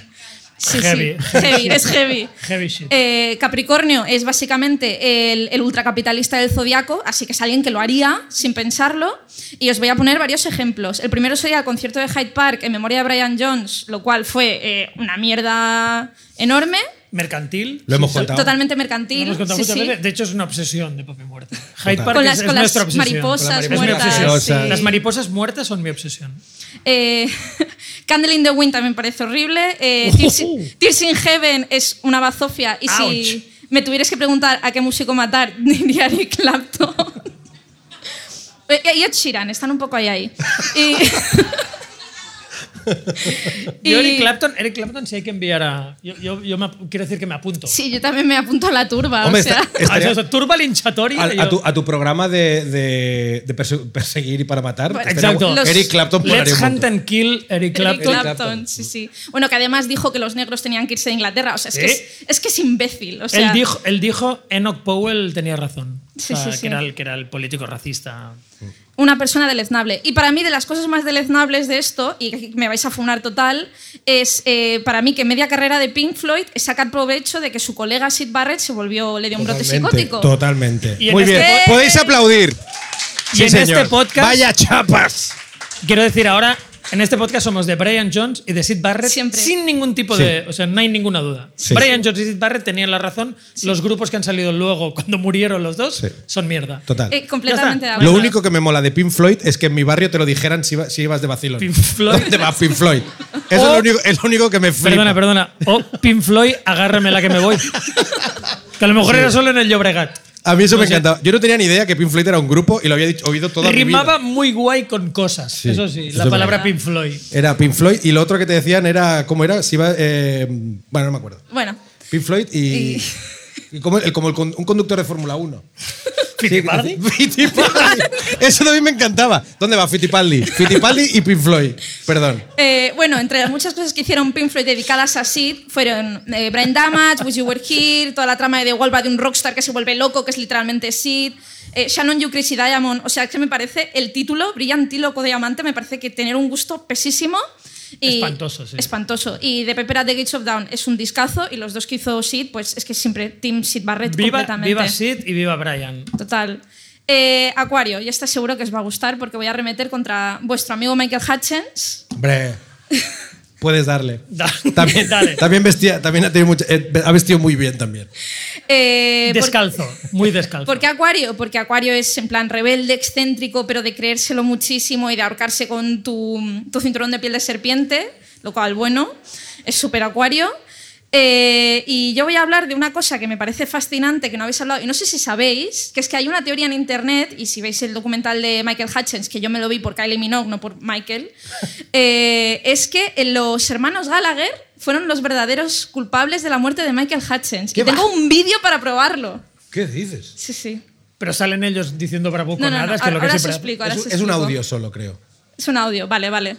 Sí, Heavy. sí, heavy, es heavy. Heavy shit. Eh, Capricornio es básicamente el, el ultracapitalista del zodiaco, así que es alguien que lo haría sin pensarlo. Y os voy a poner varios ejemplos. El primero sería el concierto de Hyde Park en memoria de Brian Jones, lo cual fue eh, una mierda enorme, Mercantil. Lo hemos Sí, contado. totalmente Lo mercantil. hemos contado sí, muchas sí. veces. De hecho, es una obsesión de Poppy Muerte. Hyde Park Con es, las, es con nuestra las obsesión. mariposas Con la muertas. sí. Las mariposas muertas son mi obsesión. Eh, Candle in the Wind también parece horrible. Eh, Tears, in- Tears in Heaven es una bazofia. Y si me tuvierais que preguntar a qué músico matar, diría Eric Clapton. Eh, y Ed Sheeran, están un poco ahí ahí. Y, Yo, Eric Clapton, Eric Clapton, si hay que enviar a. Yo, yo, yo me quiero decir que me apunto. sí, yo también me apunto a la turba. Hombre, o sea, está- estaría- Ah, eso, Turba linchatoria. a, a tu, a tu programa de, de- de perse- perseguir y para matar. Bueno, Exacto. Los- Eric Clapton Let's un hunt and kill Eric Eric Clapton. Clapton, Clapton. sí, sí. Bueno, que además dijo que los negros tenían que irse de Inglaterra. O sea, es, que, ¿Sí? es, es que es imbécil. O sea, él, dijo, él dijo, Enoch Powell tenía razón. Sí, O sea, sí, sí. Que, era el, que era el político racista. Una persona deleznable. Y para mí, de las cosas más deleznables de esto, y que me vais a funar total, es eh, para mí que media carrera de Pink Floyd es sacar provecho de que su colega Sid Barrett se volvió, le dio un brote psicótico. Totalmente. Y Muy este bien. po- Podéis aplaudir. Y Sí, en señor. este podcast. Vaya chapas. Quiero decir ahora, en este podcast somos de Brian Jones y de Sid Barrett Siempre. sin ningún tipo Sí. de. O sea, no hay ninguna duda. Sí. Brian Jones y Sid Barrett tenían la razón. Los grupos que han salido luego, cuando murieron los dos, Sí. son mierda. Total. Eh, completamente de acuerdo. Lo único que me mola de Pink Floyd es que en mi barrio te lo dijeran si, iba- si ibas de vacilón. Pink Floyd. ¿Dónde va Pink Floyd? Eso O- es, lo único, es lo único que me flipa. Perdona, perdona. O Pink Floyd, agárrame la que me voy. Que a lo mejor era solo en el Llobregat. A mí eso No me sé. encantaba. Yo no tenía ni idea que Pink Floyd era un grupo y lo había dicho- oído toda mi Rimaba vida. muy guay con cosas. Sí, eso sí, eso la es palabra verdad. Pink Floyd. Era Pink Floyd y lo otro que te decían era. ¿Cómo era? Si iba. eh, bueno, no me acuerdo. Bueno, Pink Floyd y. y como, el, como el con- un conductor de Fórmula 1. ¿Fittipaldi? Fittipaldi. Eso también me encantaba. ¿Dónde va Fittipaldi? Fittipaldi y Pink Floyd. Perdón. eh, bueno, entre las muchas cosas que hicieron Pink Floyd dedicadas a Sid fueron eh, Brain Damage, Wish You Were Here, toda la trama de The Wall va de un rockstar que se vuelve loco, que es literalmente Sid. Eh, Shannon You Crazy Diamond, o sea, que me parece el título, Brillantíloco Diamante, me parece que tener un gusto pesísimo. Y Espantoso, sí. Espantoso. Y de Pepper at the Gates of Dawn es un discazo y los dos que hizo Sid, pues es que siempre Team Sid Barrett Viva, completamente. viva Sid y viva Brian. Total. Eh, Acuario, ya está seguro que os va a gustar porque voy a remeter contra vuestro amigo Michael Hutchins. Hombre, puedes darle. Da- También, Dale. también vestía, también ha, tenido mucha- eh, ha vestido muy bien también. Eh, por- Descalzo, muy descalzo. ¿Por qué Acuario? Porque Acuario es en plan rebelde, excéntrico, pero de creérselo muchísimo y de ahorcarse con tu, tu cinturón de piel de serpiente, lo cual, bueno, es súper Acuario. Eh, y yo voy a hablar de una cosa que me parece fascinante, que no habéis hablado, y no sé si sabéis, que es que hay una teoría en internet, y si veis el documental de Michael Hutchins, que yo me lo vi por Kylie Minogue, no por Michael, eh, es que los hermanos Gallagher fueron los verdaderos culpables de la muerte de Michael Hutchins. ¿Qué Y tengo va? un vídeo para probarlo. ¿Qué dices? Sí, sí. Pero salen ellos diciendo No, no, no, bravuconadas, que es lo que ahora siempre... explico, ahora Es, os es un explico. audio solo, creo. Es un audio, vale, vale.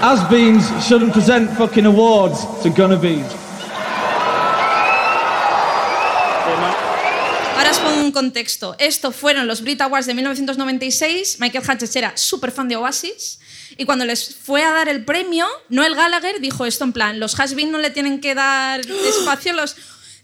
Has-beens shouldn't present fucking awards to gonna-bees. Ahora os pongo un contexto. Esto fueron los Brit Awards de 1996. Michael Hutchins era súper fan de Oasis. Y cuando les fue a dar el premio, Noel Gallagher dijo esto en plan, los has no le tienen que dar espacio los,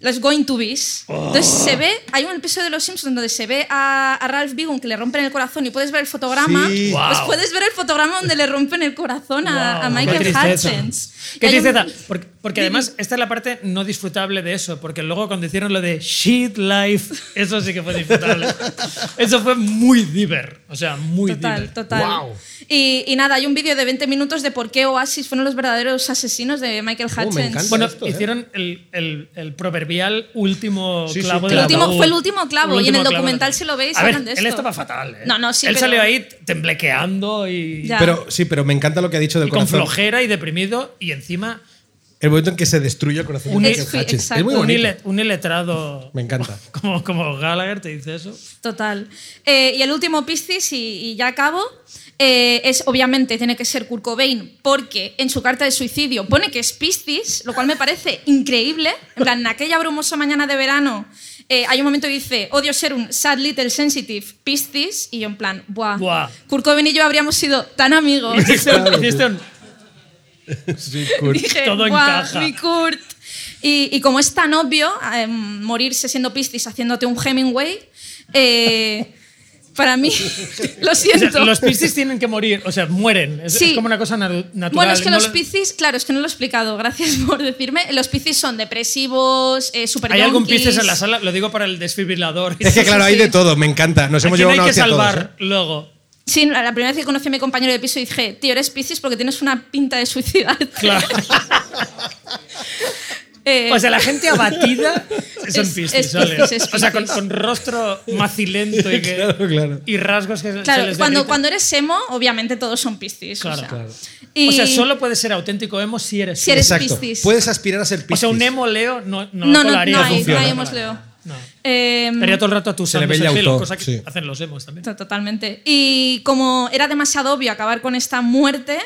los going to be's. Entonces se ve, hay un episodio de Los Simpsons donde se ve a, a Ralph Bigun que le rompen el corazón y puedes ver el fotograma. Sí. Pues Wow. puedes ver el fotograma donde le rompen el corazón a, a Wow, Michael qué tristeza. Hutchins. Qué hay un- tristeza. Porque, porque además, esta es la parte no disfrutable de eso. Porque luego, cuando hicieron lo de Shit Life, eso sí que fue disfrutable. eso fue muy diver. O sea, muy Total, diver. total. Wow. Y, y nada, hay un vídeo de 20 minutos de por qué Oasis fueron los verdaderos asesinos de Michael Oh, Hutchins. Bueno, hicieron el, el- el proverbial último Sí, sí, clavo el del último, fue el último clavo y en último el clavo del documental si lo veis A ver, de él estaba fatal. ¿eh? No, no, sí, Él pero- salió ahí temblequeando y, Ya. Pero sí, pero me encanta lo que ha dicho del y con corazón. flojera y deprimido y encima El momento en que se destruye el corazón de Michael Hutchins. Es muy un, bonito. un iletrado Me encanta. como, como Gallagher te dice eso. Total. Eh, y el último Piscis, y, y ya acabo, eh, es obviamente tiene que ser Kurt Cobain, porque en su carta de suicidio pone que es Piscis, lo cual me parece increíble. En plan, en aquella brumosa mañana de verano, eh, hay un momento que dice, odio ser un sad little sensitive Piscis, y yo en plan, buah. Buah. Kurt Cobain y yo habríamos sido tan amigos. Sí, Dije, Todo "Buah, encaja. mi Kurt. Y, y como es tan obvio eh, morirse siendo Piscis haciéndote un Hemingway, eh, para mí, lo O sea, siento. los Piscis tienen que morir, o sea, mueren. Es, Sí. es como una cosa natu- natural. Bueno, es que no los lo- Piscis, claro, es que no lo he explicado, gracias por decirme. Los Piscis son depresivos, eh, super Hay algún. Piscis en la sala, lo digo para el desfibrilador. Es que claro, hay de todo, me encanta. Nos ¿A hemos llevado hay una que salvar ¿eh? luego? Sí, la primera vez que conocí a mi compañero de piso dije, tío, eres Piscis porque tienes una pinta de suicidarte. Claro. Eh, O sea, la gente abatida son Es- Piscis, es ¿vale? Piscis, es O sea, con, con rostro macilento y, que, Claro, claro. y rasgos que se Claro, les cuando, cuando eres emo, obviamente todos son Piscis. Claro, o sea. claro. Y- O sea, solo puedes ser auténtico emo si eres Si eres Exacto. Piscis. Puedes aspirar a ser Piscis. O sea, un emo Leo no, no, No, no, no hay, no hay emos Leo. Eh, todo el rato Se le el el pelo, autor, cosa que sí. hacen los emos también. To- Totalmente. Y como era demasiado obvio acabar con esta muerte,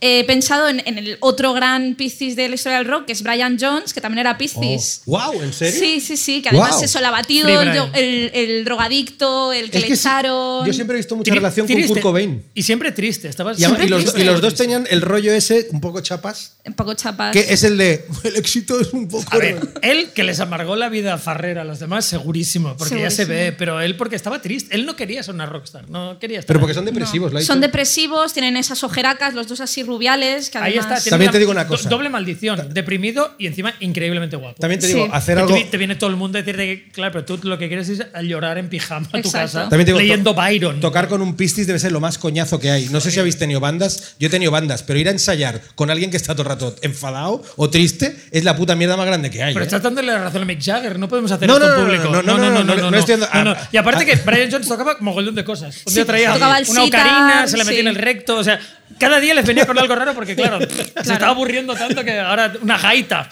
he pensado en, en el otro gran Piscis de la historia del rock, que es Brian Jones, que también era Piscis. wow, ¿en serio? Sí, sí, sí, que además Guau. eso, el abatido, el, el- el drogadicto, el que Es le que sí, echaron. yo siempre he visto mucha Tri- relación con triste. Kurt Cobain. Y siempre triste. Estabas Y, siempre y los, triste. y los dos tenían el rollo ese, un poco chapas, Un poco chapas. que es el de el éxito es un poco. A ver, él que les amargó la vida farrera a los demás, segurísimo, porque ya se ve, pero él porque estaba triste. Él no quería ser una rockstar, no quería estar Pero ahí. porque son depresivos, ha Son depresivos, tienen esas ojeracas, los dos así rubiales. Que Ahí está. También te digo una cosa. Doble maldición. Deprimido y encima increíblemente guapo. También te digo, Sí. hacer algo. te, vi- te viene todo el mundo a decirte que, claro, pero tú lo que quieres es llorar en pijama a tu Exacto. casa También te digo, leyendo to- Byron. Tocar con un pistis debe ser lo más coñazo que hay. No sé si habéis tenido bandas. Yo he tenido bandas, pero ir a ensayar con alguien que está todo el rato enfadado o triste es la puta mierda más grande que hay. Pero ¿eh? estás dándole la razón a Mick Jagger, no podemos hacer No, esto no, en no, público. No, no, no, no, no, no estoy dando- no, no. Y aparte que Brian Jones tocaba mogollón de cosas. Un día traía tocaba el una sitar, ocarina, se la metía sí. en el recto, o sea, Cada día les venía con algo raro porque, claro, se estaba aburriendo tanto que ahora una gaita.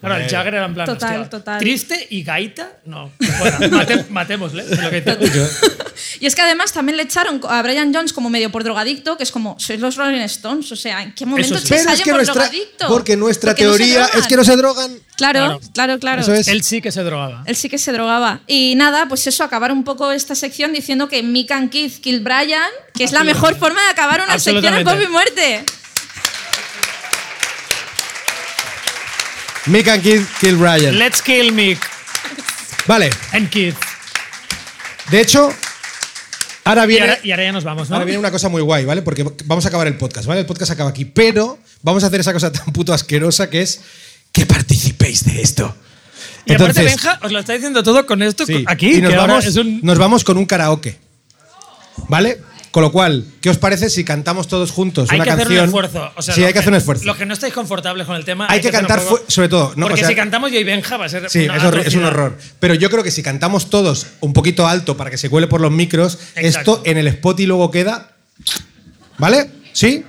Claro, el Jagger era en plan. Total, hostia, total. Triste y gaita, no. Bueno, mate- matémosle. lo que. Y es que además también le echaron a Brian Jones como medio por drogadicto, que es como, sois los Rolling Stones, o sea, ¿en qué momento sí. Pero a es que por nuestra- drogadicto? porque nuestra Porque no teoría drogan. es que no se drogan. Claro, claro, claro. Eso es. Él sí que se drogaba. Él sí que se drogaba. Y nada, pues eso, acabar un poco esta sección diciendo que Mick and Keith kill Brian, que es la mejor forma de acabar una sección Absolutamente. Pop y Muerte. Mick and Kid Kill Brian. Let's kill Mick Vale. and Keith. De hecho, ahora Y viene. ahora, y ahora ya nos vamos, ¿no? Ahora viene una cosa muy guay, ¿vale? Porque vamos a acabar el podcast, ¿vale? El podcast acaba aquí. Pero vamos a hacer esa cosa tan puto asquerosa que es que participéis de esto. Y aparte, Benja os lo está diciendo todo con esto Sí, aquí, y nos que ahora vamos, es un. nos vamos con un karaoke. ¿Vale? Con lo cual, ¿qué os parece si cantamos todos juntos Hay una que hacer canción? un esfuerzo. O sea, sí, hay que hacer un esfuerzo. Los que no estáis confortables con el tema. Hay que hacer un cantar, sobre todo. No, Porque o sea, si cantamos yo y Benja va a ser. Sí, una es, es un horror. Pero yo creo que si cantamos todos un poquito alto para que se cuele por los micros, Exacto. esto en el spot y luego queda. ¿Vale? ¿Sí?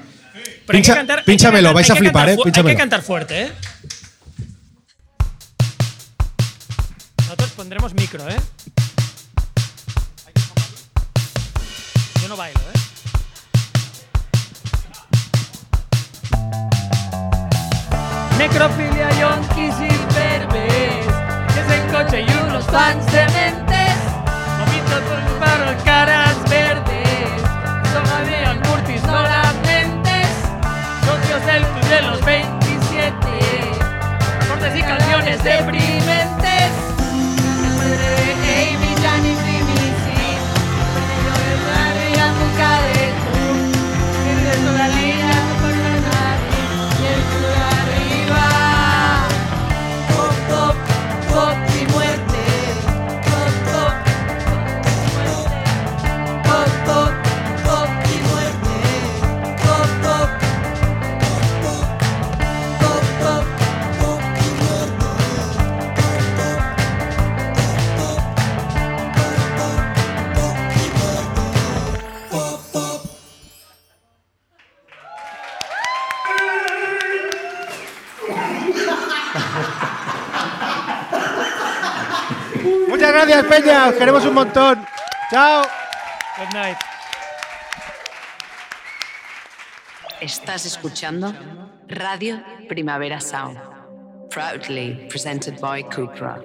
Pero hay que Pincha- hay que pínchamelo, cantar- vais a que flipar, ¿eh? Hay que cantar fuerte, ¿eh? Nosotros pondremos micro, ¿eh? No bailo, ¿eh? Necrofilia, yonkis y verbes Que es el coche y unos fans dementes Vomito por paro, caras verdes Todavía Curtis, no lamentes Socios del club de los 27 Cortes y canciones deprimentes gracias, Peña. Os queremos un montón. Chao. Good night. Estás escuchando Radio Primavera Sound. Proudly presented by Cupra.